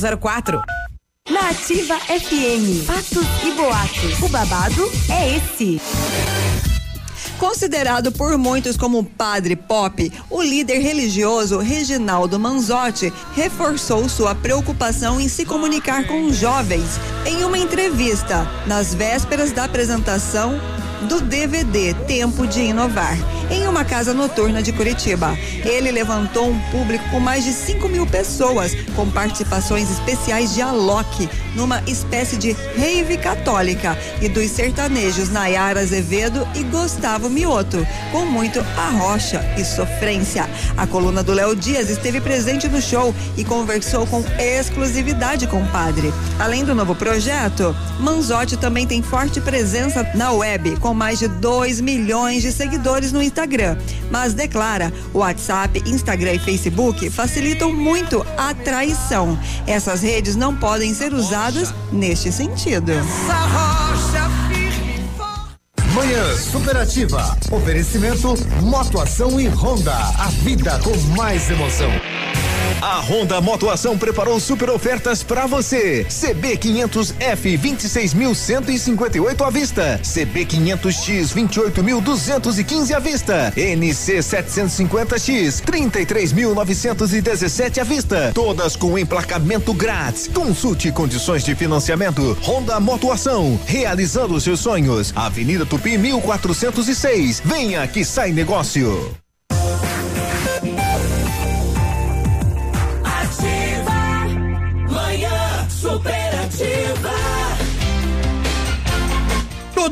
6004. Na Ativa FM, fatos e boatos. O babado é esse. Considerado por muitos como padre pop, o líder religioso Reginaldo Manzotti reforçou sua preocupação em se comunicar com os jovens em uma entrevista nas vésperas da apresentação do DVD Tempo de Inovar, em uma casa noturna de Curitiba. Ele levantou um público com mais de 5 mil pessoas, com participações especiais de Alok, numa espécie de rave católica, e dos sertanejos Nayara Azevedo e Gustavo Mioto, com muito arrocha e sofrência. A coluna do Léo Dias esteve presente no show e conversou com exclusividade com o padre. Além do novo projeto, Manzotti também tem forte presença na web, com mais de 2 milhões de seguidores no Instagram. Mas declara, o WhatsApp, Instagram e Facebook facilitam muito a traição. Essas redes não podem ser usadas neste sentido. Manhã Superativa. Oferecimento Motoação e Honda. A vida com mais emoção. A Honda Motoação preparou super ofertas para você. CB 500F 26.158 à vista. CB 500X 28.215 à vista. NC 750X 33.917 à vista. Todas com emplacamento grátis. Consulte condições de financiamento. Honda Motoação, realizando seus sonhos. Avenida Tupi 1406. Venha que sai negócio.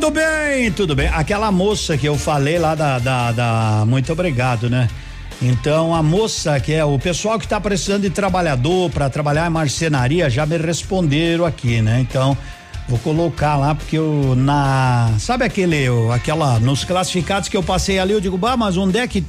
Tudo bem, tudo bem. Aquela moça que eu falei lá da, da, da- Muito obrigado, né? Então a moça que é o pessoal que está precisando de trabalhador para trabalhar em marcenaria já me responderam aqui, né? Então vou colocar lá porque eu na sabe aquele aquela nos classificados que eu passei ali eu digo bah mas onde é que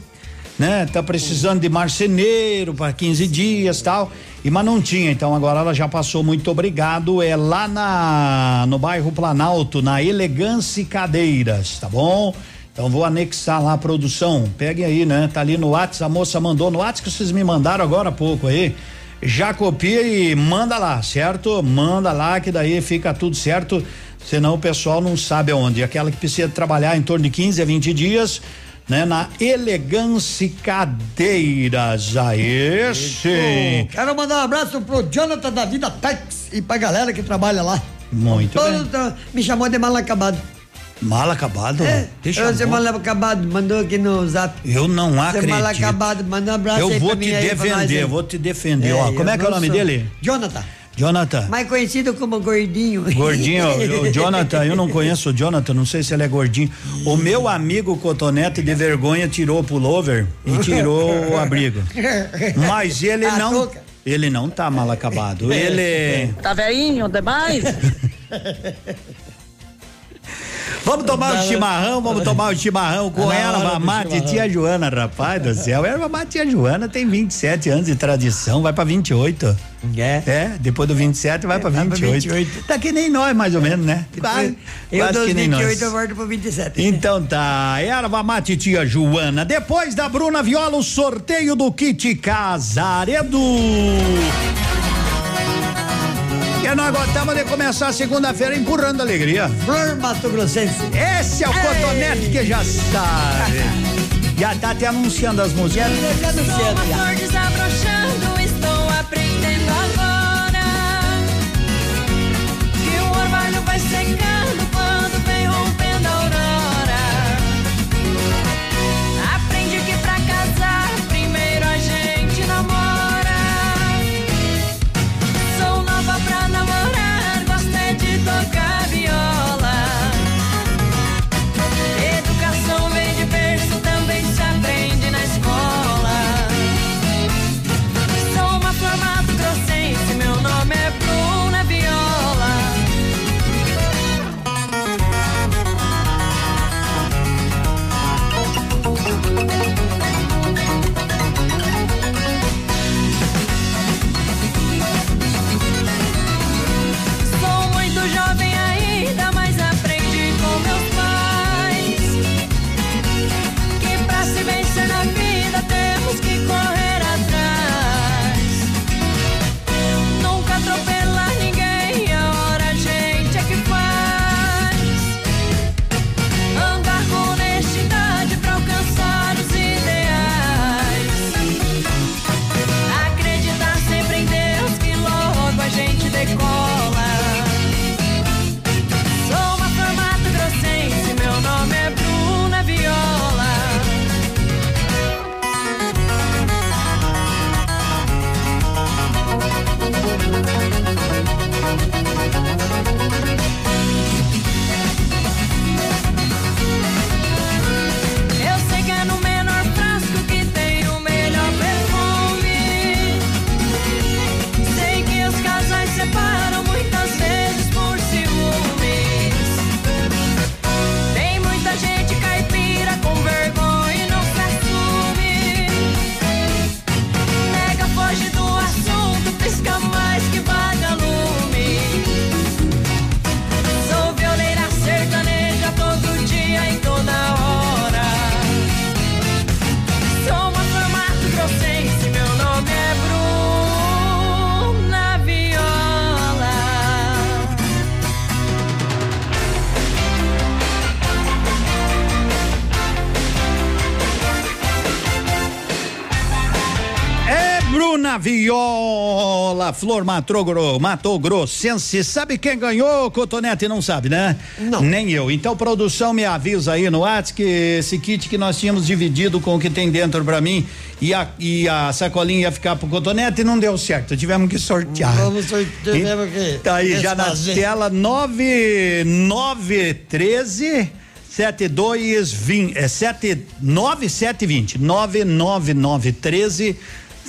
né tá precisando de marceneiro para 15 dias tal e mas não tinha então agora ela já passou muito obrigado é lá na no bairro Planalto na Elegância Cadeiras tá bom então vou anexar lá a produção. Peguem aí, né? Tá ali no WhatsApp, a moça mandou no WhatsApp que vocês me mandaram agora há pouco aí. Já copia e manda lá, certo? Manda lá que daí fica tudo certo. Senão o pessoal não sabe aonde. Aquela que precisa trabalhar em torno de 15 a 20 dias, né? Na Elegância Cadeiras. Aí sim. Quero mandar um abraço pro Jonathan da Vida Tax e pra galera que trabalha lá. Muito Todo bem. Me chamou de mal acabado. Mal acabado? É, Deixa eu, você mal acabado, mandou aqui no zap. Eu não Você acredito. mal acabado, manda um abraço Eu vou te defender, vou te defender. Ó, como é que é o nome sou- dele? Jonathan. Jonathan. Mais conhecido como Gordinho. Gordinho, o Jonathan, eu não conheço o Jonathan, não sei se ele é gordinho. O meu amigo Cotonete de vergonha tirou o pullover e tirou o abrigo. Mas ele A não. touca. Ele não tá mal acabado. Ele. Tá velhinho demais? Vamos tomar um chimarrão, vamos tomar um chimarrão com hora erva do mate tia Joana, rapaz do céu. Erva mate tia Joana tem 27 anos de tradição, vai pra 28. É. É, depois do 27 vai pra vai pra 28. 28. Tá que nem nós, mais ou menos, né? Quase, Eu quase dos que nem 28 nós. eu volto pro 27. Então tá, erva mate tia Joana. Depois da Bruna Viola, o sorteio do kit Casaredo. E nós gostamos de começar a segunda-feira empurrando alegria. Flor Mato Grossense. Esse é o Cotonete que já sabe. Já tá até anunciando as músicas. Uma flor desabrochando, estou aprendendo agora Flor Matrogro, Mato Grossense. Sabe quem ganhou, Cotonete? Não sabe, né? Não. Nem eu. Então, produção, me avisa aí no WhatsApp que esse kit que nós tínhamos dividido com o que tem dentro pra mim e a, e a sacolinha ia ficar pro Cotonete e não deu certo. Tivemos que sortear. Vamos sortear, tivemos que Tá aí já na desfazer. tela 9913 7220 é 79720 99913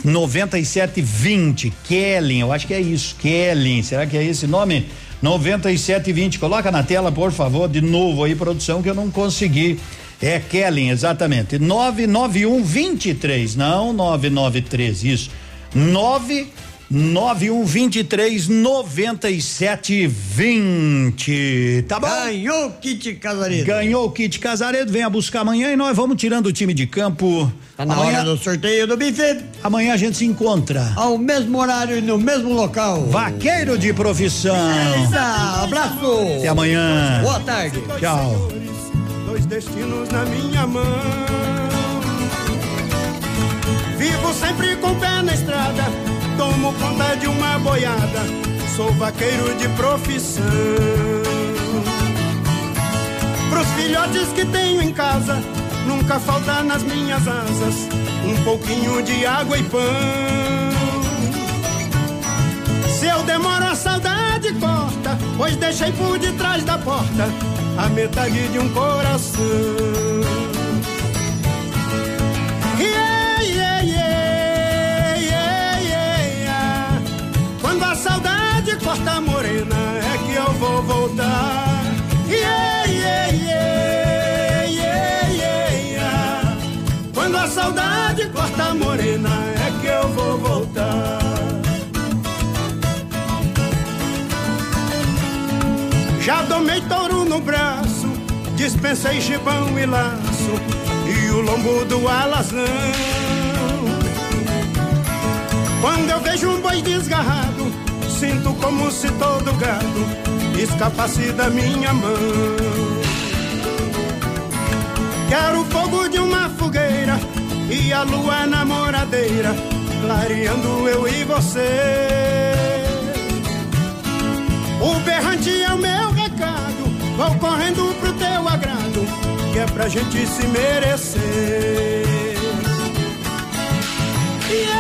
9720 Kellen, eu acho que é isso, Kellen. Será que é esse nome? 9720. Coloca na tela, por favor, de novo aí, produção, que eu não consegui. É Kellen, exatamente. 991 23, não 993, isso. 9 91 23 97 20. Tá bom? Ganhou o kit casaredo. Ganhou o kit casaredo. Venha buscar amanhã e nós vamos tirando o time de campo. Tá na amanhã, hora do sorteio do buffet. Amanhã a gente se encontra. Ao mesmo horário e no mesmo local. Vaqueiro de profissão. Beleza, abraço. Até amanhã. Boa tarde. Tchau. Dois destinos na minha mão. Vivo sempre com o pé na estrada. Tomo conta de uma boiada. Sou vaqueiro de profissão. Pros filhotes que tenho em casa, nunca falta nas minhas asas um pouquinho de água e pão. Se eu demoro a saudade corta, pois deixei por detrás da porta a metade de um coração. Já domei touro no braço, dispensei gibão e laço e o lombo do alazão. Quando eu vejo um boi desgarrado, sinto como se todo gado escapasse da minha mão. Quero o fogo de uma fogueira e a lua namoradeira, clareando eu e você. O berrante é o meu vou correndo pro teu agrado, que é pra gente se merecer. Yeah,